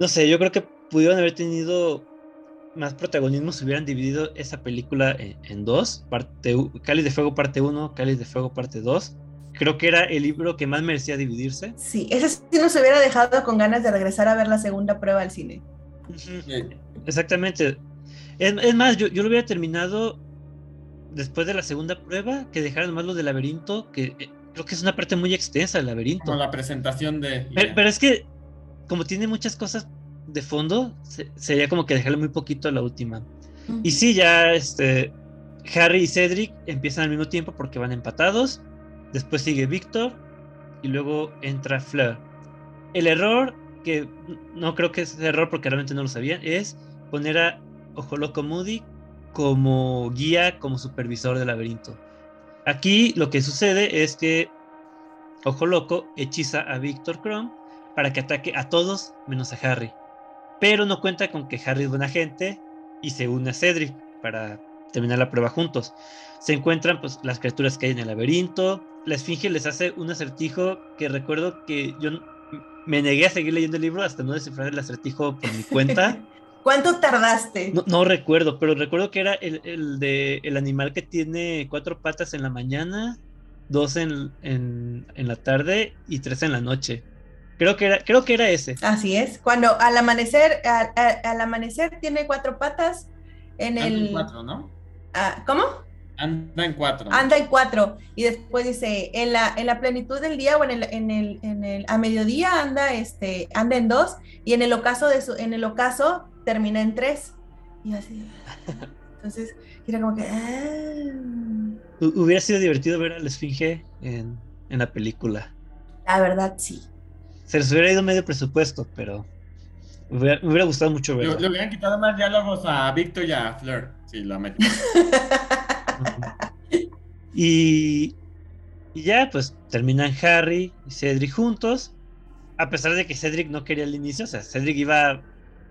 no sé, yo creo que pudieron haber tenido más protagonismo si hubieran dividido esa película en, dos, parte Cáliz de Fuego parte 1, Cáliz de Fuego parte 2. Creo que era el libro que más merecía dividirse. Sí, ese sí nos hubiera dejado con ganas de regresar a ver la segunda prueba al cine. Exactamente. Es, más, yo, lo hubiera terminado después de la segunda prueba, que dejaran más lo del laberinto, que eh, creo que es una parte muy extensa del laberinto. Como la presentación de... pero es que como tiene muchas cosas de fondo, sería como que dejarle muy poquito a la última. Y sí, ya este Harry y Cedric empiezan al mismo tiempo porque van empatados. Después sigue Víctor y luego entra Fleur. El error, que no creo que es error porque realmente no lo sabían, es poner a Ojo Loco Moody como guía, como supervisor del laberinto. Aquí lo que sucede es que Ojo Loco hechiza a Víctor Crumb para que ataque a todos menos a Harry. Pero no cuenta con que Harry es buena gente y se une a Cedric para terminar la prueba juntos. Se encuentran pues, las criaturas que hay en el laberinto. La Esfinge les hace un acertijo que recuerdo que yo me negué a seguir leyendo el libro hasta no descifrar el acertijo por mi cuenta. ¿Cuánto tardaste? No, recuerdo, pero recuerdo que era el, de el animal que tiene cuatro patas en la mañana, dos en, en, en la tarde y tres en la noche. Creo que era, creo que era ese. Así es. Cuando al amanecer, al amanecer tiene cuatro patas en Anda el. en cuatro, ¿no? Ah, ¿Cómo? Anda en cuatro. Anda en cuatro. Y después dice, en la, en la plenitud del día o en el, en el, en el, a mediodía anda, este, anda en dos, y en el ocaso de su, en el ocaso termina en tres. Y así. Entonces, era como que. Ah. Hubiera sido divertido ver a la Esfinge en, en la película. La verdad, sí. Se les hubiera ido medio presupuesto, pero me hubiera, gustado mucho verlo. Le, hubieran quitado más diálogos a Víctor y a Fleur. Sí, lo metí. y, y ya, pues terminan Harry y Cedric juntos. A pesar de que Cedric no quería al inicio, o sea, Cedric iba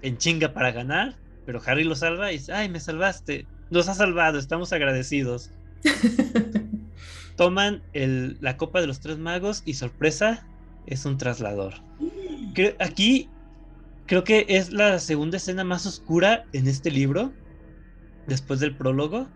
en chinga para ganar, pero Harry lo salva y dice, ay, me salvaste, nos has salvado, estamos agradecidos. Toman el, la copa de los tres magos y sorpresa, es un traslador. aquí creo que es la segunda escena más oscura en este libro, después del prólogo,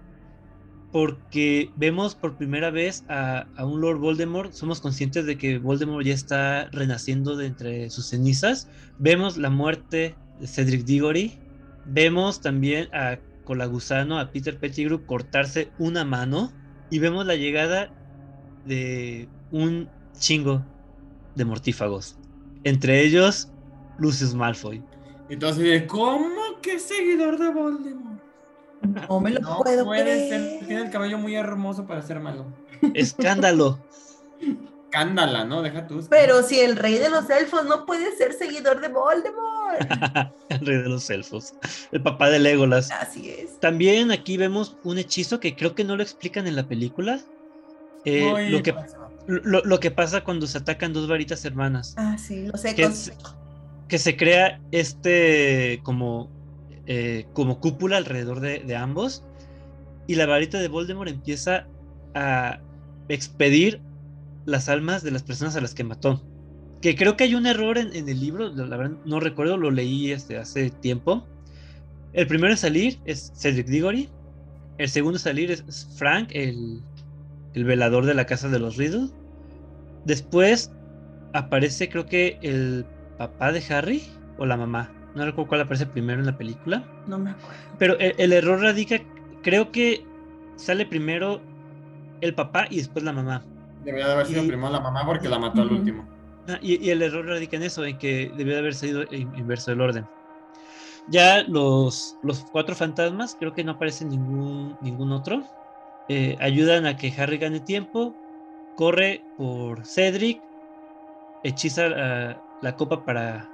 porque vemos por primera vez a, un Lord Voldemort, somos conscientes de que Voldemort ya está renaciendo de entre sus cenizas, vemos la muerte de Cedric Diggory, vemos también a Colagusano, a Peter Pettigrew cortarse una mano. Y vemos la llegada de un chingo de mortífagos. Entre ellos, Lucius Malfoy. Entonces, ¿cómo que seguidor de Voldemort? No me lo puedo puede Ser, tiene el cabello muy hermoso para ser malo. Escándalo. Escándala, ¿no? Deja tú. Pero si el rey de los elfos no puede ser seguidor de Voldemort. el rey de los elfos. El papá de Legolas. Así es. También aquí vemos un hechizo que creo que no lo explican en la película. Eh, lo que lo, que pasa cuando se atacan dos varitas hermanas. Ah, sí, lo sé. Que, se crea este como, eh, como cúpula alrededor de, ambos. Y la varita de Voldemort empieza a expedir las almas de las personas a las que mató. Que creo que hay un error en, el libro, la verdad no recuerdo, lo leí este, hace tiempo. El primero en salir es Cedric Diggory. El segundo en salir es Frank, el, el velador de la casa de los Riddle. Después aparece creo que el papá de Harry o la mamá. No recuerdo cuál aparece primero en la película. No me acuerdo. Pero el, error radica, creo que sale primero el papá y después la mamá. Debería de haber sido primero la mamá porque la mató al último. Ah, y, el error radica en eso, en que debió de haber sido inverso el orden. Ya los, los cuatro fantasmas, creo que no aparece ningún, ningún otro. Eh, ayudan a que Harry gane tiempo, corre por Cedric, hechiza la copa para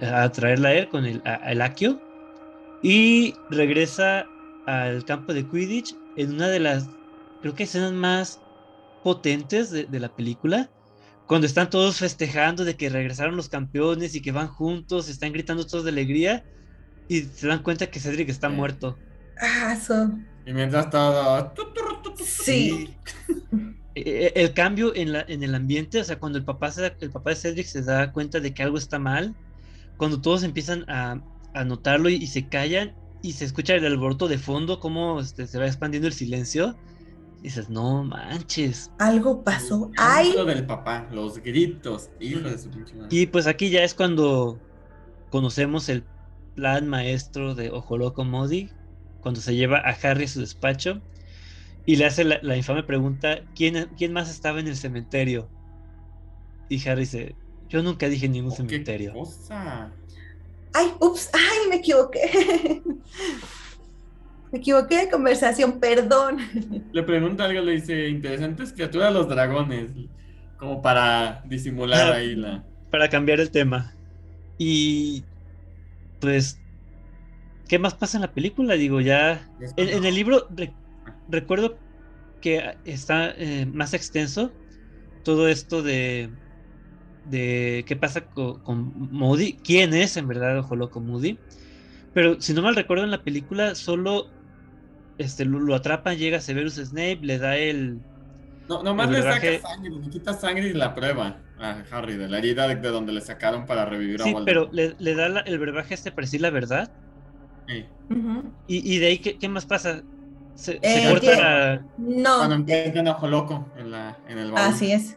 eh, atraerla a él con el, Akio y regresa al campo de Quidditch en una de las, creo que escenas más potentes de, de, la película, cuando están todos festejando de que regresaron los campeones y que van juntos, están gritando todos de alegría y se dan cuenta que Cedric está muerto. Ah, son y mientras todo. Sí. E, e, el cambio en, la, en el ambiente, o sea, cuando el papá, el papá de Cedric se da cuenta de que algo está mal, cuando todos empiezan a, a notarlo y, se callan y se escucha el alboroto de fondo, cómo este, se va expandiendo el silencio, dices, no manches. Algo pasó. Ay. del papá, los gritos, hijo de su Y pues aquí ya es cuando conocemos el plan maestro de Ojo Loco Modi, cuando se lleva a Harry a su despacho y le hace la, infame pregunta, ¿quién, ¿quién, más estaba en el cementerio? Y Harry dice, yo nunca dije ningún oh, cementerio. ¿Qué cosa? Ay, ups, ay, me equivoqué. me equivoqué de conversación, perdón. Le pregunta algo, le dice, interesantes criaturas los dragones, como para disimular ahí la... Para cambiar el tema. Y pues, ¿qué más pasa en la película? Digo, ya... En, el libro recuerdo que está eh, más extenso todo esto de, de qué pasa con, Moody, quién es en verdad Ojo Loco Moody. Pero si no mal recuerdo en la película, solo este, lo, atrapan, llega Severus Snape, le da el. No, nomás le saca sangre, le quita sangre y la prueba a Harry de la herida de, donde le sacaron para revivir a Voldemort. pero le, da el brebaje este para decir la verdad. Sí. y, de ahí, ¿qué, más pasa? Se, eh, corta No. Cuando encuentran Ojo Loco en, la, en el baúl. Así es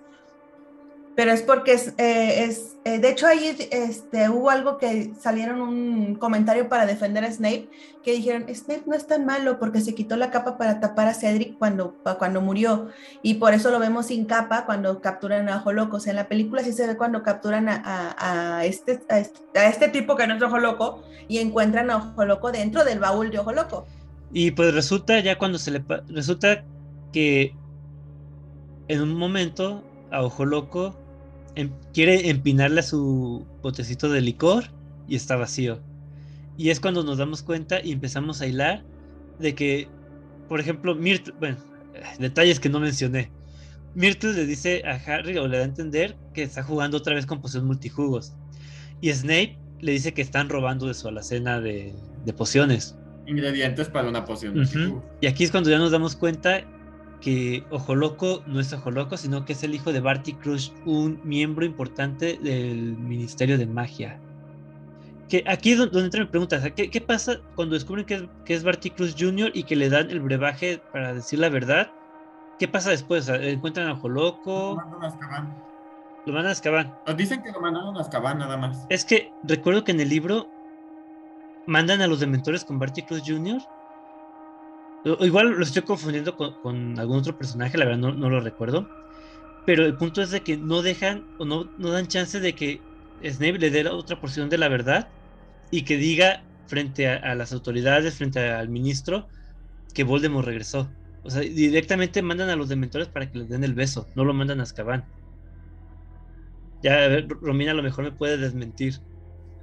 pero es porque es, eh, es eh, de hecho ahí este, hubo algo que salieron un comentario para defender a Snape, que dijeron, Snape no es tan malo porque se quitó la capa para tapar a Cedric cuando, cuando murió, y por eso lo vemos sin capa cuando capturan a Ojo Loco, o sea, en la película sí se ve cuando capturan a, a, este, este, a este tipo que no es Ojo Loco, y encuentran a Ojo Loco dentro del baúl de Ojo Loco. Y pues resulta ya cuando se le... Resulta que en un momento a Ojo Loco Em, quiere empinarle a su botecito de licor y está vacío. Y es cuando nos damos cuenta y empezamos a hilar de que, por ejemplo, Myrtle, bueno, detalles que no mencioné. Myrtle le dice a Harry o le da a entender que está jugando otra vez con poción multijugos. Y Snape le dice que están robando de su alacena de, pociones. Ingredientes para una poción. Y aquí es cuando ya nos damos cuenta que Ojo Loco no es Ojo Loco, sino que es el hijo de Barty Crush, un miembro importante del Ministerio de Magia. Que aquí es donde entra mi pregunta, ¿qué, pasa cuando descubren que es, que es Barty Cruz Jr. y que le dan el brebaje para decir la verdad? ¿Qué pasa después? ¿Encuentran a Ojo Loco? Lo mandan a Azkaban. Lo mandan a Azkaban. Nos dicen que lo mandaron a Azkaban nada más. Es que recuerdo que en el libro mandan a los dementores con Barty Cruz Jr. Igual lo estoy confundiendo con, algún otro personaje, la verdad no, lo recuerdo. Pero el punto es de que no dejan o no, no dan chance de que Snape le dé la otra porción de la verdad y que diga frente a, las autoridades, frente al ministro, que Voldemort regresó. O sea, directamente mandan a los dementores para que les den el beso, no lo mandan a Azkaban. Ya, a ver, Romina a lo mejor me puede desmentir.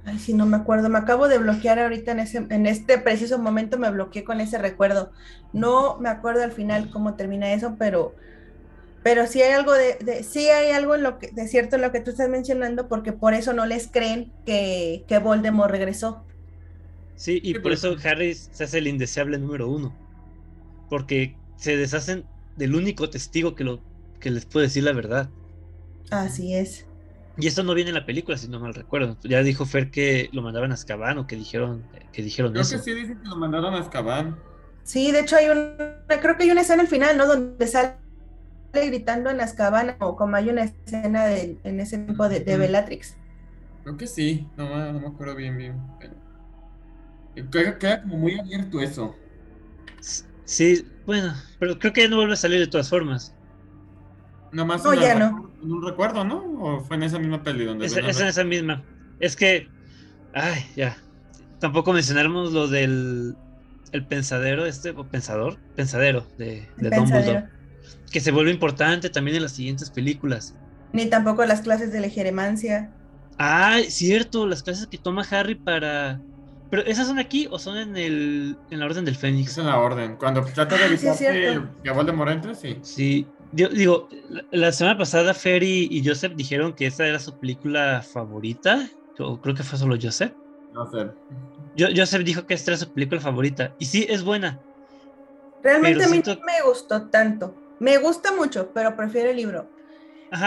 Ay, sí, no me acuerdo. Me acabo de bloquear ahorita en, ese, en este preciso momento, me bloqueé con ese recuerdo. No me acuerdo al final cómo termina eso, pero, pero sí hay algo de, sí hay algo en lo que, de cierto en lo que tú estás mencionando, porque por eso no les creen que, que Voldemort regresó. Sí, y por eso Harry se hace el indeseable número uno. Porque se deshacen del único testigo que, lo, que les puede decir la verdad. Así es. Y esto no viene en la película, si no mal recuerdo. Ya dijo Fer que lo mandaban a Azkaban o que dijeron, que dijeron creo que sí dicen que lo mandaron a Azkaban. Sí, de hecho hay un, creo que hay una escena al final, ¿no? Donde sale gritando en Azkaban o como hay una escena en ese tiempo de, Bellatrix. Creo que sí, no, me acuerdo bien, bien. queda como muy abierto eso. Sí, bueno, pero creo que ya no vuelve a salir de todas formas. Nomás no, ya no. En un recuerdo, ¿no? ¿O fue en esa misma peli donde... Es, es en esa misma. Es que... Ay, ya. Tampoco mencionamos lo del... El pensadero, este, o pensador, pensadero de, de Dumbledore. Que se vuelve importante también en las siguientes películas. Ni tampoco las clases de legeremancia. Ah, cierto, las clases que toma Harry para... ¿Pero esas son aquí o son en el en la Orden del Fénix? Es en la Orden. Cuando trata de evitar sí, que, que Voldemort entre, sí. Sí, digo, la semana pasada Ferry y Joseph dijeron que esta era su película favorita. Yo creo que fue solo Joseph. Joseph. Yo, Joseph dijo que esta era su película favorita. Y sí, es buena. Realmente a mí no me gustó tanto. Me gusta mucho, pero prefiero el libro.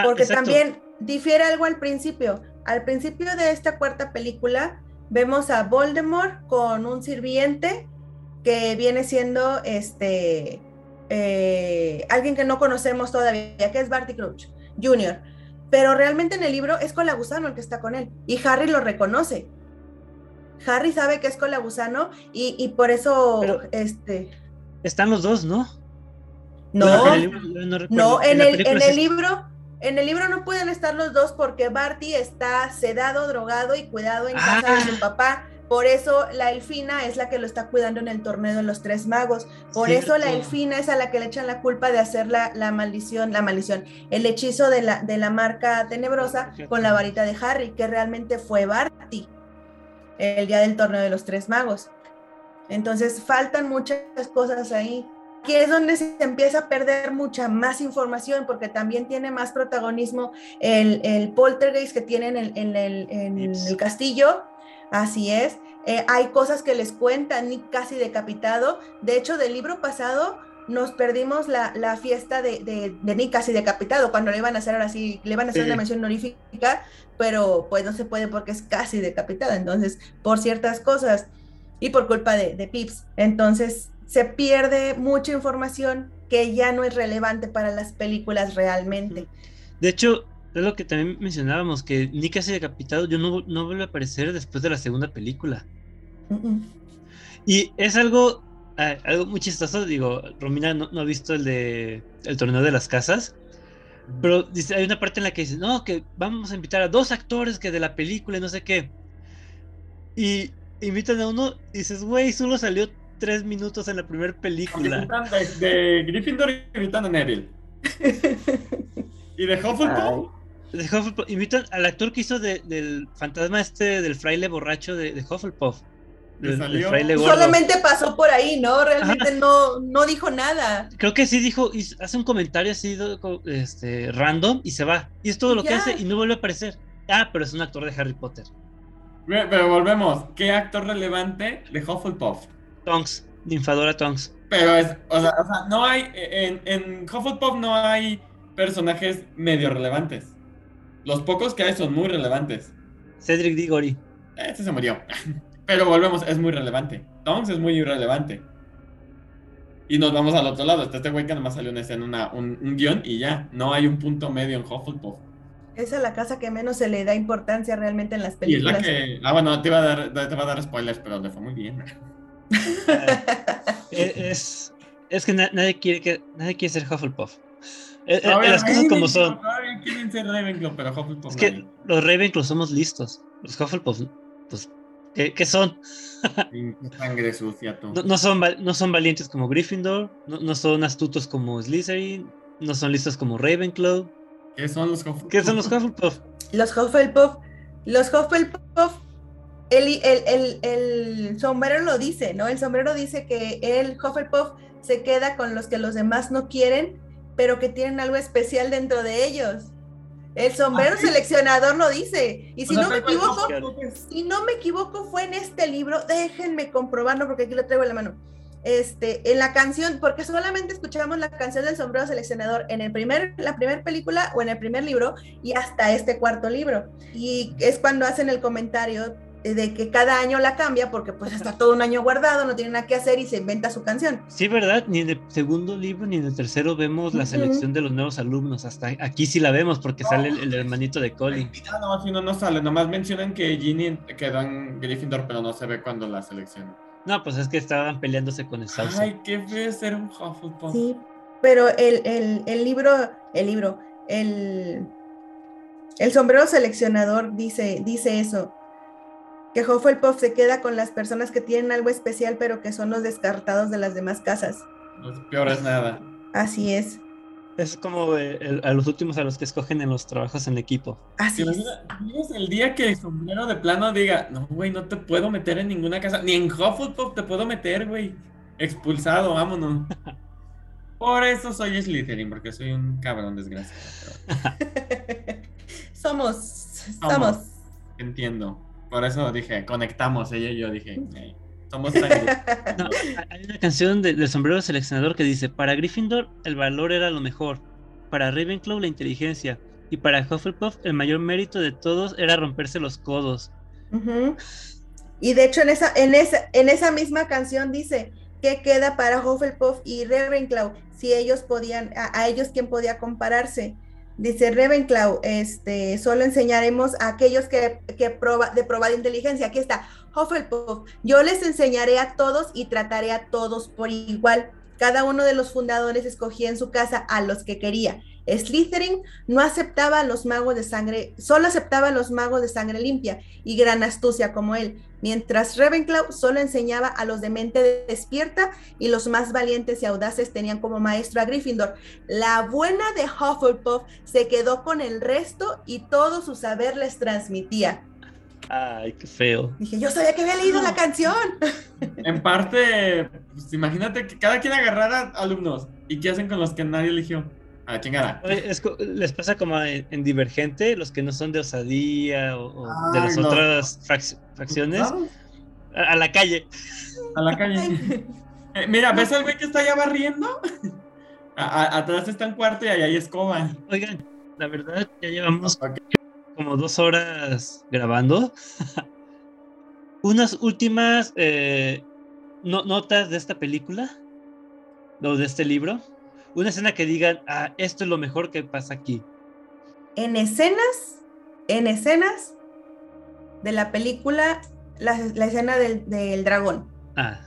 porque también difiere algo al principio. Al principio de esta cuarta película vemos a Voldemort con un sirviente que viene siendo este eh, alguien que no conocemos todavía, que es Barty Crouch Jr. Pero realmente en el libro es Colagusano el que está con él y Harry lo reconoce. Harry sabe que es Colagusano y, y por eso este están los dos, ¿no? No, en el, no, en, el, en el libro en el libro no pueden estar los dos porque Barty está sedado, drogado y cuidado en casa de su ah. papá Por eso la elfina es la que lo está cuidando en el torneo de los tres magos. Por eso la elfina es a la que le echan la culpa de hacer la, la maldición, la maldición, el hechizo de la, de la marca tenebrosa con la varita de Harry, que realmente fue Barty el día del torneo de los tres magos. Entonces faltan muchas cosas ahí. Aquí es donde se empieza a perder mucha más información porque también tiene más protagonismo el, el poltergeist que tienen en, el, en el castillo Así es. Eh, hay cosas que les cuentan Nick casi decapitado. De hecho, del libro pasado nos perdimos la, fiesta de, de, Nick casi decapitado, cuando le iban a hacer ahora sí, le iban a hacer una mención honorífica, pero pues no se puede porque es casi decapitada. Entonces, por ciertas cosas y por culpa de, de Pips. Entonces, se pierde mucha información que ya no es relevante para las películas realmente. De hecho, es lo que también mencionábamos, que Nick casi decapitado yo no, no vuelve a aparecer después de la segunda película. Y es algo, ah, algo muy chistoso, digo, Romina no, ha visto el de el torneo de las casas, pero dice, hay una parte en la que dice, no, que vamos a invitar a dos actores que de la película y no sé qué. Y invitan a uno y dices, güey, solo salió tres minutos en la primera película. De, de Gryffindor invitan a Neville. ¿Y de Hufflepuff? Invitan al actor que hizo del fantasma este del fraile borracho de, Hufflepuff. Solamente pasó por ahí, ¿no? Realmente no, no dijo nada. Creo que sí dijo, hace un comentario así este, random y se va. Y es todo lo que hace y no vuelve a aparecer. Ah, pero es un actor de Harry Potter. Pero volvemos. ¿Qué actor relevante de Hufflepuff? Tonks, Ninfadora Tonks. Pero es, o sea, no hay, en, en Hufflepuff no hay personajes medio relevantes. Los pocos que hay son muy relevantes. Cedric Diggory. Este se murió. Pero volvemos, es muy relevante. Tonks es muy irrelevante. Y nos vamos al otro lado. este güey que nomás salió una escena, un, un guion y ya. No hay un punto medio en Hufflepuff. Esa es la casa que menos se le da importancia realmente en las películas. Y es la que. Ah, bueno, te iba a dar, te a dar spoilers, pero le fue muy bien. es, es que nadie quiere que nadie quiere ser Hufflepuff. Eh, eh, las cosas como son. quieren ser Ravenclaw, pero Hufflepuff. Es que los Ravenclaw somos listos. Los Hufflepuff, pues, ¿qué, son? sangre sucia, tú. No, son, no son valientes como Gryffindor, no, son astutos como Slytherin, no son listos como Ravenclaw. ¿Qué son los Hufflepuff? ¿Qué son los Hufflepuff? Los Hufflepuff. Los Hufflepuff. El, el, el, el sombrero lo dice, ¿no? El sombrero dice que el Hufflepuff se queda con los que los demás no quieren pero que tienen algo especial dentro de ellos. El sombrero ¿Ah, seleccionador lo dice. Y si no me equivoco, si no me equivoco, fue en este libro. Déjenme comprobarlo porque aquí lo traigo en la mano. Este, en la canción, porque solamente escuchamos la canción del sombrero seleccionador en el primer, la primera película o en el primer libro y hasta este cuarto libro. Y es cuando hacen el comentario de que cada año la cambia porque pues está todo un año guardado, no tiene nada que hacer y se inventa su canción. Sí, ¿verdad? Ni en el segundo libro ni en el tercero vemos la selección de los nuevos alumnos. Hasta aquí sí la vemos porque sale el, hermanito de Colin. No, si no, no sale. Nomás mencionan que Ginny quedó en Gryffindor, pero no se ve cuando la selecciona. No, pues es que estaban peleándose con el Sauce. Ay, qué feo ser un Hufflepuff. Sí, pero el, el, el libro, el libro, el, el sombrero seleccionador dice, dice eso que Hufflepuff se queda con las personas que tienen algo especial, pero que son los descartados de las demás casas. Los peores nada. Así es. Es como a los últimos a los que escogen en los trabajos en equipo. Así es. el día que el sombrero de plano diga, no, güey, no te puedo meter en ninguna casa, ni en Hufflepuff te puedo meter, güey. Expulsado, vámonos. Por eso soy Slytherin, porque soy un cabrón desgraciado. somos, somos. Entiendo. Por eso dije, conectamos ella y yo dije, somos Hay una canción del sombrero seleccionador que dice, para Gryffindor el valor era lo mejor, para Ravenclaw la inteligencia y para Hufflepuff el mayor mérito de todos era romperse los codos. Y de hecho en esa, en esa, en esa misma canción dice, ¿qué queda para Hufflepuff y Ravenclaw? Si ellos podían, a, a ellos quién podía compararse. Dice Ravenclaw, este, solo enseñaremos a aquellos que, que proba, de probada inteligencia. Aquí está, Hufflepuff. Yo les enseñaré a todos y trataré a todos por igual. Cada uno de los fundadores escogía en su casa a los que quería. Slytherin no aceptaba a los magos de sangre, solo aceptaba a los magos de sangre limpia y gran astucia como él, mientras Ravenclaw solo enseñaba a los de mente despierta y los más valientes y audaces tenían como maestro a Gryffindor. La buena de Hufflepuff se quedó con el resto y todo su saber les transmitía. Ay, qué feo. Dije, yo sabía que había leído la canción. En parte, pues, imagínate que cada quien agarrara alumnos. ¿Y qué hacen con los que nadie eligió? A chingada. Es les pasa como en, en Divergente, los que no son de Osadía o, o de las no. otras frac- facciones, a, a la calle. A la calle. Eh, mira, ¿ves al güey que está allá barriendo? A- a- atrás está un cuarto y ahí hay escoba. Oigan, la verdad, ya llevamos como dos horas grabando. Unas últimas eh, no- notas de esta película, o de este libro. Una escena que digan, ah, esto es lo mejor que pasa aquí. en escenas, en escenas de la película, la, la escena del, del dragón. Ah,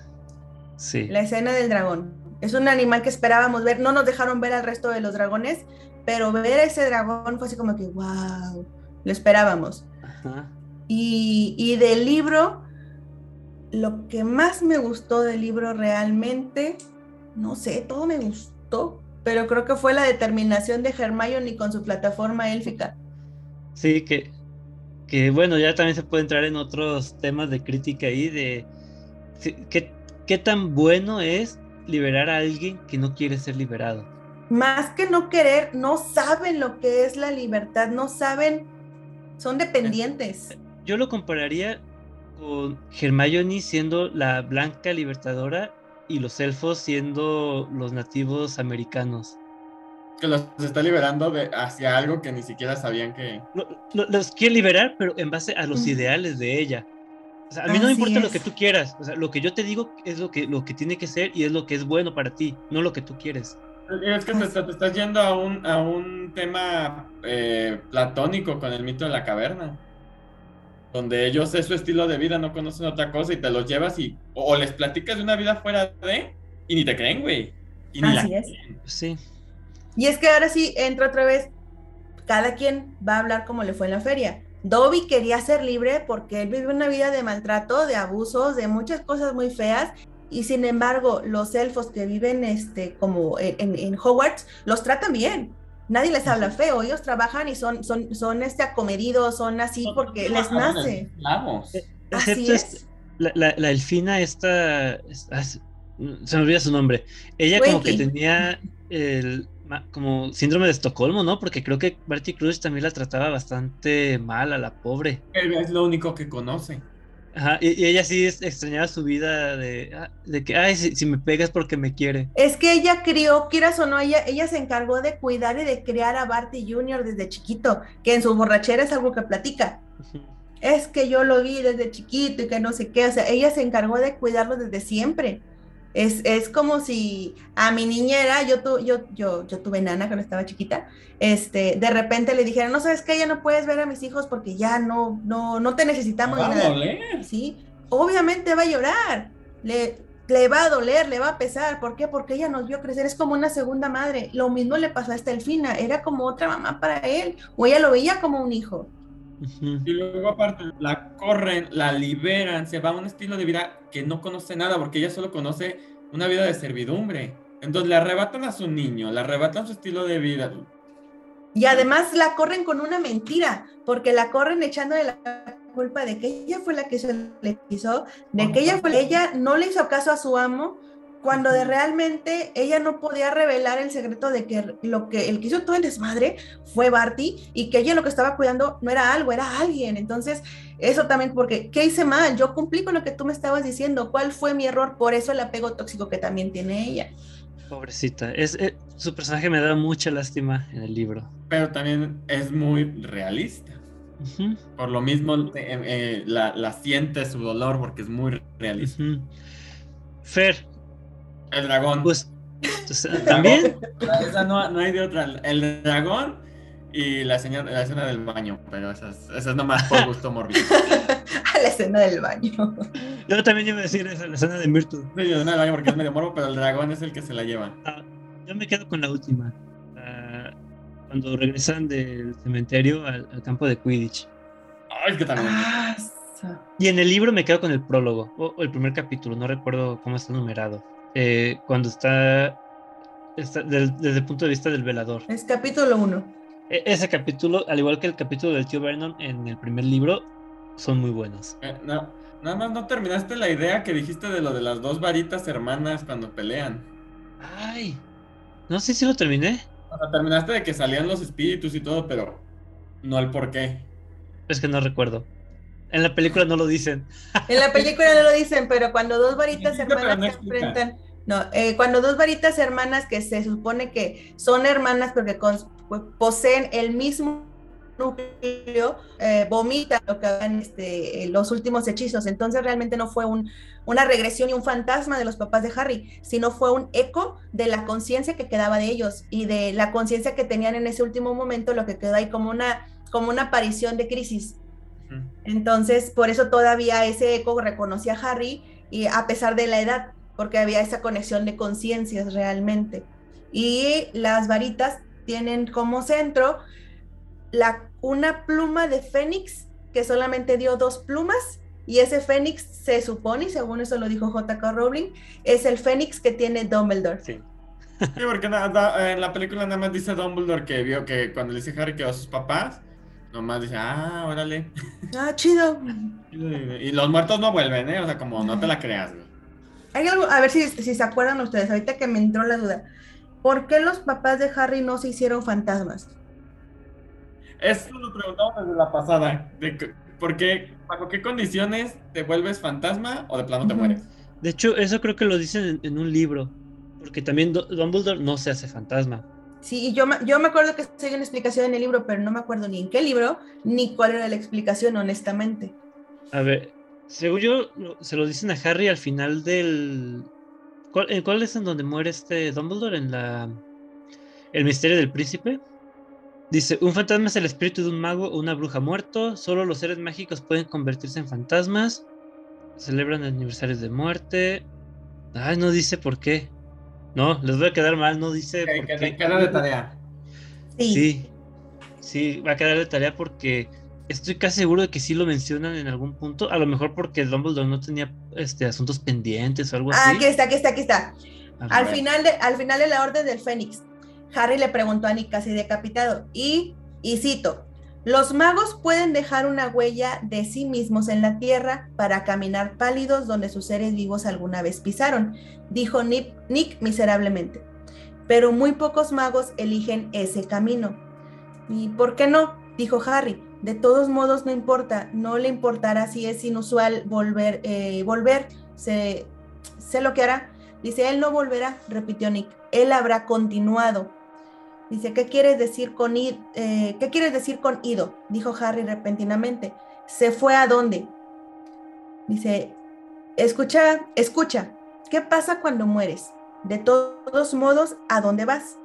sí. La escena del dragón. Es un animal que esperábamos ver. No nos dejaron ver al resto de los dragones, pero ver a ese dragón fue así como que, wow, lo esperábamos. Ajá. Y, y del libro, lo que más me gustó del libro realmente, no sé, todo me gustó, pero creo que fue la determinación de Hermione con su plataforma élfica. Sí, que, que bueno, ya también se puede entrar en otros temas de crítica ahí, de qué, qué tan bueno es liberar a alguien que no quiere ser liberado. Más que no querer, no saben lo que es la libertad, no saben, son dependientes. Yo lo compararía con Hermione siendo la blanca libertadora y los elfos siendo los nativos americanos. Que los está liberando de, hacia algo que ni siquiera sabían que. Lo- lo- los quiere liberar, pero en base a los ideales de ella. O sea, a mí no me importa lo que tú quieras. O sea, lo que yo te digo es lo que, lo que tiene que ser y es lo que es bueno para ti, no lo que tú quieres. Es que te, te estás yendo a un, a un tema eh, platónico con el mito de la caverna. Donde ellos es su estilo de vida, no conocen otra cosa y te los llevas y. O les platicas de una vida fuera de. Y ni te creen, güey. Y ni Así la es. creen. Sí. Y es que ahora sí entra otra vez, cada quien va a hablar como le fue en la feria. Dobby quería ser libre porque él vive una vida de maltrato, de abusos, de muchas cosas muy feas. Y sin embargo, los elfos que viven este, como en, en- en Hogwarts los tratan bien. Nadie les habla feo, ellos trabajan y son, son, son este acomedidos, son así porque les nace. esclavos. Así Excepto es. este- la, la, la elfina esta, es- ah, se se me olvida su nombre. Ella como que tenía el como síndrome de Estocolmo, ¿no? Porque creo que Barty Cruz también la trataba bastante mal a la pobre. Es lo único que conoce. Ajá, y, y ella sí extrañaba su vida de, ah, de que, ay, si, si me pegas porque me quiere. Es que ella crió, quieras o no, ella, ella se encargó de cuidar y de criar a Barty Jr. desde chiquito, que en su borrachera es algo que platica. Es que yo lo vi desde chiquito y que no sé qué, o sea, ella se encargó de cuidarlo desde siempre. Es, es como si a mi niñera, yo, tu, yo, yo, yo tuve nana cuando estaba chiquita, este, de repente le dijeron, no sabes que ya no puedes ver a mis hijos porque ya no, no, no te necesitamos Va ni a nada. doler. Sí, obviamente va a llorar, le, le va a doler, le va a pesar. ¿Por qué? Porque ella nos vio crecer, es como una segunda madre. Lo mismo le pasó a Estelfina, era como otra mamá para él, o ella lo veía como un hijo. Y luego aparte la corren, la liberan, se va a un estilo de vida que no conoce nada porque ella solo conoce una vida de servidumbre. Entonces le arrebatan a su niño, le arrebatan su estilo de vida. Y además la corren con una mentira, porque la corren echándole la culpa de que ella fue la que se le hizo, de que ella fue ella no le hizo caso a su amo, cuando de realmente ella no podía revelar el secreto de que lo que el que hizo todo el desmadre fue Barty y que ella lo que estaba cuidando no era algo, era alguien. Entonces, eso también porque ¿qué hice mal? Yo cumplí con lo que tú me estabas diciendo, ¿cuál fue mi error? Por eso el apego tóxico que también tiene ella. Pobrecita. Es, eh, su personaje me da mucha lástima en el libro. Pero también es muy realista. Por lo mismo eh, eh, la, la siente su dolor porque es muy realista. Fer, El dragón. pues, o sea, también. Esa no, no hay de otra. El dragón y la, escena, la escena del baño, pero esa es, esa es nomás por gusto morbido. a la escena del baño. Yo también iba a decir esa, la escena de Myrtle. Sí, la escena del baño porque es medio morbo, pero el dragón es el que se la lleva. Ah, yo me quedo con la última. Ah, cuando regresan del cementerio al, al campo de Quidditch. Ay, que también. Ah, Y en el libro me quedo con el prólogo, o, o el primer capítulo, no recuerdo cómo está numerado. Eh, cuando está, está del- desde el punto de vista del velador. es capítulo 1. E- ese capítulo, al igual que el capítulo del tío Vernon en el primer libro, son muy buenos. Eh, no, nada más no terminaste la idea que dijiste de lo de las dos varitas hermanas cuando pelean. Ay, no sé si lo terminé. O sea, terminaste de que salían los espíritus y todo, pero no el por qué. Es que no recuerdo. En la película no lo dicen. En la película no lo dicen, pero cuando dos varitas Sí, hermanas no se enfrentan, no, eh, cuando dos varitas hermanas que se supone que son hermanas porque cons- poseen el mismo núcleo, eh, vomitan lo que hagan este, eh, los últimos hechizos. Entonces realmente no fue un, una regresión y un fantasma de los papás de Harry, sino fue un eco de la conciencia que quedaba de ellos y de la conciencia que tenían en ese último momento, lo que quedó ahí como una, como una aparición de crisis. Entonces, por eso todavía ese eco reconocía a Harry y a pesar de la edad, porque había esa conexión de conciencias realmente. Y las varitas tienen como centro la, una pluma de Fénix que solamente dio dos plumas y ese Fénix se supone, y según eso lo dijo JK Rowling, es el Fénix que tiene Dumbledore. Sí. Sí, porque en la película nada más dice Dumbledore que vio que cuando le dice Harry que a sus papás, nomás dice, ah, órale. Ah, chido. Y los muertos no vuelven, ¿eh? O sea, como no te la creas, güey. Hay algo, a ver si, si se acuerdan ustedes, ahorita que me entró la duda. ¿Por qué los papás de Harry no se hicieron fantasmas? Eso lo preguntamos desde la pasada. De ¿Por qué, bajo qué condiciones te vuelves fantasma o de plano te mueres? De hecho, eso creo que lo dicen en, en un libro. Porque también Du- Dumbledore no se hace fantasma. Sí, yo, yo me acuerdo que hay una explicación en el libro, pero no me acuerdo ni en qué libro, ni cuál era la explicación, honestamente. A ver, según yo, se lo dicen a Harry al final del. ¿Cuál, en cuál es en donde muere este Dumbledore? En la. El misterio del príncipe. Dice: Un fantasma es el espíritu de un mago o una bruja muerto. Solo los seres mágicos pueden convertirse en fantasmas. Celebran aniversarios de muerte. Ay, no dice por qué. No, les voy a quedar mal, no dice Que, por que queda de tarea. Sí. Sí, sí, va a quedar de tarea porque estoy casi seguro de que sí lo mencionan en algún punto. A lo mejor porque Dumbledore no tenía este, asuntos pendientes o algo Ah, así. aquí está, aquí está, aquí está. Al final, de, al final de la Orden del Fénix, Harry le preguntó a Nick casi decapitado, y, y cito, los magos pueden dejar una huella de sí mismos en la tierra para caminar pálidos donde sus seres vivos alguna vez pisaron, dijo Nick, miserablemente. Pero muy pocos magos eligen ese camino. ¿Y por qué no? Dijo Harry. De todos modos, no importa, no le importará si es inusual volver, eh, volver, sé, sé lo que hará. Dice, él no volverá, repitió Nick. Él habrá continuado. Dice, ¿qué quieres decir con eh, ¿qué quieres decir con ido? Dijo Harry repentinamente. ¿Se fue a dónde? Dice, escucha, escucha, ¿qué pasa cuando mueres? De todos modos, ¿a dónde vas?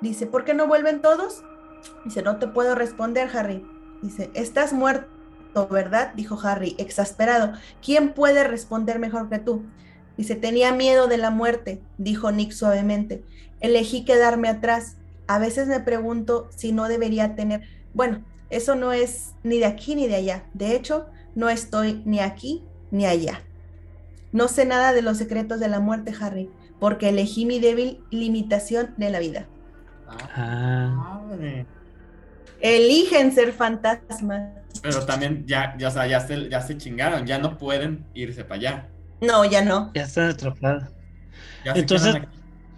Dice, ¿por qué no vuelven todos? Dice, no te puedo responder, Harry. Dice, estás muerto, ¿verdad? Dijo Harry, exasperado. ¿Quién puede responder mejor que tú? Dice, tenía miedo de la muerte, dijo Nick suavemente. Elegí quedarme atrás. A veces me pregunto si no debería tener... Bueno, eso no es ni de aquí ni de allá. De hecho, no estoy ni aquí ni allá. No sé nada de los secretos de la muerte, Harry, porque elegí mi débil limitación de la vida. Ah, Madre. Eligen ser fantasmas. Pero también ya, ya, o sea, ya, se, ya se chingaron, ya no pueden irse para allá. No, ya no. ya están se Entonces,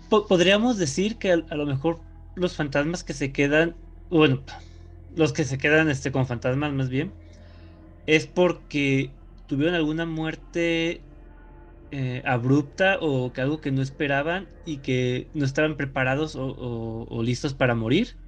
podríamos decir que a, a lo mejor los fantasmas que se quedan, bueno, los que se quedan este, con fantasmas más bien, es porque tuvieron alguna muerte eh, abrupta o que algo que no esperaban y que no estaban preparados o, o- o listos para morir.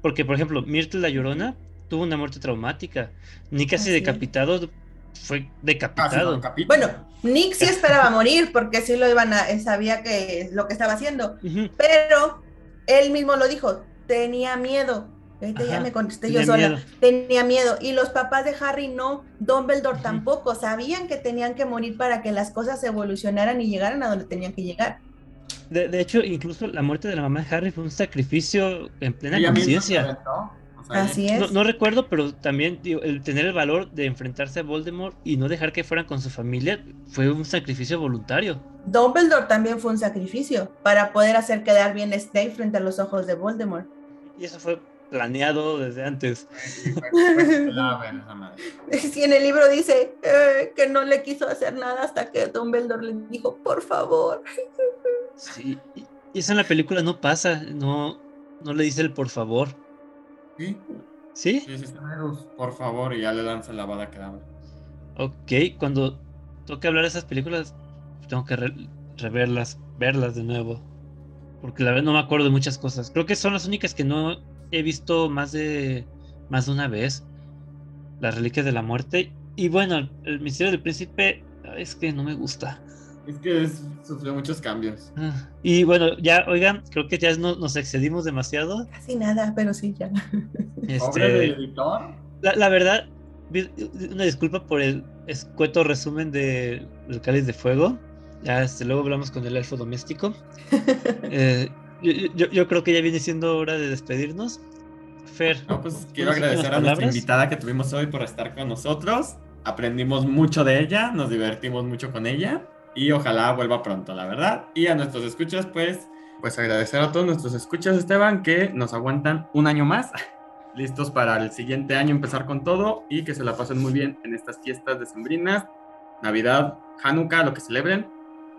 Porque, por ejemplo, Myrtle la Llorona tuvo una muerte traumática. Ni casi Así decapitado, fue Ah, sí, decapitado. Bueno, Nick sí esperaba morir porque sí lo iban a, sabía que lo que estaba haciendo, pero él mismo lo dijo, tenía miedo. Ahorita ya me contesté yo sola. Tenía miedo. Y los papás de Harry no, Dumbledore tampoco. Sabían que tenían que morir para que las cosas evolucionaran y llegaran a donde tenían que llegar. De, hecho, incluso la muerte de la mamá de Harry fue un sacrificio en plena conciencia. Así es. No, recuerdo, pero también el tener el valor de enfrentarse a Voldemort y no dejar que fueran con su familia fue un sacrificio voluntario. Dumbledore también fue un sacrificio para poder hacer quedar bien a Snape frente a los ojos de Voldemort. Y eso fue planeado desde antes. Si en el libro dice eh, que no le quiso hacer nada hasta que Dumbledore le dijo, por favor. Sí, y eso en la película no pasa, no, no le dice el por favor. ¿Sí? ¿Sí? Sí, por favor, y ya le lanza la bada que da. Ok, cuando toque hablar de esas películas, tengo que reverlas, verlas de nuevo. Porque la verdad no me acuerdo de muchas cosas. Creo que son las únicas que no he visto más de más de una vez. Las reliquias de la muerte. Y bueno, el misterio del príncipe es que no me gusta. Es que sufrió muchos cambios. Ah, y bueno, ya, oigan, creo que ya nos excedimos demasiado. Casi nada, pero sí, ya. Este, editor? La, verdad, una disculpa por el escueto resumen de El Cáliz de Fuego. Ya este, luego hablamos con el elfo doméstico. Eh, yo, creo que ya viene siendo hora de despedirnos. Fer. pues quiero agradecer a nuestra invitada que tuvimos hoy por estar con nosotros. Aprendimos mucho de ella, nos divertimos mucho con ella y ojalá vuelva pronto, la verdad. Y a nuestros escuchas, pues, pues agradecer a todos nuestros escuchas, Esteban, que nos aguantan un año más, listos para el siguiente año empezar con todo y que se la pasen muy bien en estas fiestas decembrinas, Navidad, Hanukkah, lo que celebren.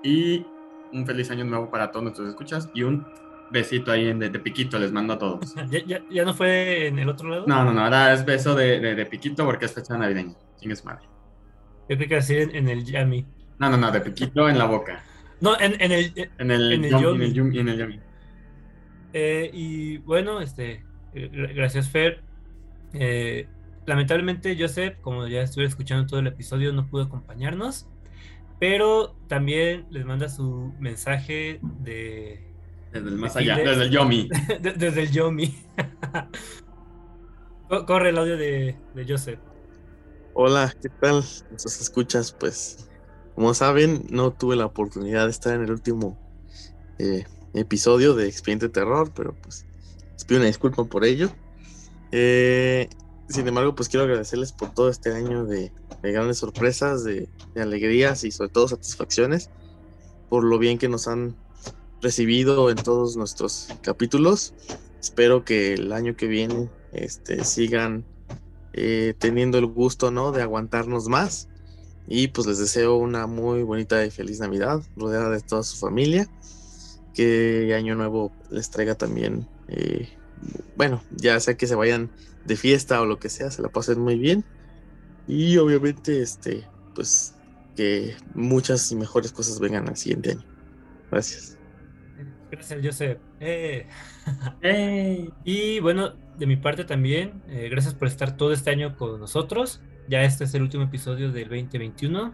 Y un feliz año nuevo para todos nuestros escuchas y un besito ahí en de, piquito les mando a todos. ¿Ya, ya, no fue en el otro lado? No, no, no, ahora es beso de, de, piquito porque es fecha navideña. es madre? Yo creo que así en, en el Yami. No, no, no, de piquito en la boca. No, en, en el. En el, en el, yomi. En el, yomi. Eh, y bueno, este. Eh, gracias, Fer. Eh, lamentablemente, Joseph, como ya estuve escuchando todo el episodio, no pudo acompañarnos. Pero también les manda su mensaje de. Desde el más allá, desde el Yomi. desde el Yomi. Corre el audio de, de Joseph. Hola, ¿qué tal? ¿Nos escuchas? Pues como saben, no tuve la oportunidad de estar en el último eh, episodio de Expediente Terror, pero pues les pido una disculpa por ello. Eh, sin embargo, pues quiero agradecerles por todo este año de, grandes sorpresas, de, alegrías y sobre todo satisfacciones, por lo bien que nos han recibido en todos nuestros capítulos. Espero que el año que viene este, sigan eh, teniendo el gusto ¿no? de aguantarnos más y pues les deseo una muy bonita y feliz Navidad, rodeada de toda su familia. Que año nuevo les traiga también, eh, bueno, ya sea que se vayan de fiesta o lo que sea, se la pasen muy bien. Y obviamente, este, pues que muchas y mejores cosas vengan al siguiente año. Gracias. Gracias, Joseph. Eh. Y bueno, de mi parte también, eh, gracias por estar todo este año con nosotros. Ya este es el último episodio del 2021.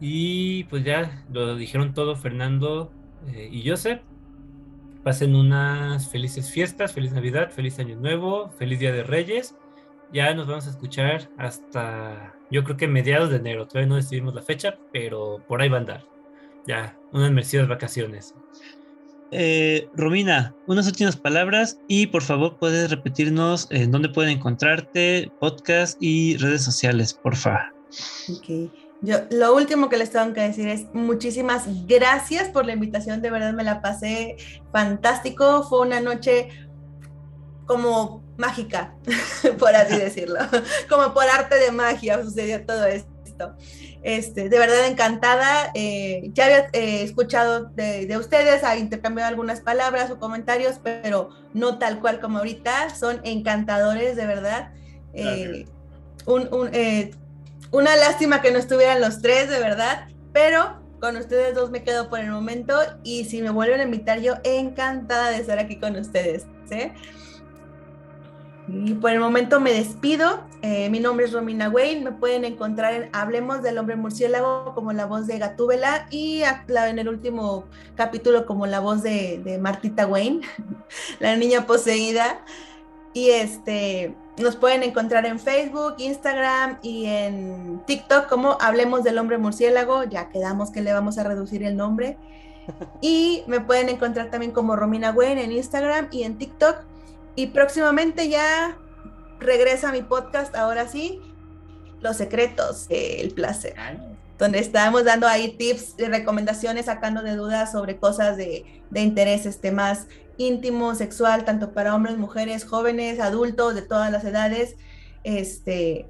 Y pues ya lo dijeron todo Fernando eh, y Joseph. Pasen unas felices fiestas, feliz Navidad, feliz Año Nuevo, feliz Día de Reyes. Ya nos vamos a escuchar hasta, yo creo que mediados de enero. Todavía no decidimos la fecha, pero por ahí va a andar. Ya, unas merecidas vacaciones. Eh, Romina, unas últimas palabras y por favor puedes repetirnos en dónde pueden encontrarte, podcast y redes sociales, porfa. Ok. Yo, lo último que les tengo que decir es muchísimas gracias por la invitación, de verdad me la pasé fantástico, fue una noche como mágica, por así decirlo, como por arte de magia sucedió todo esto. Este, de verdad encantada. Eh, ya había eh, escuchado de, ustedes, ha intercambiado algunas palabras o comentarios, pero no tal cual como ahorita. Son encantadores, de verdad. Eh, una lástima que no estuvieran los tres, de verdad, pero con ustedes dos me quedo por el momento y si me vuelven a invitar, yo encantada de estar aquí con ustedes. ¿sí? Y por el momento me despido. Eh, mi nombre es Romina Wayne. Me pueden encontrar en Hablemos del Hombre Murciélago como la voz de Gatúbela y en el último capítulo como la voz de, Martita Wayne, la niña poseída. Y este, nos pueden encontrar en Facebook, Instagram y en TikTok como Hablemos del Hombre Murciélago. Ya quedamos que le vamos a reducir el nombre. Y me pueden encontrar también como Romina Gwen en Instagram y en TikTok. Y próximamente ya regresa mi podcast, ahora sí, Los Secretos, el placer. Donde estamos dando ahí tips y recomendaciones, sacando de dudas sobre cosas de, de interés este, más íntimo, sexual, tanto para hombres, mujeres, jóvenes, adultos, de todas las edades. Este,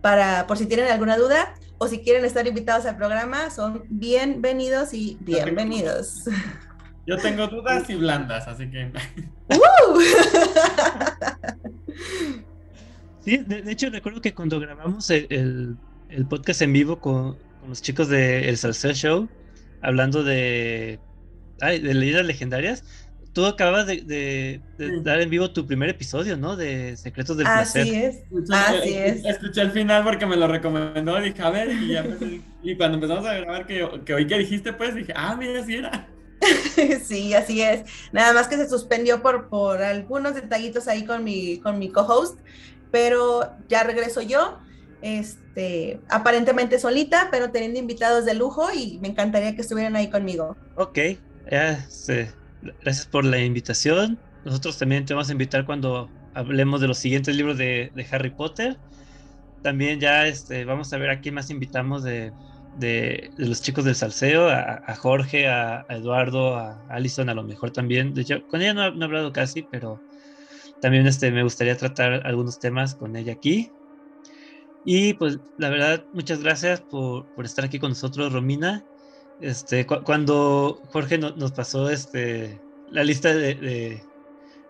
para, por si tienen alguna duda o si quieren estar invitados al programa, son bienvenidos y bienvenidos. Yo tengo dudas y blandas, así que. sí, de, hecho recuerdo que cuando grabamos el, podcast en vivo con, los chicos de El Salseo Show, hablando de, ay, de leyendas legendarias, tú acabas de, dar en vivo tu primer episodio, ¿no? De Secretos del Placer. Así es, así es. Escuché el final porque me lo recomendó, dije, a ver, y, cuando empezamos a grabar que, que hoy que dijiste, pues dije, ah, mira, así era. sí, así es. Nada más que se suspendió por, por algunos detallitos ahí con mi, con mi co-host, pero ya regreso yo, este, aparentemente solita, pero teniendo invitados de lujo y me encantaría que estuvieran ahí conmigo. Ok, ya sé gracias por la invitación. Nosotros también te vamos a invitar cuando hablemos de los siguientes libros de, Harry Potter. También ya este, vamos a ver a quién más invitamos de, los chicos del salseo, a, Jorge, a, Eduardo, a Alison a lo mejor también. De hecho, con ella no, he hablado casi, pero también este, me gustaría tratar algunos temas con ella aquí. Y pues la verdad, muchas gracias por, por estar aquí con nosotros, Romina. Este, cuando Jorge nos pasó este, la lista de,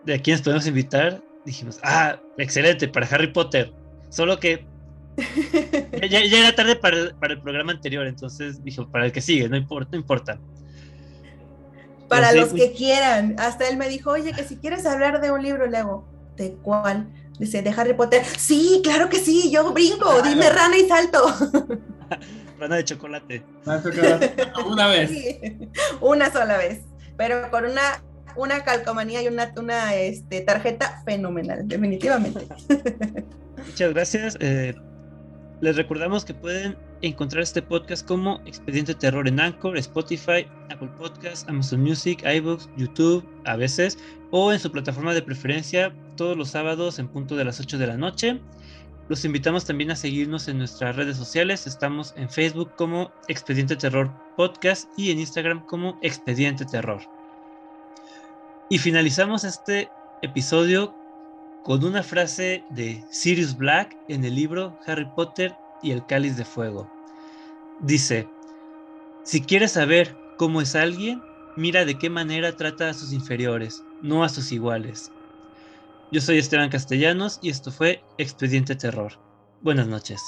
de, a quienes podemos invitar, dijimos, ah, excelente, para Harry Potter. Solo que ya, era tarde para el, para el, programa anterior, entonces dijo, para el que sigue, no importa. No importa. Para los que quieran. Hasta él me dijo, oye, que si quieres hablar de un libro, le hago, ¿de cuál? Dice, de Harry Potter. Sí, claro que sí, yo brinco, dime rana y salto. Rana de chocolate. una vez. una sola vez. Pero con una, una calcomanía y una, una este, tarjeta fenomenal, definitivamente. Muchas gracias. Eh, les recordamos que pueden encontrar este podcast como Expediente Terror en Anchor, Spotify, Apple Podcasts, Amazon Music, iBooks, YouTube, a veces, o en su plataforma de preferencia todos los sábados en punto de las 8 de la noche. Los invitamos también a seguirnos en nuestras redes sociales. Estamos en Facebook como Expediente Terror Podcast y en Instagram como Expediente Terror. Y finalizamos este episodio con una frase de Sirius Black en el libro Harry Potter y el Cáliz de Fuego. Dice, si quieres saber cómo es alguien, mira de qué manera trata a sus inferiores, no a sus iguales. Yo soy Esteban Castellanos y esto fue Expediente Terror. Buenas noches.